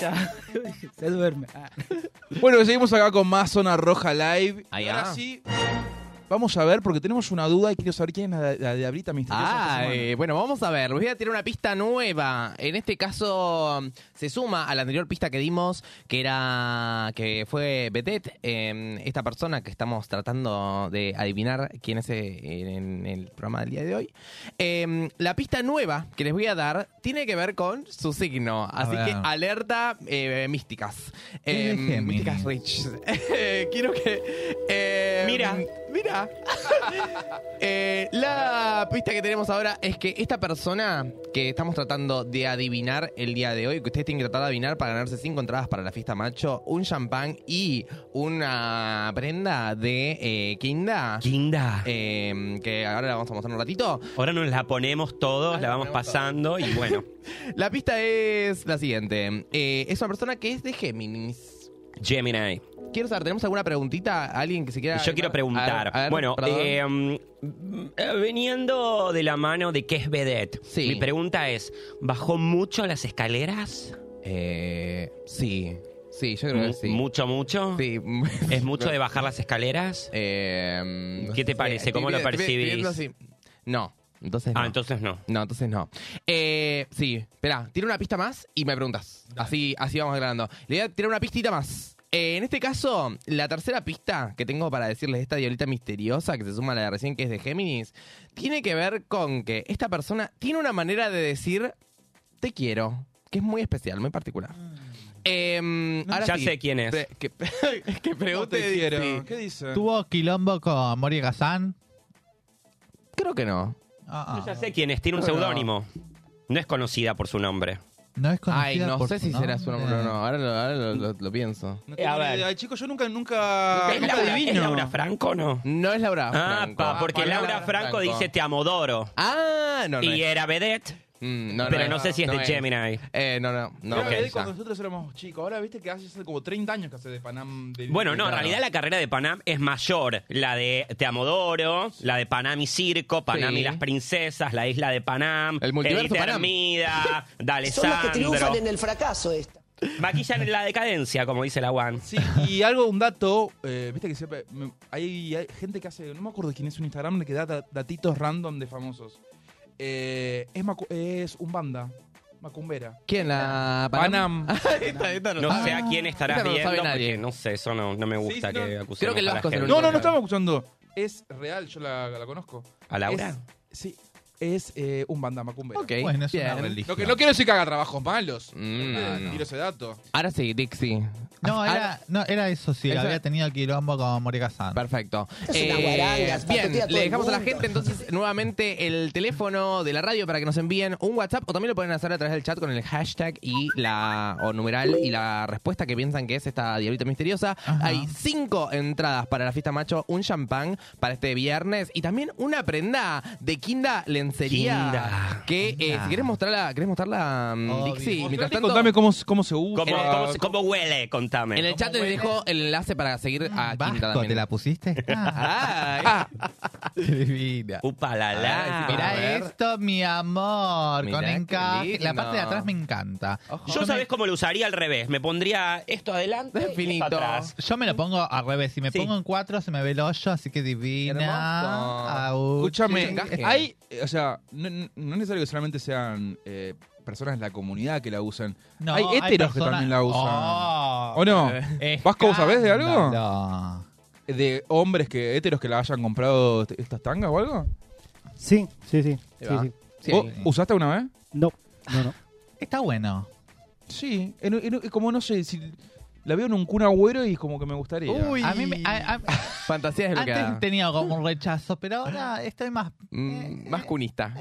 Veía a él callado. Se duerme. Ah. Bueno, seguimos acá con más Zona Roja Live. Ahí Y ahora sí, vamos a ver, porque tenemos una duda y quiero saber quién es la, la diablita misteriosa. Ah, eh, bueno, vamos a ver. Les voy a tirar una pista nueva. En este caso, se suma a la anterior pista que dimos, que era que fue Betet, eh, esta persona que estamos tratando de adivinar quién es eh, en el programa del día de hoy. Eh, la pista nueva que les voy a dar tiene que ver con su signo. Así que alerta eh, místicas. ¿Qué Eh, Géminis? místicas Rich. Quiero que. eh, Mira. Mira. Eh, la pista que tenemos ahora es que esta persona que estamos tratando de adivinar el día de hoy, que ustedes tienen que tratar de adivinar para ganarse cinco entradas para la fiesta macho, un champán y una prenda de eh, Kinda, Kinda. eh, que ahora la vamos a mostrar un ratito. Ahora nos la ponemos todos, Ah, la vamos pasando y bueno. La pista es la siguiente. Eh, es una persona que es de Géminis. Gemini. Quiero saber, ¿tenemos alguna preguntita? ¿Alguien que se quiera...? Yo quiero preguntar. A ver, a ver, bueno, perdón. eh, veniendo de la mano de qué es vedette, Sí. mi pregunta es, ¿bajó mucho las escaleras? Eh, sí, sí, yo creo que sí. ¿Mucho, mucho? Sí. ¿Es mucho de bajar las escaleras? Eh, ¿Qué te parece? ¿Cómo lo percibís? No, entonces no. Ah, entonces no. No, entonces no. Eh, sí, espera, tira una pista más y me preguntas. Así, así vamos aclarando. Le voy a tirar una pistita más. Eh, en este caso, la tercera pista que tengo para decirles de esta diablita misteriosa que se suma a la de recién que es de Géminis, tiene que ver con que esta persona tiene una manera de decir te quiero, que es muy especial, muy particular. Em, ahora Ya sí, sé quién es. pre- que, que ¿Cómo pregunte te quiero? sí. ¿Qué dice? ¿Tuvo quilombo con Moria Gazán? Creo que no. Ah, Yo ya sé quién es, tiene un Pero seudónimo. No es conocida por su nombre. No es conocida Ay, no por sé su si será su nombre o no. Ahora, lo, ahora lo- lo- lo pienso. No Eh, tengo a ni ver. idea. Ay, chicos, yo nunca, nunca, ¿Es nunca Laura, adivino. ¿Es Laura Franco no? No es Laura Ah, Franco. pa, porque Ah, Laura Franco, dice te amodoro. Ah, no, no. y es. era vedette, Mm, no, pero es. no sé si es de Gemini. Eh, no, no, no. Creo que ok, de cuando nosotros éramos chicos. Ahora viste que hace como 30 años que hace de Panam. de- Bueno, de- no, en realidad la carrera de Panam es mayor. La de Te Amodoro, la de Panam y Circo, Panam Sí. y las princesas, la isla de Panam, El multiverso Edith Panam. Hermida, D'Alessandro. el fracaso esta. Maquillan en la decadencia, como dice la One. Sí, y algo, un dato, eh, viste que siempre me- hay, hay gente que hace, no me acuerdo quién es un Instagram que da- datitos random de famosos. Eh, es, macu- es un banda, macumbera. ¿Quién? La Panam. esta, esta no, sabe. sé a quién estarás Esta no lo viendo, sabe porque nadie. no sé, eso no, no me gusta Sí, que no. acusemos Creo que el a la Vasco se lo gente. No, no, no estamos acusando. Es real, yo la, la conozco. ¿A Laura? Es- sí. Es eh, un banda macumbero. Ok, Bueno, es una bien. religión. Lo que no quiero decir que haga trabajos malos. Mm. Eh, Tiro ese dato. Ahora sí, Dixie. No, Ah, era, no, era eso sí, Eso- había tenido quilombo con Moria Kazan. Perfecto. Es una Eh, guaranga, bien, todo le el dejamos a la mundo. gente entonces nuevamente el teléfono de la radio para que nos envíen un WhatsApp o también lo pueden hacer a través del chat con el hashtag y la o numeral y la respuesta que piensan que es esta diablita misteriosa. Ajá. Hay cinco entradas para la fiesta macho, un champán para este viernes y también una prenda de Kinda Lencería Kinda. que eh, si querés mostrarla, ¿querés mostrarla mm, Obvio. Dixie? Mientras tanto, contame cómo, cómo se usa. ¿Cómo, cómo, se- cómo huele? Contame. en el chat les dejo el enlace para seguir a Vasco, también. ¿te la pusiste? Ah, Ay. qué divina. Upa la la. Ah, Mirá A ver. esto, mi amor, Mirá con qué encaje. La lindo. parte de atrás me encanta. Ojo. Yo sabés cómo lo usaría al revés. Me pondría esto adelante y Finito. esto atrás. Yo me lo pongo al revés. Si me Sí. pongo en cuatro, se me ve el hoyo, así que Hermoso. divina. Escúchame, encaje. hay, o sea, no, no- no es necesario que solamente sean eh, personas de la comunidad que la usen. No, hay héteros que personas- también la usan. Oh, ¿O no? ¿Vasco, vos sabés de algo? De hombres que héteros que la hayan comprado est- estas tangas o algo. Sí, sí, sí. Ahí sí, va. sí. Sí, ¿Vos ahí. usaste una vez? No, no, no. Está bueno. Sí, en- en- como no sé, si la veo en un Kun Agüero y como que me gustaría. Uy. A mí me, a- a- Fantasías de lo que antes tenía como un rechazo, pero ahora estoy más. Mm, más cunista.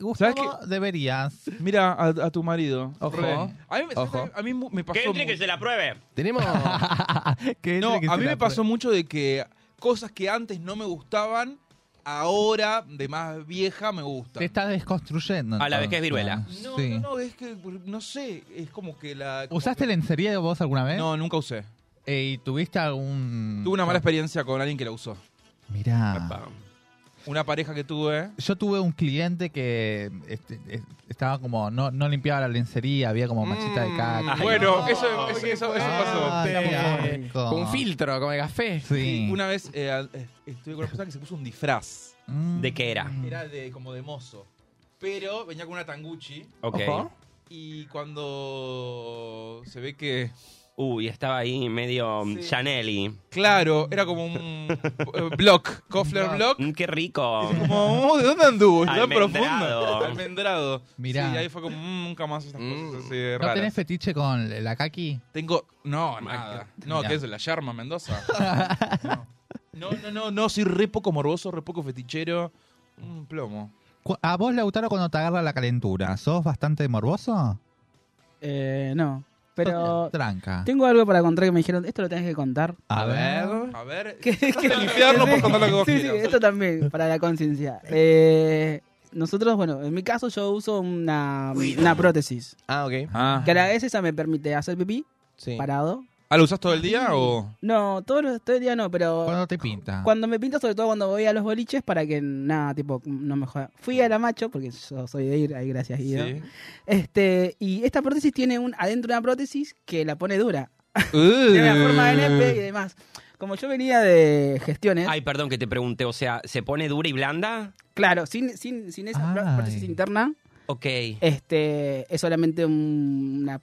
Gustavo, ¿Sabes deberías. Mira a, a tu marido. Ojo. Re. A mí, me- Ojo. a mí mu- me pasó Que entre mu- que se la pruebe. Tenemos. Que No, que a se mí la me pasó mucho de que cosas que antes no me gustaban, ahora de más vieja me gustan. Te estás desconstruyendo. A la vez que es viruela. No, Sí. no, no, es que no sé, es como que la. como ¿Usaste que- lencería vos alguna vez? No, nunca usé. Eh, ¿Y tuviste algún...? Tuve una mala experiencia con alguien que la usó. Mirá. Epa. Una pareja que tuve. Yo tuve un cliente que este, estaba como... No, no limpiaba la lencería, había como machita de caca. Ay, bueno, no. eso, eso, eso, eso pasó. Con un filtro, como de café. Sí. Una vez eh, eh, estuve con una persona que se puso un disfraz. Mm. ¿De qué era? Era de como de mozo. Pero venía con una tanguchi. Ok. Y cuando se ve que. Uy, estaba ahí medio Sí. Chanel Claro, era como un eh, block, Kofler block. Qué rico. Como, oh, ¿de dónde anduvo? Almendrado. profundo. Almendrado. Mirá. Sí, ahí fue como, mm, nunca más estas Mm. cosas así ¿No raras. tenés fetiche con la kaki? Tengo. No, nada. No, Mirá. ¿qué es? ¿La Yarma Mendoza? No, no, no, no, soy re poco morboso, re poco fetichero. Un plomo. ¿A vos, Lautaro, cuando te agarra la calentura, sos bastante morboso? Eh, no. Pero Tranca. tengo algo para contar que me dijeron, esto lo tenés que contar. A A ver. A ver. Que- que- el infierno por contar lo que vos Sí, sí, esto también, para la conciencia. Eh, nosotros, bueno, en mi caso yo uso una, una prótesis. Ah, ok. Ah. Que a la vez esa me permite hacer pipí Sí. parado. ¿Ah, lo usás todo el día o...? No, todo, lo- todo el día no, pero ¿Cuándo te pinta? cuando me pinto, sobre todo cuando voy a los boliches, para que nada, tipo, no me joda. Fui a la macho, porque yo soy de ir, ahí gracias Guido. Sí. Este, y esta prótesis tiene un adentro una prótesis que la pone dura. Uh. Tiene la forma de nepe y demás. Como yo venía de gestiones, Ay, perdón que te pregunte. O sea, ¿se pone dura y blanda? claro, sin, sin, sin esa Ay. prótesis interna, Ok. este, es solamente un, una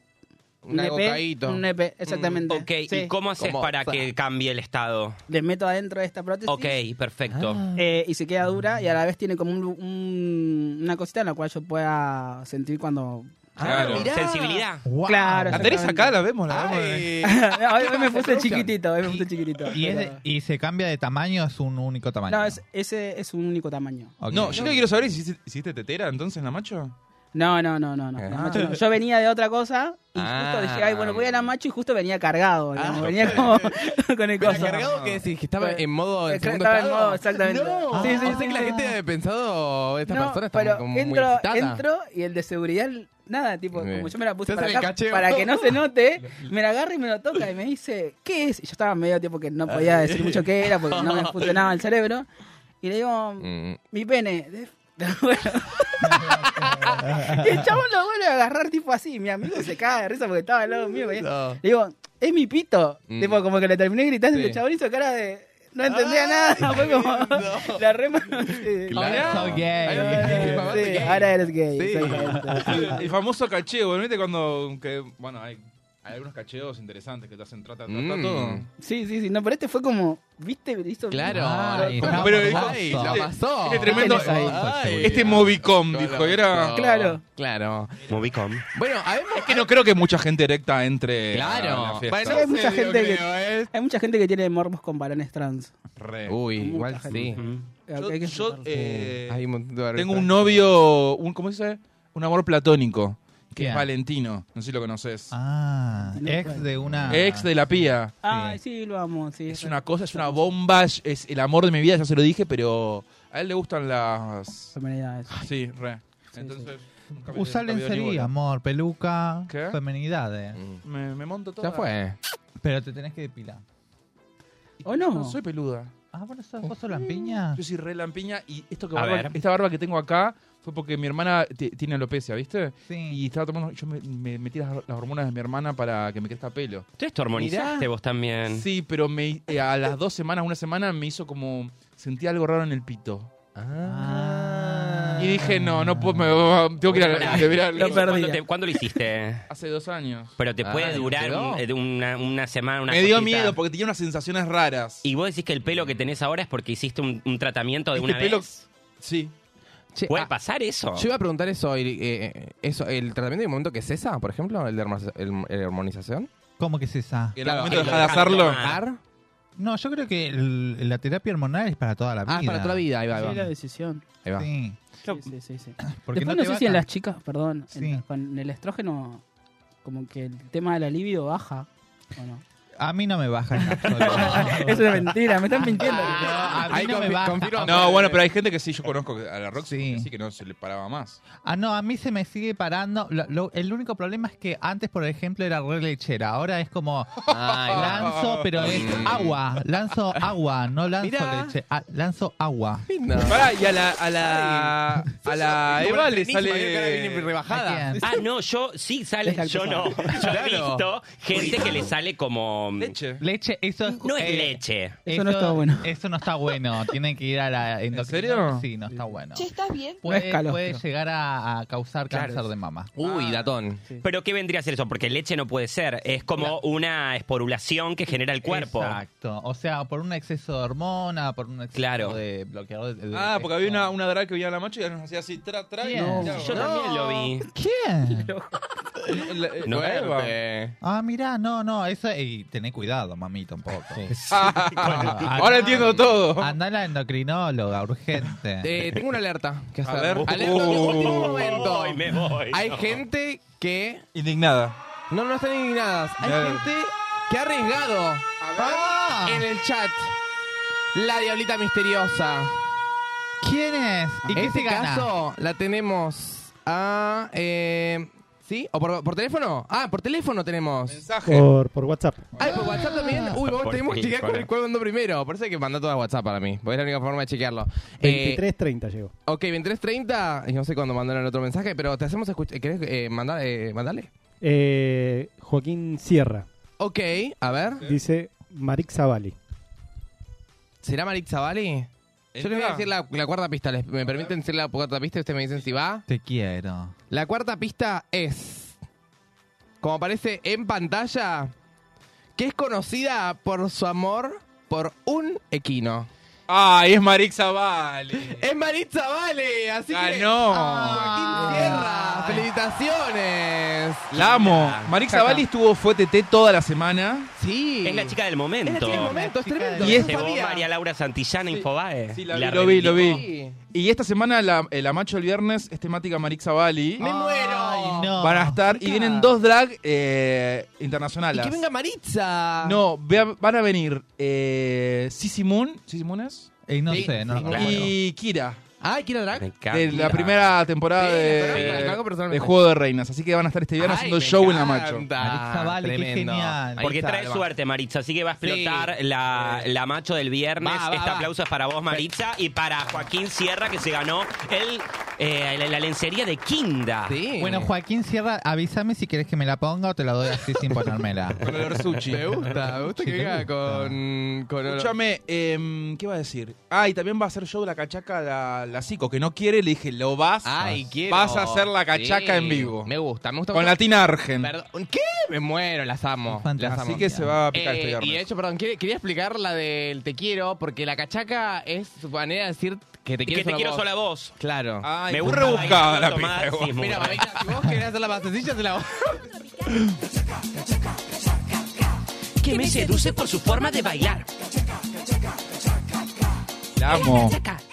Un un EP, un EP, exactamente. Ok, Sí. ¿y cómo haces para que cambie el estado? Le meto adentro de esta prótesis. Ok, perfecto. Ah. eh, y se queda dura y a la vez tiene como un- un- una cosita en la cual yo pueda sentir cuando... Claro. mirá. Sensibilidad. Wow. Claro, La tenés acá, la vemos, la vemos. No, hoy, hoy me puse chiquitito, hoy me puse chiquitito. ¿Y, es de- pero- ¿Y se cambia de tamaño o es un único tamaño? No, es, ese es un único tamaño. No, yo lo que quiero saber es si hiciste, hiciste tetera entonces, la macho. No, no, no, no, no. Ah. macho no. Yo venía de otra cosa y Ah. justo dije, ay, bueno, voy a la macho y justo venía cargado. digamos, Ah, venía como con el ¿Pero coso. cargado que decís? ¿Que estaba en modo en Estaba en modo, exactamente. No. Sí, sí, sí, que la gente había pensado, esta No, persona está pero como muy entro, excitada. entro y el de seguridad, nada, tipo, Bien. como yo me la puse para acá, para que no se note, me la agarra y me lo toca y me dice, ¿qué es? Y yo estaba medio tipo que no podía decir mucho qué era porque no me funcionaba el cerebro. Y le digo, Mm. mi pene. Y el chabón lo vuelve a agarrar tipo así. Mi amigo se caga de risa porque estaba al lado mío. No. Le digo, es mi pito. Mm. Tipo, como que le terminé gritando y el chabón hizo cara de. No entendía Ay, nada. Fue como. no. La rema. sí. Claro. Gay. Sí, ahora eres gay. El, el famoso cacheo, ¿viste? Cuando, que, bueno, hay Hay algunos cacheos interesantes que te hacen trata, Mm. trata todo. Sí, sí, sí. No, pero este fue como. ¿Viste? Hizo- Claro. Ay, Como- está pero- hermoso. Ay, la pasó. Este tremendo. Ay. Este Movicom, dijo, era. Claro. Claro. Movicom. Bueno, habemos... Es que no creo que mucha gente erecta entre. Claro. la fiesta. Bueno, Sí, hay mucha sí, gente yo que- creo, ¿eh? Hay mucha gente que tiene morbos con varones trans. Re. Uy, igual gente. sí. Mm. Yo, Hay que yo, aceptarlo. eh, Hay un montón de tengo un novio, un, ¿cómo se dice? Un amor platónico, que es Valentino. No sé si lo conoces. Ah, ex de una. Ex de la pía. Ay, sí, lo amo. Sí, Es una cosa, es una bomba, es- el amor de mi vida, ya se lo dije, pero a él le gustan las... Femenidades. Sí, re. Sí, Entonces, ni lencería, amor, peluca, ¿Qué? femenidades. Mm. Me, me monto todo. Ya fue. Pero te tenés que depilar. ¿O no? No soy peluda. Ah, bueno, ¿sos, vos sos lampiña? Yo soy re lampiña y esto que A barba- ver. esta barba que tengo acá fue porque mi hermana ti- tiene alopecia, ¿viste? Sí. Y estaba tomando, yo me, me metí las, las hormonas de mi hermana para que me crezca pelo. Entonces te hormonizaste Mirá. vos también. Sí, pero me, eh, a las dos semanas, una semana, me hizo como... Sentí algo raro en el pito. Ah. Y dije, no, no puedo, me- tengo que ir a, Eso, perdí. ¿cuándo, te- cuándo lo hiciste? Hace dos años. Pero te Ah, puede ¿y durar un- eh, una, una semana, una me dio cosita. miedo porque tenía unas sensaciones raras. Y vos decís que el pelo que tenés ahora es porque hiciste un, un tratamiento de Este una pelo- vez. Sí. Che, ¿Puede ah, pasar eso? Yo iba a preguntar eso, el, eh, eso, el tratamiento de momento que cesa, por ejemplo, el de el- el hormonización. ¿Cómo que es esa? En el momento de dejar de hacerlo. No, yo creo que el- la terapia hormonal es para toda la vida. Ah, es para toda la vida, ahí va, ahí Sí, va. la decisión. Ahí va. Sí. Sí, sí, sí. sí. Porque Después no te sé va si en tan- las chicas, perdón, en- Sí. con el estrógeno, como que el tema del alivio baja. ¿o no? A mí no me baja en absoluto. es mentira, me están mintiendo. a mí Ahí no me confi- baja. confirmo. No, bueno, pero hay gente que sí, yo conozco a la Roxy Sí. que sí que no se le paraba más. Ah, no, a mí se me sigue parando. Lo- lo- el único problema es que antes, por ejemplo, era re lechera. Ahora es como Ay, va. lanzo, pero es agua. Lanzo agua, no lanzo Mirá. leche. Ah, lanzo agua. No. Pará, y a la, a la, a la Eva le viene sale... rebajada. ¿A quién? Ah, no, yo sí sale, yo no. Yo he Claro. visto gente que le sale como... Leche. Leche, eso es. No es eh, leche. Eso no está bueno. Eso no está bueno. Tienen que ir a la serio? endocrino. Sí, no está bueno. ¿estás bien? Puede, No es calostro. puede llegar a, a causar Claro. cáncer de mama. Uy, datón. Pero ¿qué vendría a ser eso? Porque leche no puede ser. Es como una esporulación que genera el cuerpo. Exacto. O sea, por un exceso de hormona, por un exceso Claro. de bloqueador. de- de- Ah, porque había una, una drag que venía a la macho y nos hacía así, tra, tra, y Bien. No. Yo también lo vi. ¿Quién? La- No. Fuerte. Ah, mirá, no, no, eso. Y tené cuidado, mamita, un poco. Ah, ahora entiendo todo. Anda a la endocrinóloga, urgente. Eh, tengo una alerta que A hacer. ver. Alerta Uh. de último momento. Voy, me voy. Hay No. gente que Indignada. no, no están indignadas. Hay gente que ha arriesgado Ah, en el chat la diablita misteriosa. ¿Quién es? ¿Y en qué este se gana? caso la tenemos a... Eh, ¿Sí? ¿O por, por teléfono? Ah, por teléfono tenemos. Mensaje. Por, por WhatsApp. Ay, por WhatsApp también. Uy, vos Por tenemos que chequear con el cuál mandó primero. Por eso hay que mandar todas WhatsApp para mí. Porque es la única forma de chequearlo. Eh, 23.30 llegó. ok, 23.30. Y no sé cuándo mandaron el otro mensaje, pero te hacemos escuchar. ¿Querés eh, mandar, eh, mandarle? Eh, Joaquín Sierra Ok, a ver. dice Marix Zavali. ¿Será Marit Zavali? Yo les voy a decir la, la cuarta pista. ¿Les, ¿Me permiten decir la cuarta pista? Ustedes me dicen si va. Te quiero. La cuarta pista es, como aparece en pantalla, que es conocida por su amor por un equino. Ay, es Marix Zavali. Es Maritza Vale, así que... Ganó. Joaquín Sierra, felicitaciones. La amo. Marix Zavali estuvo fue TT toda la semana. Sí. Es la chica del Es la momento. chica del momento, es tremendo. Y es- Llevó. María Laura Santillana Infobae. Sí, la La vi, lo vi, lo vi. Sí. Y esta semana la, eh, la macho del viernes es temática Marix Zavali. Me muero. Ay, no. Van a estar y vienen dos drag eh, Y internacionales. que venga Maritza. No, vea- van a venir eh, Sissy Moon, ¿Sissy Moon es? Y no Sí, sé, no sí, lo claro. recuerdo. Y Kira, Ay, ¿quiere drag? Me encanta. de la primera temporada Sí, de, personalmente. Juego de Reinas. Así que van a estar este viernes Ay, haciendo me show en la macho. encanta. Maritza Vale, qué Tremendo. genial. Porque Maritza, trae suerte, Maritza. Así que va a explotar Sí. la, la macho del viernes. Va, va, este va. aplauso es para vos, Maritza. Y para Joaquín Sierra, que se ganó el eh, la, la lencería de Kinda. Sí. Bueno, Joaquín Sierra, avísame si querés que me la ponga o te la doy así sin ponérmela. Con olor sushi. Me gusta, me gusta Sí, que te venga gusta. con, con olor- Escúchame, em, ¿qué va a decir? Ah, y también va a hacer show de la cachaca la, la Zico, que no quiere, le dije, lo vas, Ay, quiero. vas a hacer la cachaca Sí, en vivo. Me gusta, me gusta. Con mucho. la Tina Argen. Perdón, ¿Qué? Me muero, las amo. Fantástico. Las amo. Así que se va a picar Eh, este viernes. y de hecho, perdón, quería, quería explicar la del te quiero, porque la cachaca es su manera de decir que te quiero que te quiero vos. sola vos. Claro. Ay, Me gusta rebuscada la. Tomás, sí, muy Mira, mamita, si vos querés hacerla más sencilla, te la hago. Que me seduce por su forma de bailar. La amo.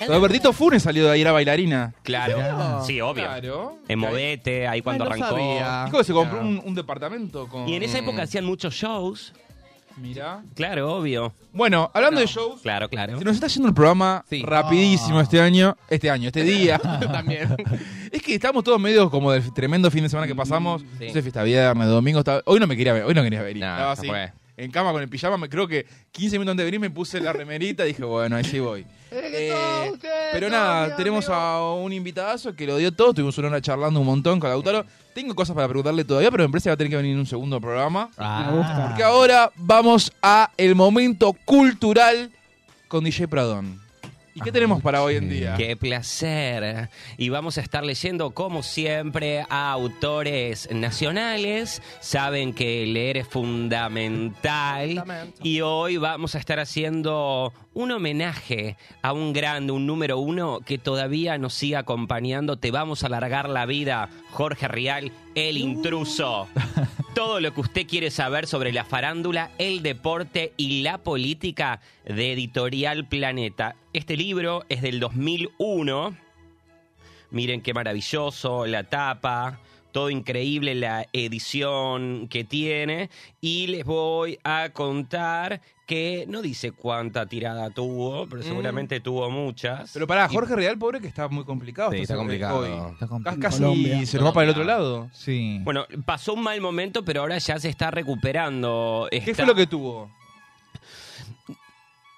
Robertito Funes salió de ahí, era bailarina. Claro, sí, obvio. Claro. En Movete, ahí cuando Ay, no arrancó. sabía. Dijo que se compró un, un departamento con... Y en esa época hacían muchos shows. Mira. Claro, obvio. Bueno, hablando de shows, Claro, claro. se nos está yendo el programa Sí. rapidísimo este año. Este año, este día. También. es que estamos todos medio como del tremendo fin de semana que pasamos. Sí. No sé, fiesta viernes, domingo. estaba- Hoy no me quería ver, hoy no quería ver. No, Estaba se así, fue. En cama con el pijama. me- Creo que 15 minutos antes de venir me puse la remerita y dije, bueno, ahí sí voy. Eh, pero nada, tenemos a un invitadazo que lo dio todo. Tuvimos una hora charlando un montón con Lautaro. Tengo cosas para preguntarle todavía, pero me parece que va a tener que venir en un segundo programa. Ah. Porque ahora vamos a el momento cultural con DJ Pradón. ¿Y qué tenemos para hoy en día? Qué placer. Y vamos a estar leyendo, como siempre, a autores nacionales. Saben que leer es fundamental. Y hoy vamos a estar haciendo un homenaje a un grande, un número uno que todavía nos sigue acompañando. Te vamos a alargar la vida, Jorge Rial, el intruso. Todo lo que usted quiere saber sobre la farándula, el deporte y la política de Editorial Planeta. Este libro es del 2001. Miren qué maravilloso, la tapa, todo increíble la edición que tiene. Y les voy a contar que no dice cuánta tirada tuvo, pero seguramente tuvo muchas. Pero pará, Y- Jorge Real, pobre, que está muy complicado. Sí, está complicado. hoy. Está compl- Casi- Colombia. se nos va para el otro lado. Sí. Bueno, pasó un mal momento, pero ahora ya se está recuperando. ¿Qué fue lo que tuvo?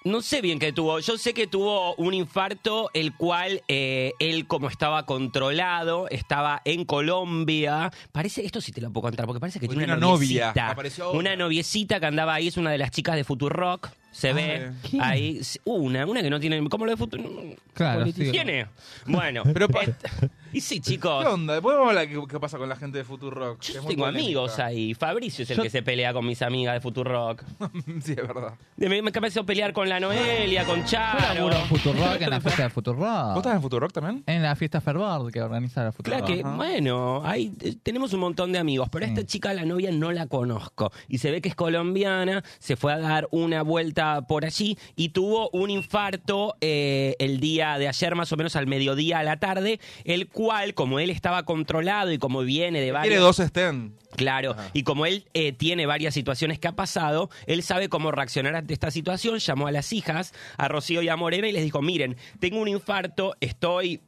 No sé bien qué tuvo. Yo sé que tuvo un infarto, el cual eh, él, como estaba controlado, estaba en Colombia. Parece, esto sí te lo puedo contar, porque parece que tiene una, una novia, noviecita. ahora. Una noviecita que andaba ahí, es una de las chicas de Futurock. Se ve ¿Quién? ahí. Una, una que no tiene. ¿Cómo lo de Futuro? Claro, sí. ¿Quién es? Bueno. Pero et- y sí, chicos. ¿Qué onda? Después vamos a hablar qué, qué pasa con la gente de Futurock. Yo tengo polémica. amigos ahí. Fabricio es el Yo- que se pelea con mis amigas de Futurock. sí, es verdad. Me, me empezó pelear con la Noelia, con Yo Charo. laburo en Futurock, en la fiesta de ¿Vos Futurock. estás en Futurock también? En la fiesta Fervor que organiza la Futurock. Claro que, Ajá. bueno, ahí eh, tenemos un montón de amigos, pero a esta Sí. chica, la novia, no la conozco. Y se ve que es colombiana, se fue a dar una vuelta por allí y tuvo un infarto eh, el día de ayer, más o menos al mediodía a la tarde, el cual, como él estaba controlado y como viene de Tiene varios... dos Sten. Claro, y como él eh, tiene varias situaciones que ha pasado, él sabe cómo reaccionar ante esta situación, llamó a las hijas, a Rocío y a Morena, y les dijo, miren, tengo un infarto, estoy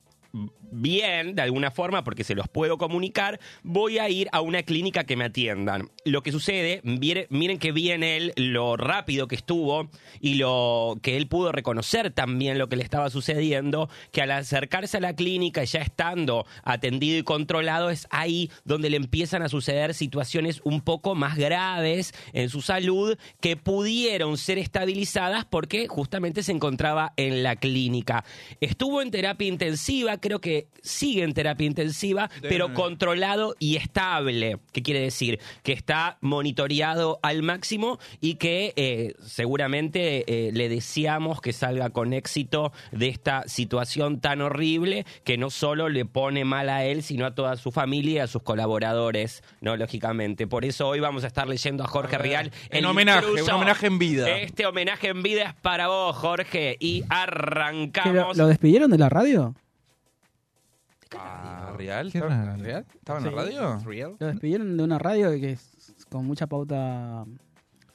bien de alguna forma porque se los puedo comunicar, voy a ir a una clínica que me atiendan. Lo que sucede, miren que bien él, lo rápido que estuvo y lo que él pudo reconocer también lo que le estaba sucediendo, que al acercarse a la clínica y ya estando atendido y controlado, es ahí donde le empiezan a suceder situaciones un poco más graves en su salud que pudieron ser estabilizadas porque justamente se encontraba en la clínica. Estuvo en terapia intensiva, creo que sigue en terapia intensiva, pero controlado y estable. ¿Qué quiere decir? Que está monitoreado al máximo y que eh, seguramente eh, le deseamos que salga con éxito de esta situación tan horrible que no solo le pone mal a él, sino a toda su familia y a sus colaboradores, ¿no? Lógicamente. Por eso hoy vamos a estar leyendo a Jorge Rial. En el homenaje, intruso. un homenaje en vida. Este homenaje en vida es para vos, Jorge. Y ¿Que lo, arrancamos. lo despidieron de la radio? Ah, ¿Real? Qué ¿Estaba, raro. ¿Real? ¿Estaba en la Sí. radio? ¿Real? Lo despidieron de una radio que es con mucha pauta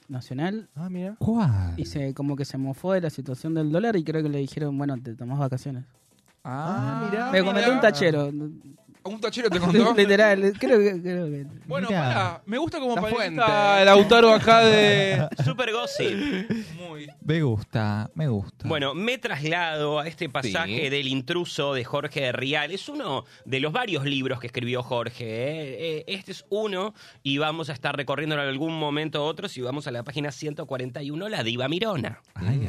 nacional Ah, mira. ¿Cuál? y se como que se mofó de la situación del dólar y creo que le dijeron, bueno, te tomás vacaciones. Ah, mirá. Me comentó un tachero. ¿Un tachero te contó? Literal, creo que. Creo que... Bueno, pará, me gusta como La el Lautaro acá de... Super gossip. Muy... Me gusta, me gusta. Bueno, me traslado a este pasaje Sí. del intruso de Jorge Rial. Es uno de los varios libros que escribió Jorge. ¿eh? Eh, Este es uno y vamos a estar recorriéndolo en algún momento otros y vamos a la página 141, La Diva Mirona. Ay,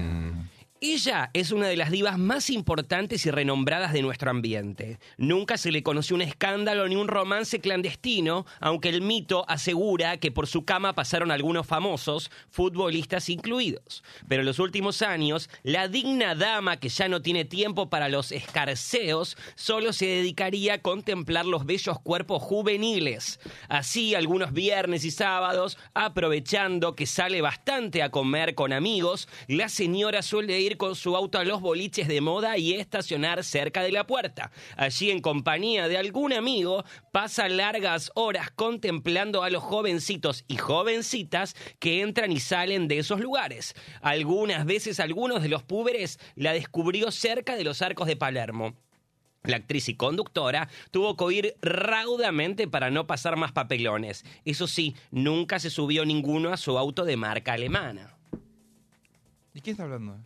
Ella es una de las divas más importantes y renombradas de nuestro ambiente. Nunca se le conoció un escándalo ni un romance clandestino, aunque el mito asegura que por su cama pasaron algunos famosos, futbolistas incluidos. Pero en los últimos años, la digna dama que ya no tiene tiempo para los escarceos, solo se dedicaría a contemplar los bellos cuerpos juveniles. Así, algunos viernes y sábados, aprovechando que sale bastante a comer con amigos, la señora suele ir con su auto a los boliches de moda y estacionar cerca de la puerta. Allí, en compañía de algún amigo, pasa largas horas contemplando a los jovencitos y jovencitas que entran y salen de esos lugares. Algunas veces algunos de los púberes la descubrió cerca de los arcos de Palermo. La actriz y conductora tuvo que huir raudamente para no pasar más papelones. Eso sí, nunca se subió ninguno a su auto de marca alemana. ¿Y quién está hablando?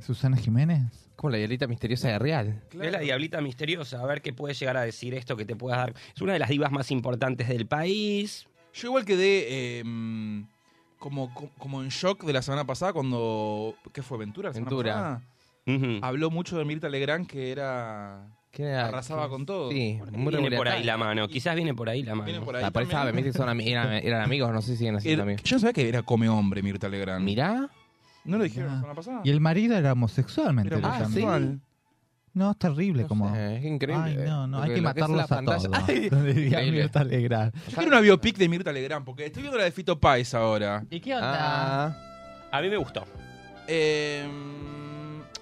¿Susana Jiménez? Como la diablita misteriosa de Real. Es la diablita misteriosa, a ver qué puede llegar a decir esto que te pueda dar. Es una de las divas más importantes del país. Yo igual quedé eh, mm, como, co- como en shock de la semana pasada cuando... ¿Qué fue? ¿Ventura? la Ventura. Habló mucho de Mirta Legrand que era... ¿Quién era? Arrasaba con todo. Sí, muy viene por ahí la mano, quizás viene por ahí la mano. Viene por ahí La pareja también. me dice que son eran, eran amigos, no sé si siguen siendo Era- amigos. yo no sabía que era come hombre Mirta Legrand. Mirá. ¿No lo dijeron Ah. la semana pasada? Y el marido era homosexual, me enteré Ah. No, es terrible No como... sé, es increíble. Ay, no, no, hay que- que que matarlos la a pantalla. todos. Ay. Mirta Legrand. Yo quiero una biopic de Mirta Legrand porque estoy viendo la de Fito Páez ahora. ¿Y qué Ah, A mí me gustó. Eh,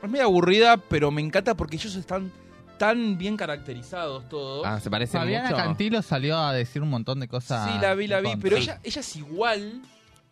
es medio aburrida, pero me encanta porque ellos están tan bien caracterizados todos. ah, se parece Fabiana mucho. Cantilo salió a decir un montón de cosas. sí, la vi, la vi, pero ella es igual.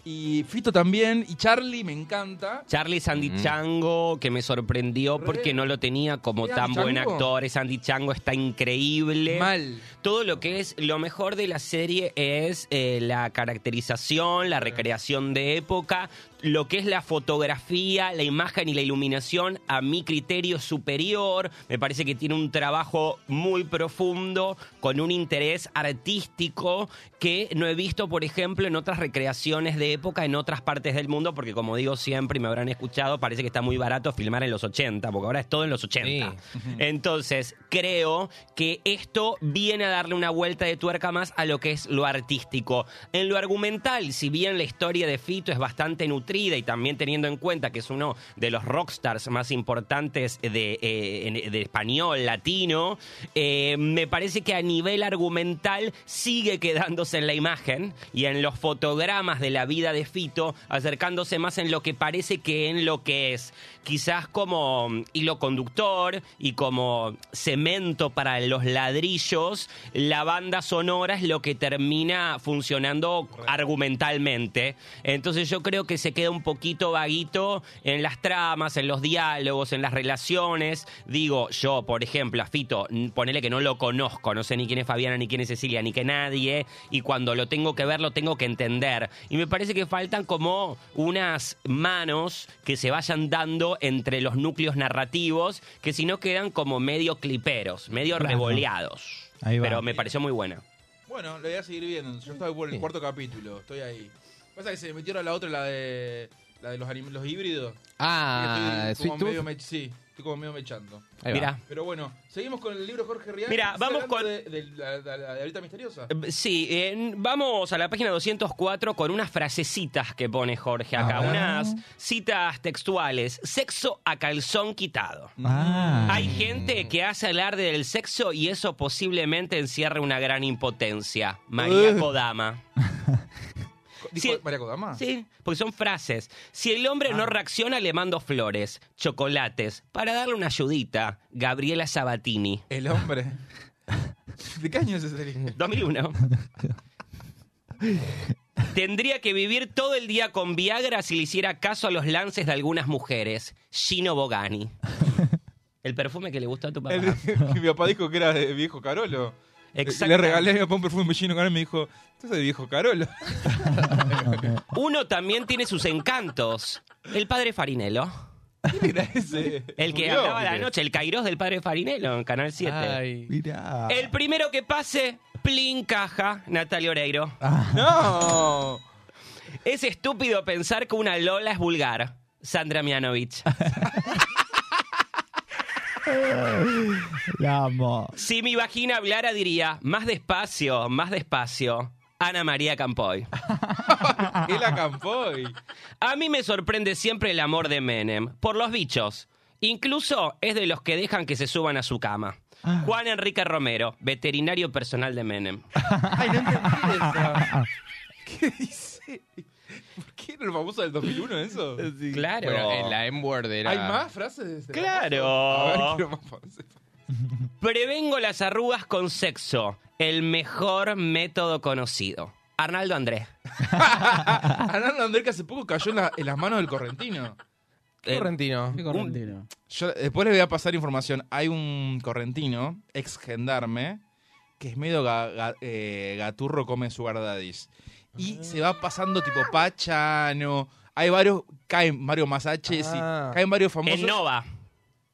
Y Fito también. Y Charlie me encanta. Charlie Sandy Mm. Chango, que me sorprendió Re. porque no lo tenía como ¿Era tan buen actor. Sandy Chango está increíble. Mal. Todo lo que es lo mejor de la serie es eh, la caracterización, la recreación de época, lo que es la fotografía, la imagen y la iluminación a mi criterio superior. Me parece que tiene un trabajo muy profundo, con un interés artístico que no he visto, por ejemplo, en otras recreaciones de época en otras partes del mundo, porque como digo siempre y me habrán escuchado, parece que está muy barato filmar en los 80, porque ahora es todo en los 80. Entonces, creo que esto viene a darle una vuelta de tuerca más a lo que es lo artístico. En lo argumental, si bien la historia de Fito es bastante nutrida y también teniendo en cuenta que es uno de los rockstars más importantes de, eh, de español, latino, eh, me parece que a nivel argumental sigue quedándose en la imagen y en los fotogramas de la vida de Fito, acercándose más en lo que parece que en lo que es. Quizás como mm, hilo conductor y como cemento para los ladrillos, la banda sonora es lo que termina funcionando argumentalmente. Entonces yo creo que se queda un poquito vaguito en las tramas, en los diálogos, en las relaciones. Digo, yo, por ejemplo, a Fito, ponele que no lo conozco, no sé ni quién es Fabiana, ni quién es Cecilia, ni que nadie, y cuando lo tengo que ver, lo tengo que entender. Y me parece que faltan como unas manos que se vayan dando entre los núcleos narrativos, que si no quedan como medio cliperos, medio Claro. revoleados. Ahí va. Pero me pareció muy buena. Bueno, lo voy a seguir viendo. Yo estaba por el Sí. cuarto capítulo. Estoy ahí. Pasa que se me metieron la otra, la de. La de los, anim- los híbridos. Ah, estoy como medio mech- sí, estoy como medio mechando. Ahí va. Mira. Pero bueno, seguimos con el libro de Jorge Rial. Mira, ¿Estás vamos con- De, de la, de la diablita misteriosa. Eh, Sí, eh, vamos a la página 204 con unas frasecitas que pone Jorge acá, A ver. unas citas textuales. Sexo a calzón quitado. Ah. Hay gente que hace alarde del sexo y eso posiblemente encierre una gran impotencia. María. Kodama. ¿Dijo sí. María Kodama? Sí, porque son frases. Si el hombre no reacciona, le mando flores, chocolates, para darle una ayudita. Gabriela Sabatini. El hombre. ¿De qué año es ese serie? 2001. Tendría que vivir todo el día con Viagra si le hiciera caso a los lances de algunas mujeres. Gino Bogani. El perfume que le gustó a tu papá. El- mi papá dijo que era de viejo Carolo. Le regalé a mi papá un perfume Gino Carano y me dijo, ¿tú de viejo Carolo? Uno también tiene sus encantos. El padre Farinello. El que Murió. hablaba la noche, el Kairos del padre Farinello en Canal 7. Ay. Mirá. El primero que pase, plin caja, Natalia Oreiro. ¡No! Es estúpido pensar que una Lola es vulgar, Sandra Mianovich. La amo. Si mi vagina hablara diría, más despacio, más despacio, Ana María Campoy. Él acampó y... A mí me sorprende siempre el amor de Menem, por los bichos. Incluso es de los que dejan que se suban a su cama. Juan Enrique Romero, veterinario personal de Menem. Ay, no entendí eso. ¿Qué dice? ¿Por qué era el famoso del 2001 eso? Claro. Bueno, en la M-Word era... ¿Hay más frases? de ese Claro. A ver, quiero más frases. Prevengo las arrugas con sexo, el mejor método conocido. Arnaldo Andrés. Arnaldo Andrés que hace poco cayó en, la- en las manos del correntino. Eh, Correntino. Qué correntino. Yo después les voy a pasar información. Hay un correntino, ex gendarme, que es medio ga- ga- eh, gaturro come su daddies. Y se va pasando tipo Pachano. Hay varios, caen Mario Masaches Ah. y caen varios famosos. el Nova.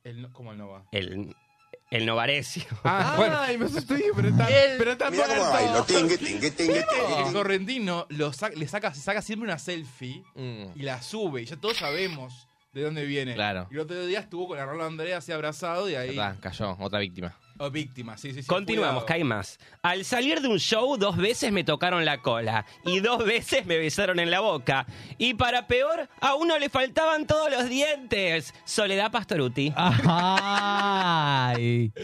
El ¿Cómo el Nova? El, el Novarecio. Ah, bueno. Ay, me asusté, pero está, pero está muerto. El correntino lo sa- le saca, se saca siempre una selfie Mm. y la sube. Y ya todos sabemos de dónde viene. Claro. Y el otro día estuvo con Arnaldo Andrea así abrazado y ahí. Está, cayó, otra víctima. Oh, víctima, sí, sí, sí. Continuamos, cuidado. que hay más. Al salir de un show, dos veces me tocaron la cola y dos veces me besaron en la boca. Y para peor, a uno le faltaban todos los dientes. Soledad Pastoruti. Ay.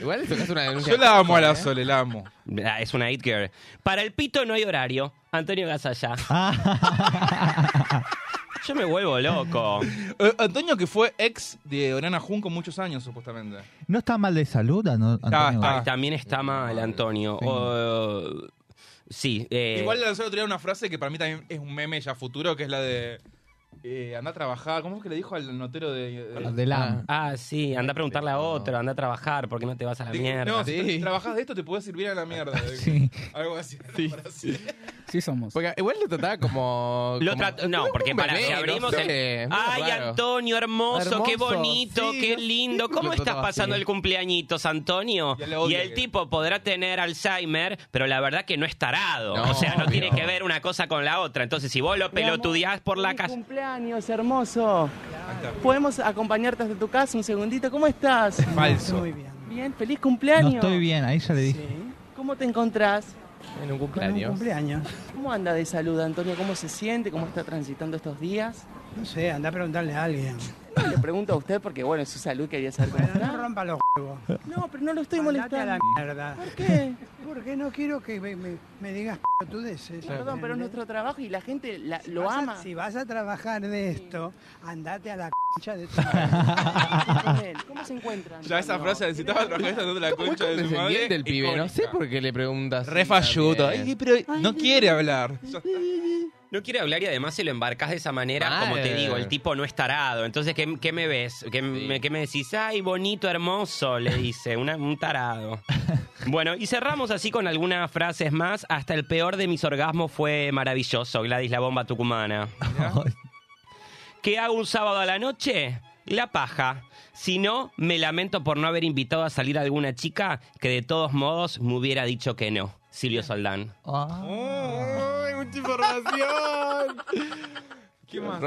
Igual esto es una denuncia. Yo la amo a la ¿eh? Sole, la amo. Ah, Es una hit girl. Para el pito no hay horario. Antonio Gasalla. Yo me vuelvo loco. Eh, Antonio, que fue ex de Oriana Junco muchos años, supuestamente. ¿No está mal de salud, Ano- Antonio? Ah, Ay, también está mal, Antonio. Sí. Oh, sí. eh, Igual lanzó el otro día una frase que para mí también es un meme ya futuro, que es la de. Eh, anda a trabajar. ¿Cómo es que le dijo al notero de. de- De la... Ah, sí, anda a preguntarle a otro, anda a trabajar, ¿por qué no te vas a la mierda? No, si Sí. trabajas de esto te puede servir a la mierda. Sí. Algo así. Sí. Sí somos. Porque igual lo trataba como. Lo como- trat- no, porque para si no abrimos sé, el... Ay, raro. Antonio, hermoso, qué bonito, sí, qué lindo. ¿Cómo estás pasando así. el cumpleañitos, Antonio? Y el que- tipo podrá tener Alzheimer, pero la verdad que no es tarado. No, o sea, no tiene que ver una cosa con la otra. Entonces, si vos lo pelotudeás por la casa... cumpleaños, hermoso. ¿Podemos acompañarte hasta tu casa un segundito? ¿Cómo estás? Falso. Muy bien. Bien, feliz No cumpleaños. estoy bien, ahí ya le dije. ¿Cómo te encontrás? En un cumpleaños. cumpleaños. ¿Cómo anda de salud, Antonio? ¿Cómo se siente? ¿Cómo está transitando estos días? No sé, anda a preguntarle a alguien. No, le pregunto a usted porque, bueno, es su salud, quería saber cómo Bueno, no está. rompa los huevos. No, pero no lo estoy Andate a molestando. la mierda. ¿Por qué? Porque no quiero que me, me- me digas pelotudeces. Perdón, pero es nuestro trabajo y la gente la- Si lo vas a- ama. si vas a trabajar de esto, andate a la concha de tu Con él. ¿Cómo se encuentran? Ya esa frase necesitaba trabajar esta de la Muy concha de su madre. condescendiente el pibe, no sé icónica. por qué le preguntas. Re. Ay, pero no quiere hablar. Ya está. No quiere hablar y además si lo embarcas de esa manera, Mal. como te digo, el tipo no es tarado. Entonces, ¿qué, qué me ves? ¿Qué, me, qué me decís? Ay, bonito, hermoso, le dice, una- un tarado. Bueno, y cerramos así con algunas frases más. Hasta el peor de mis orgasmos fue maravilloso, Gladys la bomba tucumana. ¿Qué hago un sábado a la noche? La paja. Si no, me lamento por no haber invitado a salir a alguna chica que de todos modos me hubiera dicho que no. Silvio Soldán. Ah. ¡Ay, mucha información! ¿Qué más?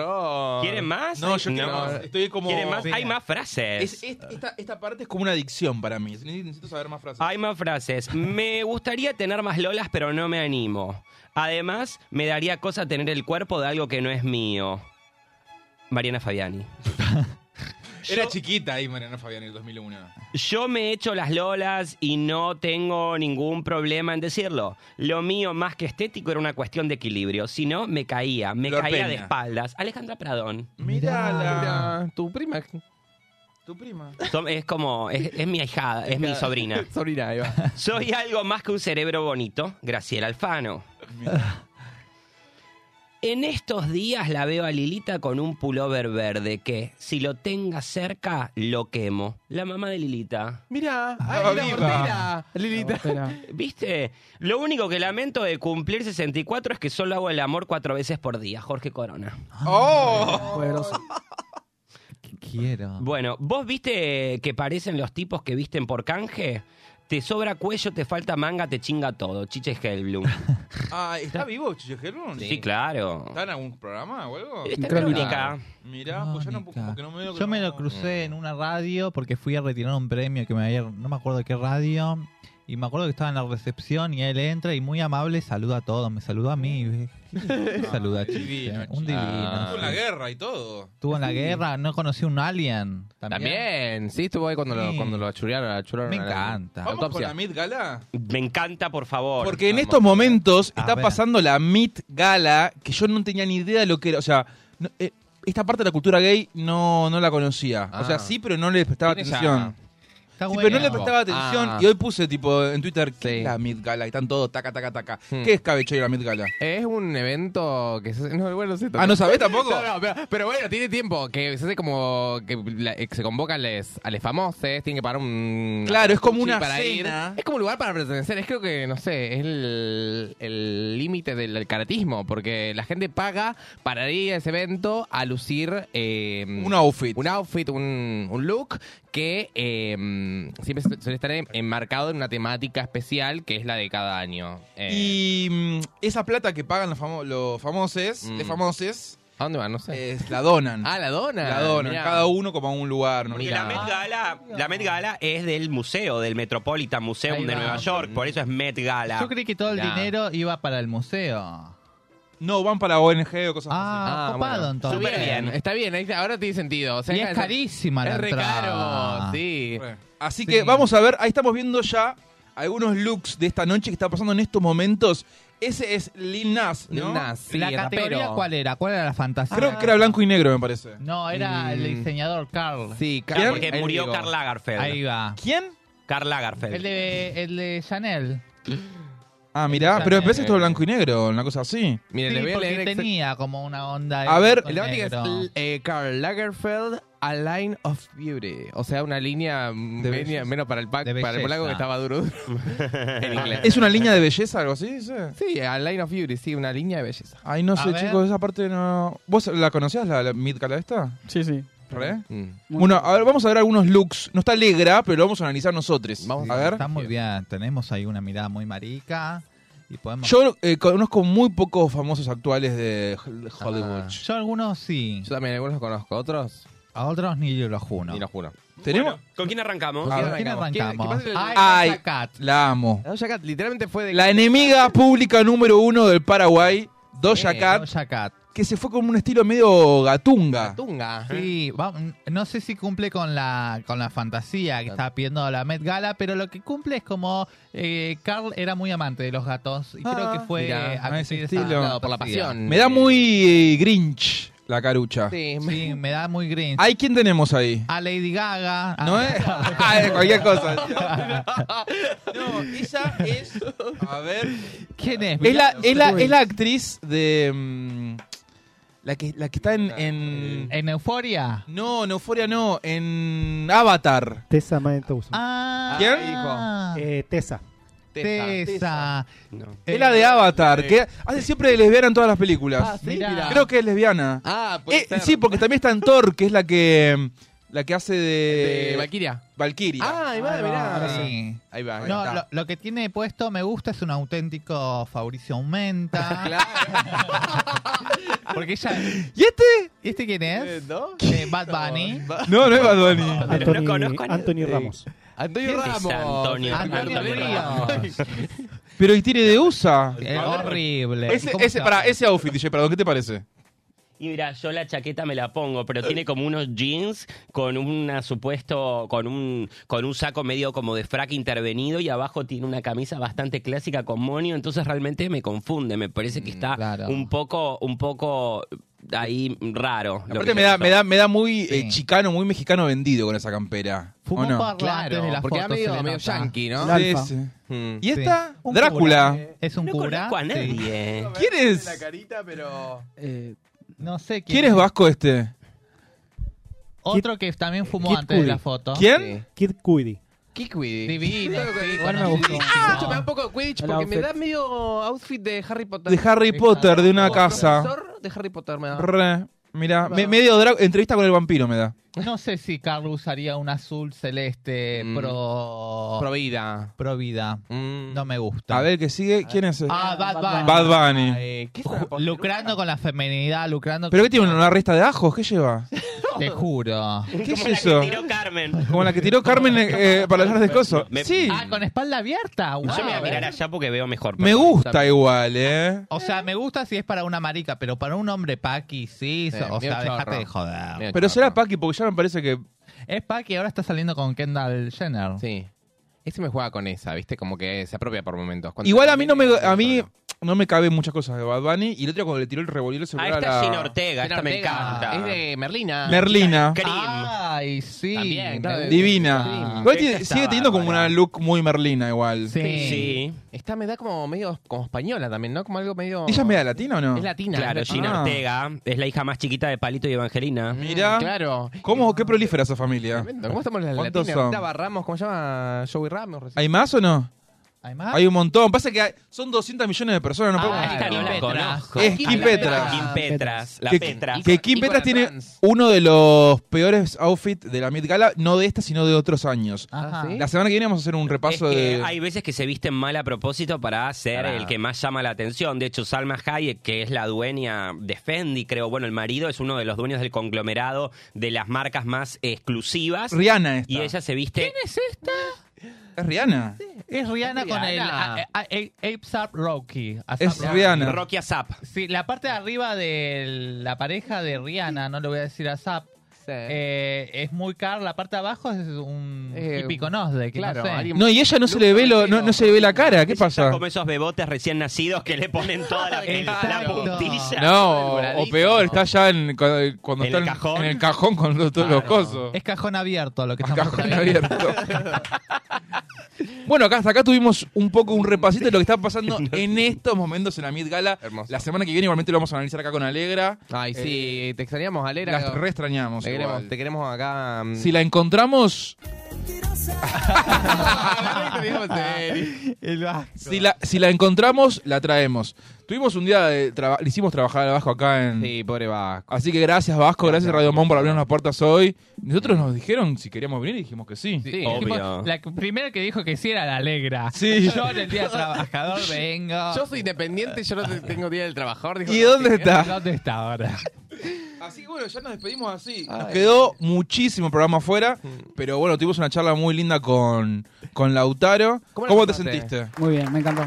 ¿Quieren más? No, yo quiero No. más. Estoy como. ¿Quieren más? Venga. Hay más frases. Es- es- esta, esta parte es como una adicción para mí. Necesito saber más frases. Hay más frases. Me gustaría tener más lolas, pero no me animo. Además, me daría cosa tener el cuerpo de algo que no es mío. Mariana Fabiani. Era yo- chiquita ahí, Mariana Fabián, en el 2001. Yo me he hecho las lolas y no tengo ningún problema en decirlo. Lo mío más que estético era una cuestión de equilibrio. Si no, me caía, me Flor caía de espaldas. Alejandra Pradón. Mírala. Mira, tu prima. Tu prima. Som- Es como, es, es mi ahijada, es mi sobrina. Sobrina, ahí va. Soy algo más que un cerebro bonito, Graciela Alfano. En estos días la veo a Lilita con un pullover verde que, si lo tenga cerca, lo quemo. La mamá de Lilita. Ahí la portera, Lilita. ¿Viste? Lo único que lamento de cumplir 64 es que solo hago el amor cuatro veces por día. Jorge Corona. ¡Oh! Poderoso. Quiero. Bueno, ¿vos viste que parecen los tipos que visten por canje? Te sobra cuello, te falta manga, te chinga todo. Chiche Hellblum. Ah, ¿está vivo Chiche Gerón? Sí, claro. ¿Está en algún programa o algo? Está en Crónica. Mirá, pues yo no, como que no me veo Yo me lo crucé en una radio porque fui a retirar un premio que me había, no me acuerdo de qué radio, y me acuerdo que estaba en la recepción y él entra y muy amable saluda a todos, me saludó a mí. ¿Qué saluda, chiche? Divino, Un divino. Estuvo en la guerra y todo. Estuvo en la guerra, no conocí un alien. También. También, sí, estuvo ahí cuando, lo, Sí. cuando lo achuraron. achuraron Me a la- encanta. ¿Vamos con autopsia. la Mid Gala? Me encanta, por favor. Porque en Vamos. estos momentos A está ver. pasando la Meet Gala, que yo no tenía ni idea de lo que era. O sea, no- eh, esta parte de la cultura gay no, no la conocía. O sea, Ah. sí, pero no le prestaba atención. Está Sí, bueno. pero no le prestaba atención. Ah. Y hoy puse, tipo, en Twitter, ¿qué Sí. es la Meet Gala? Y están todos taca, taca, taca. Hmm. ¿Qué es y la Meet Gala? Es un evento que se, no, bueno, Ah, ¿no sabés tampoco? No, no, pero, pero bueno, tiene tiempo que se hace como que, la- que se convocan les, a los famosos, tienen que pagar un Claro, es como un una para cena. ir. Es como un lugar para pertenecer, es creo que no sé, es el el límite del, del caratismo, porque la gente paga para ir a ese evento a lucir eh, Un outfit. un outfit, un, un look que eh, siempre suele estar en- enmarcado en una temática especial que es la de cada año. Eh, Y mm, esa plata que pagan los, famo- los famosos, Mm. de famosos, ¿A dónde van? No sé. la donan. ah, la dona. la donan, mirá. cada uno como a un lugar. ¿no? La Met Gala, la Met Gala es del museo, del Metropolitan Museum de va. Nueva York, por eso es Met Gala. Yo creí que todo el dinero iba para el museo. No, van para ONG o cosas así. Ah, Ah, copado bueno. entonces. Súper bien. Está bien, ahí- ahora tiene sentido. O sea, Y es es- carísima la Es re entrada. caro, sí. Re. Así Sí. que vamos a ver, ahí estamos viendo ya algunos looks de esta noche que está pasando en estos momentos. Ese es Lil Nas, ¿no? Lil Nas, sí, ¿La categoría rapero. cuál era? ¿Cuál era la fantasía? Creo que era blanco y negro, me parece. No, era el Mm. diseñador Carl. Sí, Claro, Carl- porque murió digo. Karl Lagerfeld. Ahí va. ¿Quién? Karl Lagerfeld. El de, el de Chanel. Ah, mirá, pero es- parece que todo blanco y negro, una cosa así. Miren, Sí, les voy a leer tenía como una onda. A ver, El debate que es negro. eh, Karl Lagerfeld, A Line of Beauty. O sea, una línea media- belleza. menos para el, pack, De para el polaco que estaba duro. en inglés. ¿Es una línea de belleza, algo así? dice? Sí, A Line of Beauty, sí, una línea de belleza. Ay, no A sé, ver. chicos, esa parte no... ¿Vos la conocías, la, la Mid Gala esta? Sí, sí. ¿Re? Mm. Bueno, a ver, vamos a ver algunos looks. No está alegra, pero lo vamos a analizar nosotros. Vamos a ver. Está muy bien. Tenemos ahí una mirada muy marica. Y podemos. Yo eh, conozco muy pocos famosos actuales de Hollywood. Ah. Yo algunos sí. Yo también algunos conozco, otros A otros ni los juro. ni lo juro. ¿Tenemos? Bueno, ¿Con quién arrancamos? ¿Con ¿Quién arrancamos? Ay, Ay. Doja Cat. La amo. La Doja Cat literalmente fue de... La enemiga pública número uno del Paraguay, Doja Eh, Cat, Doja Cat. Que se fue con un estilo medio gatunga. Tunga. Sí, va- no sé si cumple con la con la fantasía que estaba pidiendo la Met Gala, pero lo que cumple es como eh, Carl era muy amante de los gatos y creo Ah, que fue mira, a a ese estilo. No, por la fantasía. pasión. Me da muy eh, Grinch la carucha. Sí, Sí, me da muy green. ¿Hay quién tenemos ahí? A Lady Gaga. ¿No Ah, es? Ah, es cualquier cosa. No, esa es. A ver. ¿Quién es? Es la, Mirá, es la, es la actriz de. mm, la, que, la que está en. en- ¿En Euforia? no, en Euforia no. En Avatar. Tessa Thompson. Ah, ¿Quién? Eh, Tessa. Tessa. No. Es la de Avatar, que hace siempre de lesbiana en todas las películas. Ah, sí, Mirá. mira. Creo que es lesbiana. Ah, puede Eh, ser. sí, porque también está en Thor, que es la que. La que hace de. De Valkyria. Valkyria. Ah, ahí va, Ahí va, mirá. Sí. Ahí va. No, lo, lo que tiene puesto me gusta es un auténtico Fabricio Aumenta. Claro. Porque ella. ¿Y este? ¿Y este quién es? Eh, ¿No? Eh, Bad Bunny. No, no es Bad Bunny. Pero no Anthony, conozco a. Anthony Ramos. Antonio ¿Quién es Ramos. Antonio? Antonio Ríos. Pero y tiene de USA. Es horrible. Ese, ¿Cómo ese, se para, ese outfit, DJ, perdón, ¿qué te parece? Y mira, yo la chaqueta me la pongo, pero tiene como unos jeans con una supuesto, con un, con un saco medio como de frac intervenido y abajo tiene una camisa bastante clásica con monio, entonces realmente me confunde, me parece que Mm, está claro. un poco, un poco ahí raro. Aparte que me da, me da, me da muy eh, chicano, muy mexicano vendido con esa campera. Fumó ¿O no? parla Claro, la porque foto, era medio, yankee, ¿no? La Sí, sí. Mm. ¿Y esta? Un Drácula. cura. Es un No cura. a sí. nadie. ¿Quién es? carita, pero... Eh, No sé ¿Quién es vasco este? Otro que también fumó Kid antes de la foto. ¿Quién? Kid Cudi. Kikwidi. Divino, sí, Igual me conocidísimo. gustó. Ah, me da un poco de Quidditch El porque me outfit. da medio outfit de Harry Potter. De Harry Potter, de una casa. Profesor de Harry Potter me da. Re. Mira, me- medio entrevista con el vampiro me da. No sé si Carlos usaría un azul celeste Mm. pro... Pro vida. pro vida. Mm. No me gusta. A ver, que sigue. ¿Quién es? Ah, Bad Bunny. Bad Bunny. Lucrando con la feminidad, lucrando ¿Pero con- qué tiene? ¿Una resta de ajos? ¿Qué lleva? Te juro. ¿Qué es Como la eso? que tiró Carmen. Como la que tiró Carmen eh, para hablar de coso. Me- Sí. Ah, con espalda abierta. Yo me voy a Wow. mirar allá porque veo mejor. Me gusta igual, ¿eh? O sea, me gusta si es para una marica, pero para un hombre paqui, sí. Sí, o sea, déjate de joder. Pero será. Paki porque ya me parece que. Es paqui, ahora está saliendo con Kendall Jenner. Sí. Ese me juega con esa, ¿viste? Como que se apropia por momentos. Cuando Igual a mí no me a mí. No me caben muchas cosas de Bad Bunny y el otro cuando le tiró el revolver Ah, celular esta a es Gina Ortega, esta me encanta. Es de Merlina. Merlina. Cream. Ay, sí. También, claro. Divina. Igual Esta tiene- sigue teniendo como una look muy Merlina igual. Sí. Sí. Esta me da como medio como española también, ¿no? Como algo medio. ¿Ella es media latina o no? Es latina. Claro, Gina. Ah. Ortega es la hija más chiquita de Palito y Evangelina. Mira. Claro. ¿Cómo? ¿Qué prolífera esa familia? Tremendo. ¿Cómo estamos las ¿Cuántos latinas? son? Ramos, ¿cómo se llama? Joey Ramos. recién. ¿Hay más o no? ¿Hay más? Hay un montón. Pasa que hay- son 200 millones de personas. No Ah, podemos- Esta no la Petras. conozco. Es Kim Petras. Kim Petras. La que, Petra. que Kim Ícono Petras tiene trans. uno de los peores outfits de la Met Gala, no de esta, sino de otros años. Ajá. Ah, ¿sí? La semana que viene vamos a hacer un Es repaso que de. hay veces que se visten mal a propósito para ser Para- el que más llama la atención. De hecho, Salma Hayek, que es la dueña de Fendi, creo, bueno, el marido es uno de los dueños del conglomerado de las marcas más exclusivas. Rihanna esta. Y ella se viste. ¿Quién es esta? Es Rihanna. Es Rihanna con el Rihanna. a- a- a- Ape Rocky. Es Rihanna. Rocky Azap. Sí, la parte de arriba de la pareja de Rihanna, no le voy a decir a Zap, Sí. eh, es muy cara. La parte de abajo es un Eh, típico que claro, no sé. alguien- No, y ella no se le ve lo, no, no se le ve la cara. ¿Qué pasa? Como esos bebotes recién nacidos que le ponen toda la, el- la puntilla. No, o peor, está ya en, cuando, cuando ¿En está el en- cajón? en el cajón con todos los cosos. Es cajón abierto lo que El estamos cajón abierto. bueno, acá hasta acá tuvimos un poco un repasito de lo que está pasando en estos momentos en la Mid Gala. Hermoso. La semana que viene igualmente lo vamos a analizar acá con Alegra. Ay, sí, te extrañamos, Alera. Las re extrañamos. Te queremos, igual. te queremos acá. mm. Si la encontramos, El vasco. si la, si la encontramos, la traemos. Tuvimos un día de traba- le hicimos trabajar al Vasco acá en. Sí, pobre Vasco. Así que gracias Vasco, gracias, Gracias, Radio Mon por abrirnos las puertas hoy. Nosotros nos dijeron si queríamos venir y dijimos que sí. Sí, Obvio. Dijimos- La que- primera que dijo que sí era la alegra. Sí. Yo en el día del trabajador vengo. Yo soy independiente, yo no te- tengo día del trabajador. dijo ¿Y que dónde sí. está? ¿Dónde está ahora? Así que bueno, ya nos despedimos así. Nos Ay. quedó muchísimo programa afuera, pero bueno, tuvimos una charla muy linda con, con Lautaro. ¿Cómo ¿Cómo, la te pasaste? sentiste? Muy bien, me encantó.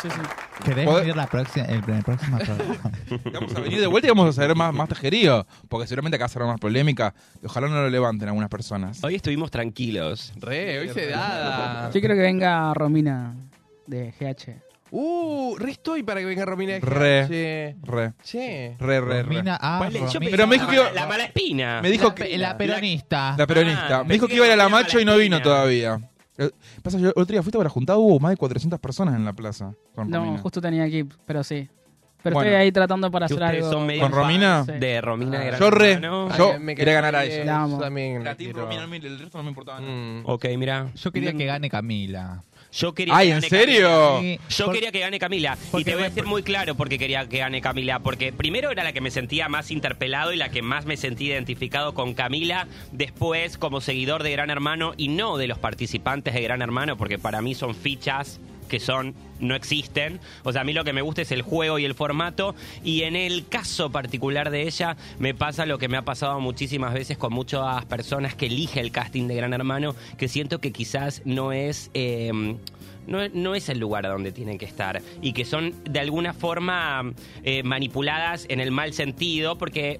Sí, sí. ¿Querés ¿Podés- venir la próxima, el, el próximo programa? Vamos a venir de vuelta y vamos a saber más, más tejerío, porque seguramente acá será más polémica. y Ojalá no lo levanten algunas personas. Hoy estuvimos tranquilos. Re, hoy se da. Yo quiero que venga Romina de GH. Uh, re estoy para que venga Romina. de Re. Che. Re, Che. re, re, re. Romina, ah, ¿Cuál es? Yo Romina. pensaba Pero me dijo que la- iba- La mala espina. Me dijo la, que... la peronista. La peronista. Ah, me dijo que iba a ir a la macho y no vino Valentina. todavía. Eh, Pasa, yo el otro día fuiste para juntar, hubo más de 400 personas en la plaza. Con No, Romina. justo tenía aquí, pero sí. Pero Bueno. estoy ahí tratando para Que hacer ustedes algo. son medio ¿Con Romina? Sí. De Romina de Gran Yo re. Hermano. Yo me quería ganar a ella. La amo. Yo también. La Team quiero. Romina, el resto no me importaba nada. Mm. Ok, mira. Yo quería que gane Camila. Yo quería Ay, que ¿en gane serio? Camila. Yo por- quería que gane Camila. Y te voy a decir muy claro por qué quería que gane Camila. Porque primero era la que me sentía más interpelado y la que más me sentí identificado con Camila. Después, como seguidor de Gran Hermano y no de los participantes de Gran Hermano, porque para mí son fichas que son no existen. O sea, a mí lo que me gusta es el juego y el formato. Y en el caso particular de ella, me pasa lo que me ha pasado muchísimas veces con muchas personas que elige el casting de Gran Hermano, que siento que quizás no es. eh, no, no es el lugar donde tienen que estar y que son de alguna forma eh, manipuladas en el mal sentido porque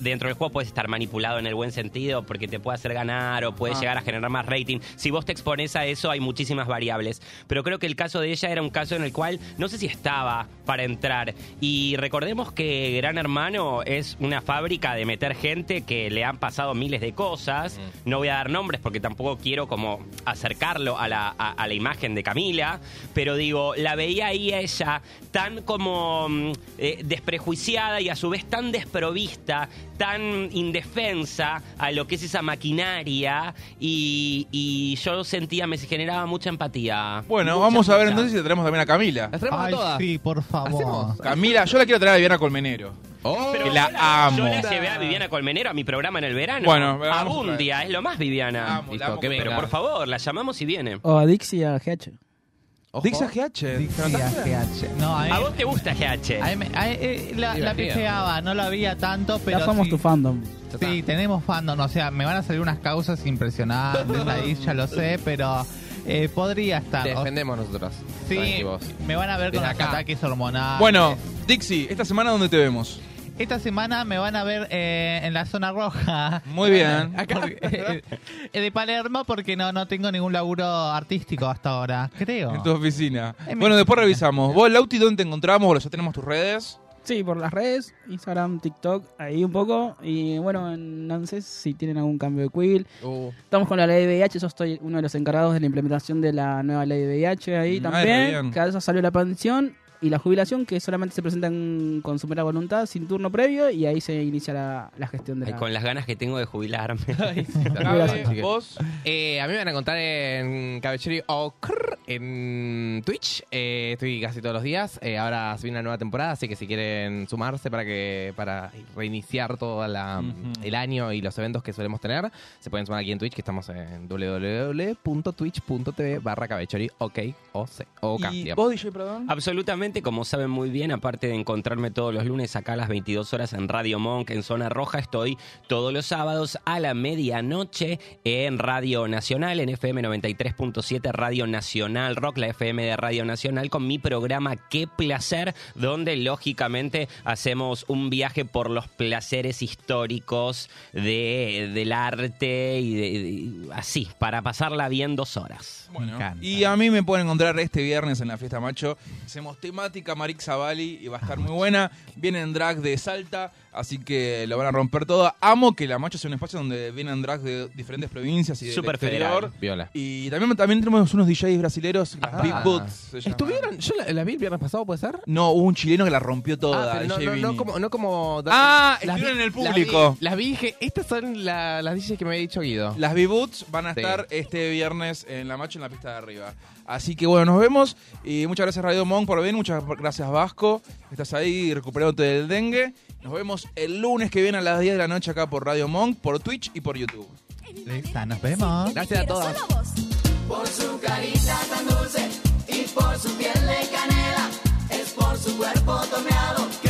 dentro del juego puedes estar manipulado en el buen sentido porque te puede hacer ganar o puede Ah. llegar a generar más rating. Si vos te expones a eso, hay muchísimas variables. Pero creo que el caso de ella era un caso en el cual no sé si estaba para entrar. Y recordemos que Gran Hermano es una fábrica de meter gente que le han pasado miles de cosas. No voy a dar nombres porque tampoco quiero como acercarlo a la, a- a la imagen de Camila. Pero digo, la veía ahí a ella tan como mm, eh, desprejuiciada y a su vez tan desprovista, tan indefensa a lo que es esa maquinaria. Y, y yo sentía, me generaba mucha empatía. Bueno, Mucha, vamos a ver mucha. entonces si traemos también a Camila. Las traemos a Ay, todas. sí, por favor. Hacemos. Camila, yo la quiero traer a Viviana Colmenero. Oh. Pero que la la, amo. Yo la llevé a Viviana Colmenero a mi programa en el verano. Bueno, a Abundia, es lo más Viviana. La amo, la Listo, amo, que pero por favor, la llamamos y viene. O a Dixie a GH. Ojo. Dixa GH. No, a mí, ¿A vos te gusta GH? a mí me- a- eh, la, la no la veía tanto, pero ya somos sí, tu fandom. Sí, tenemos fandom, o sea, me van a salir unas causas impresionantes ahí, ya lo sé, pero eh, podría estar. Te defendemos nosotros. sí, me van a ver con Desde los acá. ataques hormonales. Bueno, Dixie, esta semana ¿dónde te vemos? Esta semana me van a ver eh, en la zona roja. Muy bien. Porque- eh, de Palermo porque no, no tengo ningún laburo artístico hasta ahora, creo. En tu oficina. En Bueno, después oficina. revisamos. Vos, Lauti, ¿dónde te encontramos? Bueno, ya tenemos tus redes. Sí, por las redes, Instagram, TikTok, ahí un poco. Y bueno, en ANSES, si tienen algún cambio de quill. Uh, Estamos con la ley de VIH, yo estoy uno de los encargados de la implementación de la nueva ley de VIH ahí Mm, también. bien. Cada vez salió la pensión y la jubilación, que solamente se presentan con su mera voluntad, sin turno previo, y ahí se inicia la, la gestión de Ay, la... con las ganas que tengo de jubilarme. Cabe, vos. Eh, a mí me van a encontrar en Cabecheri o Crr en Twitch. Eh, estoy casi todos los días. Eh, ahora se viene una nueva temporada, así que si quieren sumarse para que para reiniciar todo la- el año y los eventos que solemos tener, se pueden sumar aquí en Twitch, que estamos en www.twitch.tv barra Cabecheri, ok, o c, o K, ¿Y digamos. vos, DJ, perdón? Absolutamente, como saben muy bien, aparte de encontrarme todos los lunes acá a las 22 horas en Radio Monk en Zona Roja, estoy todos los sábados a la medianoche en Radio Nacional, en FM 93.7 Radio Nacional Rock, la FM de Radio Nacional, con mi programa Qué Placer, donde lógicamente hacemos un viaje por los placeres históricos de, del arte y de- de- así, para pasarla bien dos horas. Bueno, y a mí me pueden encontrar este viernes en la fiesta macho. Hacemos Marix Zavali y va a estar muy buena. Vienen drag de Salta, así que lo van a romper todo. Amo que la macho sea un espacio donde vienen drag de diferentes provincias y del Súper exterior. Viola. Y también, también tenemos unos DJs brasileros, las Ah. Big Boots. llaman. ¿Estuvieron? ¿Yo la, la vi el viernes pasado, puede ser? No, hubo un chileno que la rompió toda. Ah, pero no, como, no como. Ah, Las estuvieron vi- en el las vi- público. Las vi y dije, estas son la- las DJs que me había dicho Guido. Las B-Boots van a Sí. estar este viernes en la macho en la pista de arriba. Así que bueno, nos vemos. Y muchas gracias Radio Monk por venir. Muchas gracias Vasco. Estás ahí recuperándote del dengue. Nos vemos vemos el lunes que viene a las 10 de la noche acá por Radio Monk, por Twitch y por YouTube. Lista, nos vemos. Gracias a todos. Por su carita tan dulce y por su piel de canela, es por su cuerpo torneado que